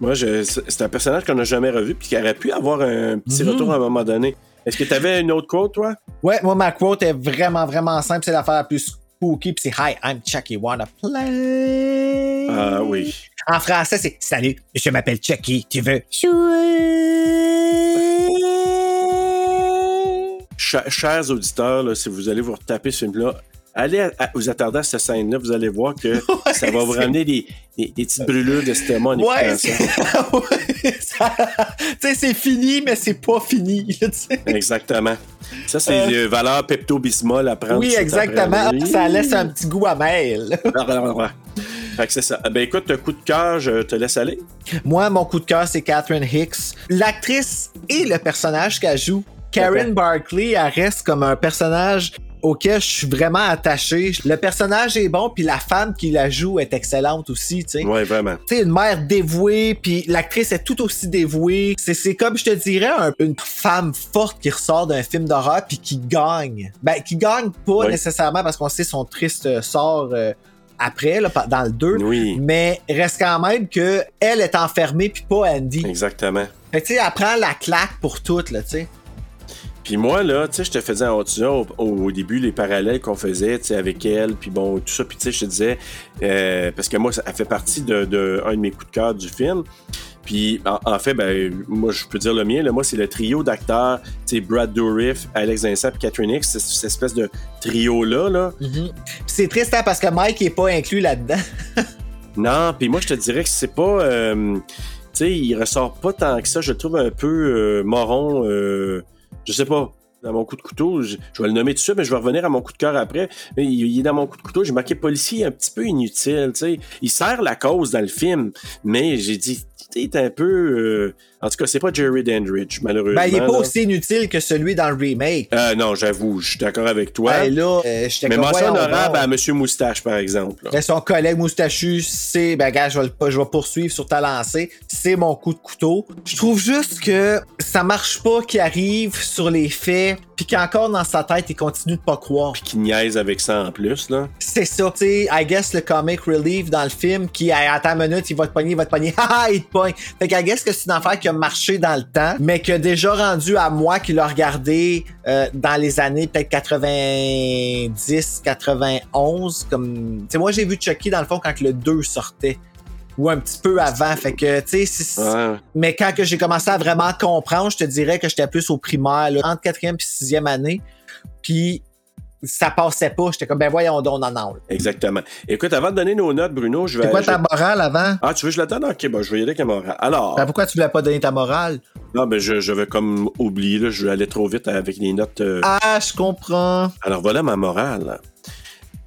E: Moi, je- c'est c'est un personnage qu'on n'a jamais revu, puis qui aurait pu avoir un petit
D: Mhm.
E: retour à un moment donné. Est-ce que tu avais une autre quote, toi?
D: Ouais, moi, ma quote est vraiment, vraiment simple. C'est l'affaire la plus spooky pis c'est Hi, I'm Chucky, wanna play?
E: Ah oui.
D: En français, c'est Salut, je m'appelle Chucky, tu veux
E: chers auditeurs, là, si vous allez vous retaper ce film-là, allez à- à- vous attarder à cette scène-là, vous allez voir que ça va vous ramener des, des, des petites brûlures d'estomac en
D: Ouais, c'est-
E: ça.
D: Fini, mais c'est pas fini, là.
E: Exactement. Ça, c'est
D: Euh,
E: les valeurs Pepto-Bismol à prendre.
D: Oui, exactement. Ça laisse un petit goût amer.
E: Fait que c'est ça. Ben écoute, coup de cœur, je te laisse aller.
D: Moi, mon coup de cœur, c'est Catherine Hicks. L'actrice et le personnage qu'elle joue, Karen. Barkley, elle reste comme un personnage auquel je suis vraiment attaché. Le personnage est bon, puis la femme qui la joue est excellente aussi, tu sais.
E: Ouais, vraiment.
D: Tu sais, une mère dévouée, puis l'actrice est tout aussi dévouée. C'est, comme, je te dirais, un- une femme forte qui ressort d'un film d'horreur puis qui gagne. Ben, qui gagne pas
E: Ouais.
D: nécessairement parce qu'on sait son triste euh, sort euh, après, là, dans le 2.
E: Oui,
D: Mais reste quand même que elle est enfermée puis pas Andy.
E: exactement.
D: Fait que tu sais, elle prend la claque pour toutes, là, tu sais.
E: Puis moi, là, tu sais, je te faisais en au, au début les parallèles qu'on faisait, tu sais, avec elle, puis bon, tout ça, puis tu sais, je te disais, euh, parce que moi, ça fait partie de, de un de mes coups de cœur du film. Puis, en, en fait, ben, moi, je peux dire le mien, là, moi, c'est le trio d'acteurs, tu sais, Brad Dourif, Alex Vincent, puis Catherine Hicks, c'est cette espèce de trio-là, là.
D: Puis c'est triste, hein, parce que Mike est pas inclus là-dedans.
E: Non, puis moi, je te dirais que c'est pas. euh, tu sais, il ressort pas tant que ça. Je le trouve un peu euh, moron. euh, je sais pas. Dans mon coup de couteau, je, vais le nommer tout suite, mais je vais revenir à mon coup de cœur après. Il, est dans mon coup de couteau. J'ai marqué policier un petit peu inutile. Tu sais, il sert la cause dans le film, mais j'ai dit, sais, un peu. euh, en tout cas, c'est pas Jerry Dandridge, malheureusement.
D: Ben, il est pas
E: là.
D: aussi inutile que celui dans le remake.
E: Euh, non, j'avoue, je suis d'accord avec toi.
D: Ben là, euh, j'étais
E: mais mention honorable à Monsieur Moustache, par exemple.
D: Mais son collègue moustachu, c'est, ben gars, je vais, le- je vais poursuivre sur ta lancée. C'est mon coup de couteau. Je trouve juste que ça marche pas qu'il arrive sur les faits, puis qu'encore dans sa tête, il continue de pas croire.
E: Qui niaise avec ça en plus, là.
D: C'est ça. Tu sais, I guess le comic relief dans le film qui, à attends une minute, il va te pogner, il va te pogner, haha, il te pogne. Fait que I guess que c'est une affaire qui a marché dans le temps, mais qui a déjà rendu à moi qui l'a regardé euh, dans les années peut-être 90, 91. Comme, tu sais, moi j'ai vu Chucky dans le fond quand le 2 sortait. Ou un petit peu avant. Fait que, tu sais,
E: Ouais.
D: mais quand que j'ai commencé à vraiment comprendre, je te dirais que j'étais plus au primaire, là, entre quatrième et sixième année. Puis ça passait pas. J'étais comme, ben voyons donc, non, non.
E: Exactement. Écoute, avant de donner nos notes, Bruno, je vais.
D: C'est quoi ta morale avant?
E: Ah, tu veux que je la donne? Ok, bon, je vais y aller avec la morale. Alors,
D: Ben, pourquoi tu voulais pas donner ta morale?
E: non, ben, je, je vais comme oublier, là, je vais aller trop vite avec les notes. euh.
D: Ah, je comprends.
E: Alors, voilà ma morale.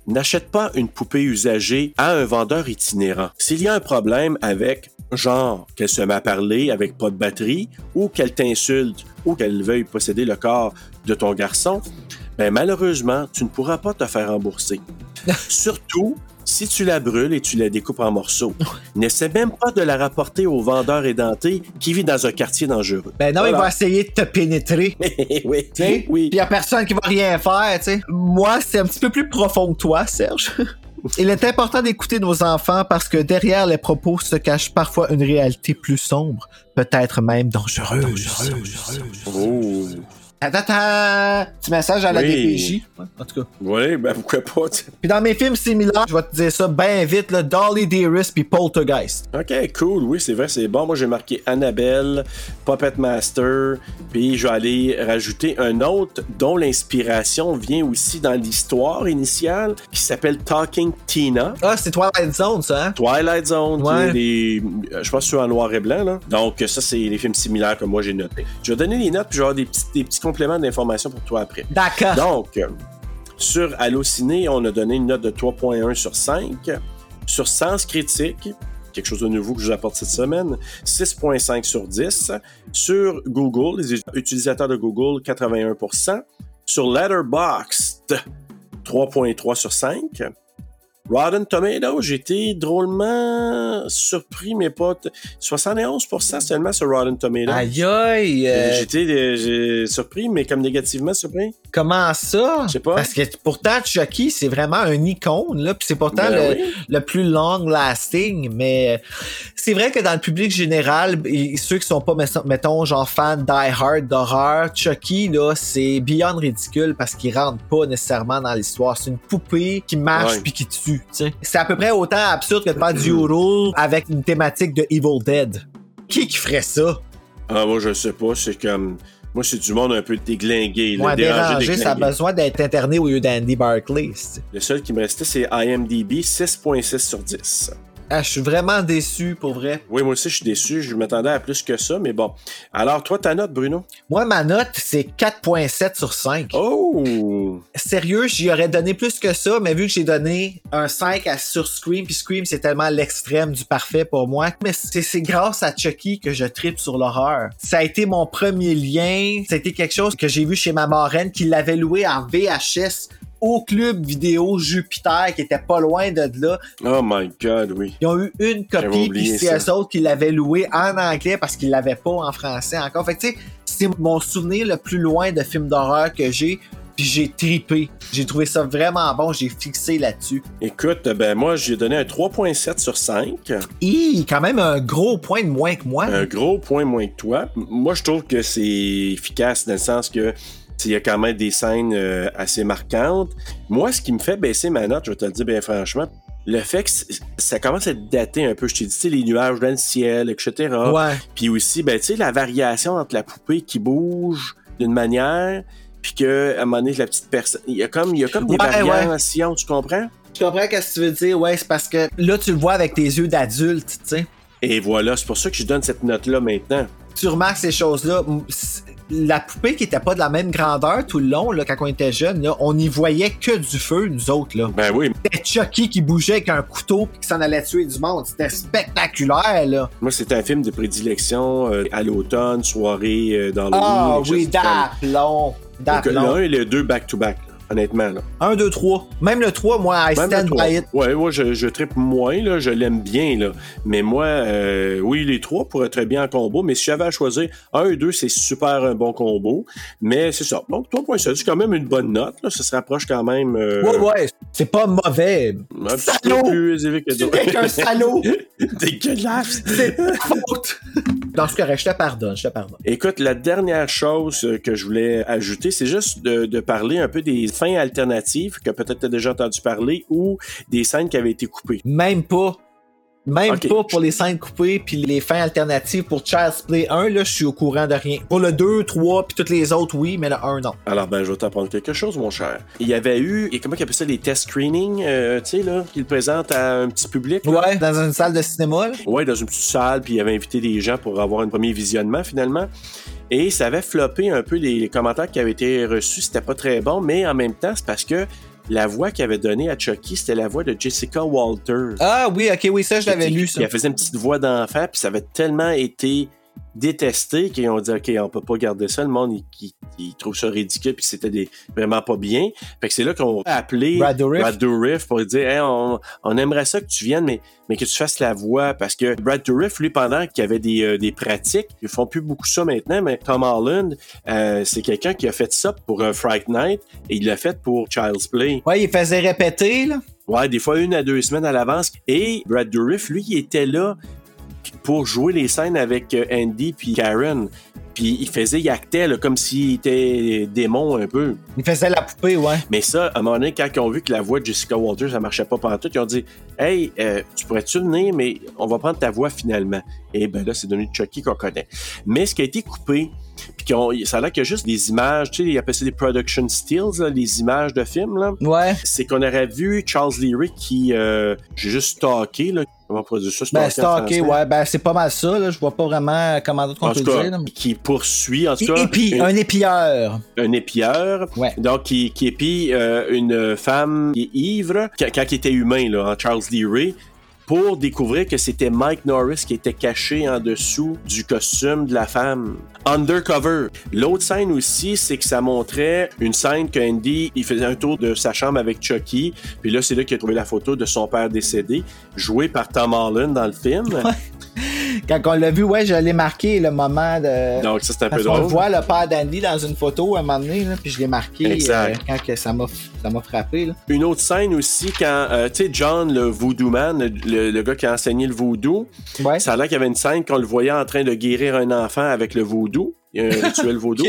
E: N'achète pas une poupée usagée à un vendeur itinérant. S'il y a un problème avec, genre, qu'elle se met à parler avec pas de batterie ou qu'elle t'insulte ou qu'elle veuille posséder le corps de ton garçon, ben malheureusement, tu ne pourras pas te faire rembourser. Surtout si tu la brûles et tu la découpes en morceaux. N'essaie même pas de la rapporter au vendeur édenté qui vit dans un quartier dangereux.
D: Ben non, il va essayer de te pénétrer.
E: oui, oui.
D: Puis y a personne qui va rien faire, tu sais. Moi, c'est un petit peu plus profond que toi, Serge. Il est important d'écouter nos enfants parce que derrière les propos se cache parfois une réalité plus sombre, peut-être même dangereuse.
E: Oh.
D: Attends, attends, petit message à la
E: Oui.
D: DPJ. Ouais, en tout cas.
E: Oui, ben pourquoi pas. tu sais.
D: Puis dans mes films similaires, je vais te dire ça bien vite, là, Dolly Dearest puis Poltergeist.
E: Ok, cool. Oui, c'est vrai, c'est bon. Moi, j'ai marqué Annabelle, Puppet Master, puis je vais aller rajouter un autre dont l'inspiration vient aussi dans l'histoire initiale, qui s'appelle Talking Tina.
D: Ah, c'est Twilight Zone, ça, hein?
E: Twilight Zone,
D: Ouais.
E: euh, je pense que c'est en noir et blanc. Là. Donc, ça, c'est les films similaires que moi j'ai notés. Je vais donner les notes, puis je vais avoir des petits, des petits compléments d'informations pour toi après.
D: D'accord.
E: Donc, euh, sur Allociné, on a donné une note de 3.1 sur 5. Sur Sens Critique, quelque chose de nouveau que je vous apporte cette semaine, 6.5 sur 10. Sur Google, les utilisateurs de Google, 81%. Sur Letterboxd, 3.3 sur 5. Rotten Tomatoes, j'ai été drôlement surpris, mais pas... t- 71% seulement sur Rotten Tomatoes.
D: Aïe aïe! euh,
E: J'étais euh, surpris, mais comme négativement surpris.
D: Comment ça?
E: Je sais pas.
D: Parce que pourtant, Chucky, c'est vraiment un icône, là, puis c'est pourtant
E: Ben
D: le,
E: oui.
D: le plus long lasting, mais c'est vrai que dans le public général, ceux qui sont pas, mettons- genre fans die hard d'horreur, Chucky, là, c'est beyond ridicule parce qu'il rentre pas nécessairement dans l'histoire. C'est une poupée qui marche
E: Ouais.
D: puis qui tue. C'est à peu près autant absurde que de faire du horror avec une thématique de Evil Dead. Qui qui ferait ça?
E: Ah, moi, je sais pas. C'est comme. Moi, c'est du monde un peu déglingué.
D: Moi,
E: dérangé,
D: déranger, ça a besoin d'être interné au lieu d'Andy Barclay.
E: Le seul qui me restait, c'est IMDb, 6.6 sur 10.
D: Ah, je suis vraiment déçu, pour vrai.
E: Oui, moi aussi, je suis déçu. Je m'attendais à plus que ça, mais bon. Alors, toi, ta note, Bruno?
D: Moi, ma note, c'est 4.7 sur 5.
E: Oh!
D: Sérieux, j'y aurais donné plus que ça, mais vu que j'ai donné un 5 à sur Scream, puis Scream, c'est tellement l'extrême du parfait pour moi. Mais c'est c'est grâce à Chucky que je tripe sur l'horreur. Ça a été mon premier lien. Ça a été quelque chose que j'ai vu chez ma marraine qui l'avait loué en VHS au club vidéo Jupiter qui était pas loin de là.
E: Oh my God, oui.
D: Ils ont eu une copie, puis c'est eux autres qui l'avaient loué en anglais parce qu'ils l'avaient pas en français encore. Fait que tu sais, c'est mon souvenir le plus loin de films d'horreur que j'ai, puis j'ai tripé. J'ai trouvé ça vraiment bon, j'ai fixé là-dessus.
E: Écoute, ben moi, j'ai donné un 3.7 sur 5.
D: Hi, quand même un gros point de moins que moi.
E: Un gros point moins que toi. Moi, je trouve que c'est efficace dans le sens que il y a quand même des scènes euh, assez marquantes. Moi, ce qui me fait baisser ma note, je vais te le dire bien franchement, le fait que ça commence à être daté un peu. Je t'ai dit, tu sais, les nuages dans le ciel, etc.
D: Ouais.
E: Puis aussi, ben, tu sais, la variation entre la poupée qui bouge d'une manière, puis que à un moment donné, la petite personne. Il y a comme, il y a comme des
D: Ouais, ouais.
E: variations, tu comprends?
D: Je comprends ce que tu veux dire, ouais, c'est parce que là, tu le vois avec tes yeux d'adulte, tu sais.
E: Et voilà, c'est pour ça que je donne cette note-là maintenant.
D: Tu remarques ces choses-là. La poupée qui était pas de la même grandeur tout le long, là, quand on était jeune, là, on y voyait que du feu, nous autres, là.
E: Ben oui,
D: C'était Chucky qui bougeait avec un couteau puis qui s'en allait tuer du monde. C'était spectaculaire, là.
E: moi, c'est un film de prédilection euh, à l'automne, soirée euh, dans le
D: Ah oui, d'aplomb.
E: Le
D: D'aplomb.
E: 1 et le 2 back-to-back, honnêtement. Là.
D: 1, 2, 3. Même le 3, moi, I
E: Même
D: stand by it.
E: Ouais, moi, je, je trippe moins, là, je l'aime bien, là. Mais moi, euh, oui, les trois pourraient très bien en combo, mais si j'avais à choisir, 1 et 2, c'est super un bon combo. Mais c'est ça. Donc, 3.7, c'est quand même une bonne note, là. Ça se rapproche quand même euh,
D: Ouais, ouais, c'est pas mauvais.
E: un
D: Salaud!
E: plus élevé que
D: Tu
E: d'autres.
D: es qu'un salaud!
E: Dégueulasse!
D: C'est faute! Dans ce cas, je te pardonne, je te pardonne.
E: Écoute, la dernière chose que je voulais ajouter, c'est juste de, de parler un peu des fins alternatives que peut-être tu as déjà entendu parler ou des scènes qui avaient été coupées.
D: Même pas. Même pas pour les scènes coupées puis les fins alternatives pour Child's Play 1, là, je suis au courant de rien. Pour le 2, 3 puis toutes les autres, oui, mais le 1, non.
E: Alors, ben, je vais t'apprendre quelque chose, mon cher. Il y avait eu, et comment ils appellent ça, les test screenings, euh, tu sais, là, qu'ils présentent à un petit public. là?
D: Ouais, dans une salle de cinéma, là.
E: Ouais, dans une petite salle, puis il avait invité des gens pour avoir un premier visionnement, finalement. Et ça avait floppé un peu les, les commentaires qui avaient été reçus. C'était pas très bon, mais en même temps, c'est parce que la voix qu'il avait donnée à Chucky, c'était la voix de Jessica Walters.
D: Ah oui, ok, oui, ça, je l'avais lu, ça.
E: qui faisait une petite voix d'enfant, puis ça avait tellement été détesté, qui ont dit, OK, on peut pas garder ça. Le monde, il, il- il trouve ça ridicule, puis c'était des, vraiment pas bien. Fait que c'est là qu'on a appelé
D: Brad Dourif.
E: Brad Dourif pour dire, Hey, on, on aimerait ça que tu viennes, mais, mais que tu fasses la voix. Parce que Brad Dourif, lui, pendant qu'il y avait des, euh, des pratiques, ils font plus beaucoup ça maintenant, mais Tom Holland, euh, c'est quelqu'un qui a fait ça pour un Fright Night et il l'a fait pour Child's Play.
D: Ouais, il faisait répéter, là.
E: Ouais, des fois une à deux semaines à l'avance. Et Brad Dourif, lui, il était là pour jouer les scènes avec euh, Andy puis Karen. Puis il faisait, il actait là, comme s'il était démon un peu.
D: Il faisait la poupée, ouais.
E: Mais ça, à un moment donné, quand ils ont vu que la voix de Jessica Walters, ça marchait pas pendant tout, ils ont dit Hey, euh, tu pourrais-tu venir, mais on va prendre ta voix finalement. Et ben là, c'est devenu Chucky qu'on connaît. Mais ce qui a été coupé, puis ça a l'air qu'il y a juste des images, tu sais, ils appellent ça des production stills, là, les images de films, là.
D: Ouais.
E: C'est qu'on aurait vu Charles Leary qui, euh, j'ai juste stalké, là. Comment produire ça?
D: Ben, ouais. Ben, c'est pas mal ça, là. Je vois pas vraiment comment d'autre qu'on peut
E: cas,
D: dire, là.
E: qui poursuit, en tout cas, une-
D: un épieur.
E: un épieur,
D: Ouais.
E: donc qui, qui épie euh, une femme qui est ivre, quand, quand il était humain, là, en Charles Lee Ray, pour découvrir que c'était Mike Norris qui était caché en dessous du costume de la femme. Undercover. L'autre scène aussi, c'est que ça montrait une scène que Andy, il faisait un tour de sa chambre avec Chucky, puis là, c'est là qu'il a trouvé la photo de son père décédé, joué par Tom Holland dans le film.
D: Quand on l'a vu, ouais, je l'ai marqué le moment de.
E: Donc ça, c'est un peu drôle.
D: voit, le père d'Andy, dans une photo à un moment donné, là, puis je l'ai marqué
E: Exact.
D: euh, quand que ça m'a ça m'a frappé. Là.
E: Une autre scène aussi, quand, euh, tu sais, John, le voodoo man, le, gars qui a enseigné le voodoo,
D: Ouais.
E: ça a l'air qu'il y avait une scène qu'on le voyait en train de guérir un enfant avec le voodoo. Il y a un rituel vaudou.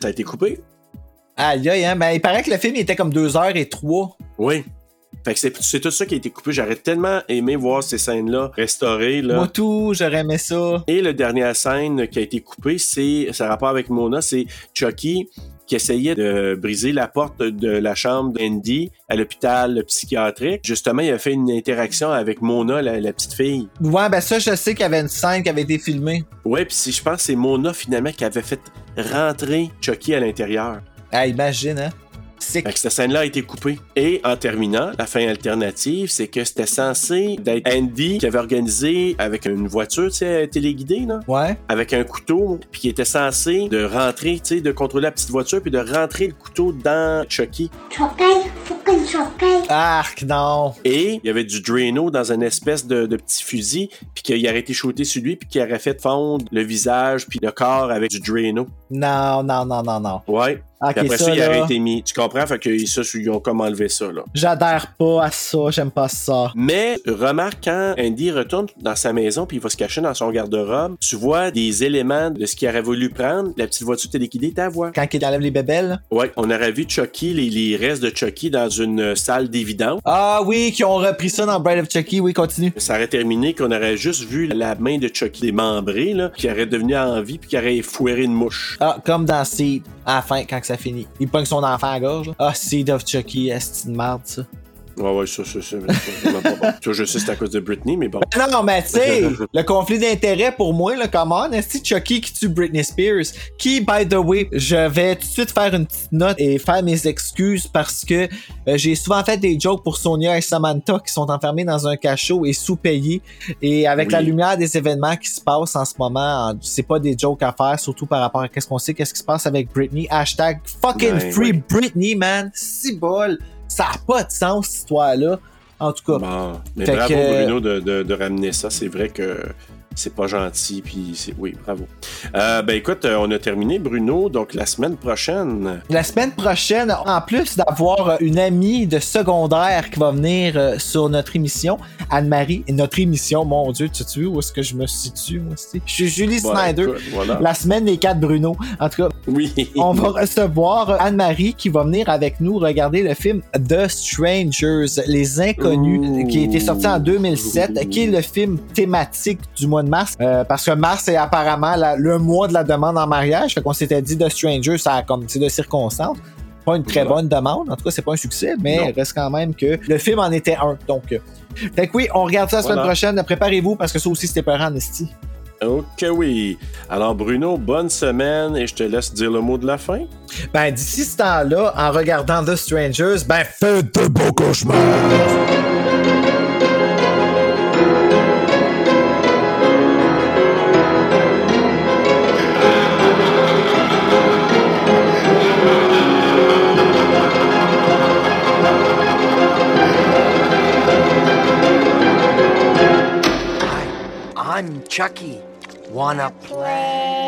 E: Ça a été coupé?
D: Aïe, aïe, hein. Ben, il paraît que le film il était comme 2 heures et 3.
E: Oui. Fait que c'est c'est tout ça qui a été coupé. J'aurais tellement aimé voir ces scènes-là restaurées. Là.
D: Moi, tout, j'aurais aimé ça.
E: Et la dernière scène qui a été coupée, c'est, ça a rapport avec Mona, c'est Chucky qui essayait de briser la porte de la chambre d'Andy à l'hôpital psychiatrique. Justement, il a fait une interaction avec Mona, la, la petite fille.
D: Ouais, ben ça, je sais qu'il y avait une scène qui avait été filmée.
E: Ouais, puis si je pense que c'est Mona finalement qui avait fait rentrer Chucky à l'intérieur.
D: Ah, imagine, hein.
E: Fait que cette scène-là a été coupée. Et en terminant, la fin alternative, c'est que c'était censé d'être Andy qui avait organisé avec une voiture, tu sais, téléguidée, là,
D: Ouais.
E: avec un couteau, puis qui était censé de rentrer, tu sais, de contrôler la petite voiture, puis de rentrer le couteau dans Chucky.
B: Choqué?
D: Arc, non.
E: Et il y avait du Drano dans une espèce de, de petit fusil, puis qu'il aurait été shooté sur lui, puis qu'il aurait fait fondre le visage, puis le corps avec du Drano.
D: Non, non, non, non, non.
E: Ouais.
D: Ok,
E: Puis après ça,
D: ça,
E: il aurait
D: là,
E: été mis. Tu comprends? Fait que ça, ils ont comme enlevé ça, là.
D: j'adhère pas à ça, j'aime pas ça.
E: Mais remarque quand Andy retourne dans sa maison puis il va se cacher dans son garde-robe, tu vois des éléments de ce qu'il aurait voulu prendre. La petite voiture téléguidée, ta voix.
D: Quand il enlève les bébelles?
E: Ouais, on aurait vu Chucky, les, les restes de Chucky dans une salle d'évidence.
D: Ah oui, qui ont repris ça dans Bride of Chucky, oui, continue.
E: Ça aurait terminé qu'on aurait juste vu la main de Chucky démembrée, là, qui aurait devenu en vie puis qui aurait foiré une mouche.
D: Ah, comme dans Seed, à la fin, quand Il pogne son enfant à la gorge. Ah, Seed of Chucky, est une merde, ça.
E: Ouais, ouais, ça, ça, ça, bon. Je sais, c'est à cause de Britney, mais bon.
D: Non, non, mais tu sais, le conflit d'intérêt pour moi, là, comment, est Chucky qui tue Britney Spears? Qui, by the way, je vais tout de suite faire une petite note et faire mes excuses parce que euh, j'ai souvent fait des jokes pour Sonia et Samantha qui sont enfermés dans un cachot et sous-payés. Et avec
E: Oui.
D: la lumière des événements qui se passent en ce moment, c'est pas des jokes à faire, surtout par rapport à qu'est-ce qu'on sait, qu'est-ce qui se passe avec Britney. Hashtag fucking
E: Ouais,
D: free
E: ouais.
D: Britney, man. Si bol. Ça a pas de sens, cette histoire-là. En tout cas.
E: Bon, mais bravo
D: que-
E: Bruno de, de- de ramener ça. C'est vrai que c'est pas gentil. Puis c'est oui, bravo. Euh, ben écoute, euh, on a terminé Bruno. Donc la semaine prochaine,
D: La semaine prochaine, en plus d'avoir euh, une amie de secondaire qui va venir sur notre émission, Anne-Marie, et notre émission, mon Dieu, tu sais où est-ce que je me situe, moi aussi? Je suis Julie
E: Ouais,
D: Snyder,
E: écoute, voilà.
D: la semaine des quatre Bruno. En tout cas,
E: oui.
D: on va recevoir Anne-Marie qui va venir avec nous regarder le film The Strangers, Les Inconnus, qui a été sorti en 2007, qui est le film thématique du mois de mars, euh, parce que mars est apparemment la- le mois de la demande en mariage, fait qu'on s'était dit The Strangers, ça a comme, c'est de circonstances. Pas une très
E: Voilà.
D: bonne demande, en tout cas, c'est pas un succès, mais
E: Non.
D: il reste quand même que le film en était un. Donc, euh, fait que oui, on regarde ça la semaine prochaine. Préparez-vous parce que ça aussi, c'était peurant, Nesty.
E: Ok, oui. Alors Bruno, bonne semaine et je te laisse dire le mot de la fin.
D: Ben, d'ici ce temps-là, en regardant The Strangers, ben, faites de beaux cauchemars!
F: I'm Chucky. Wanna play?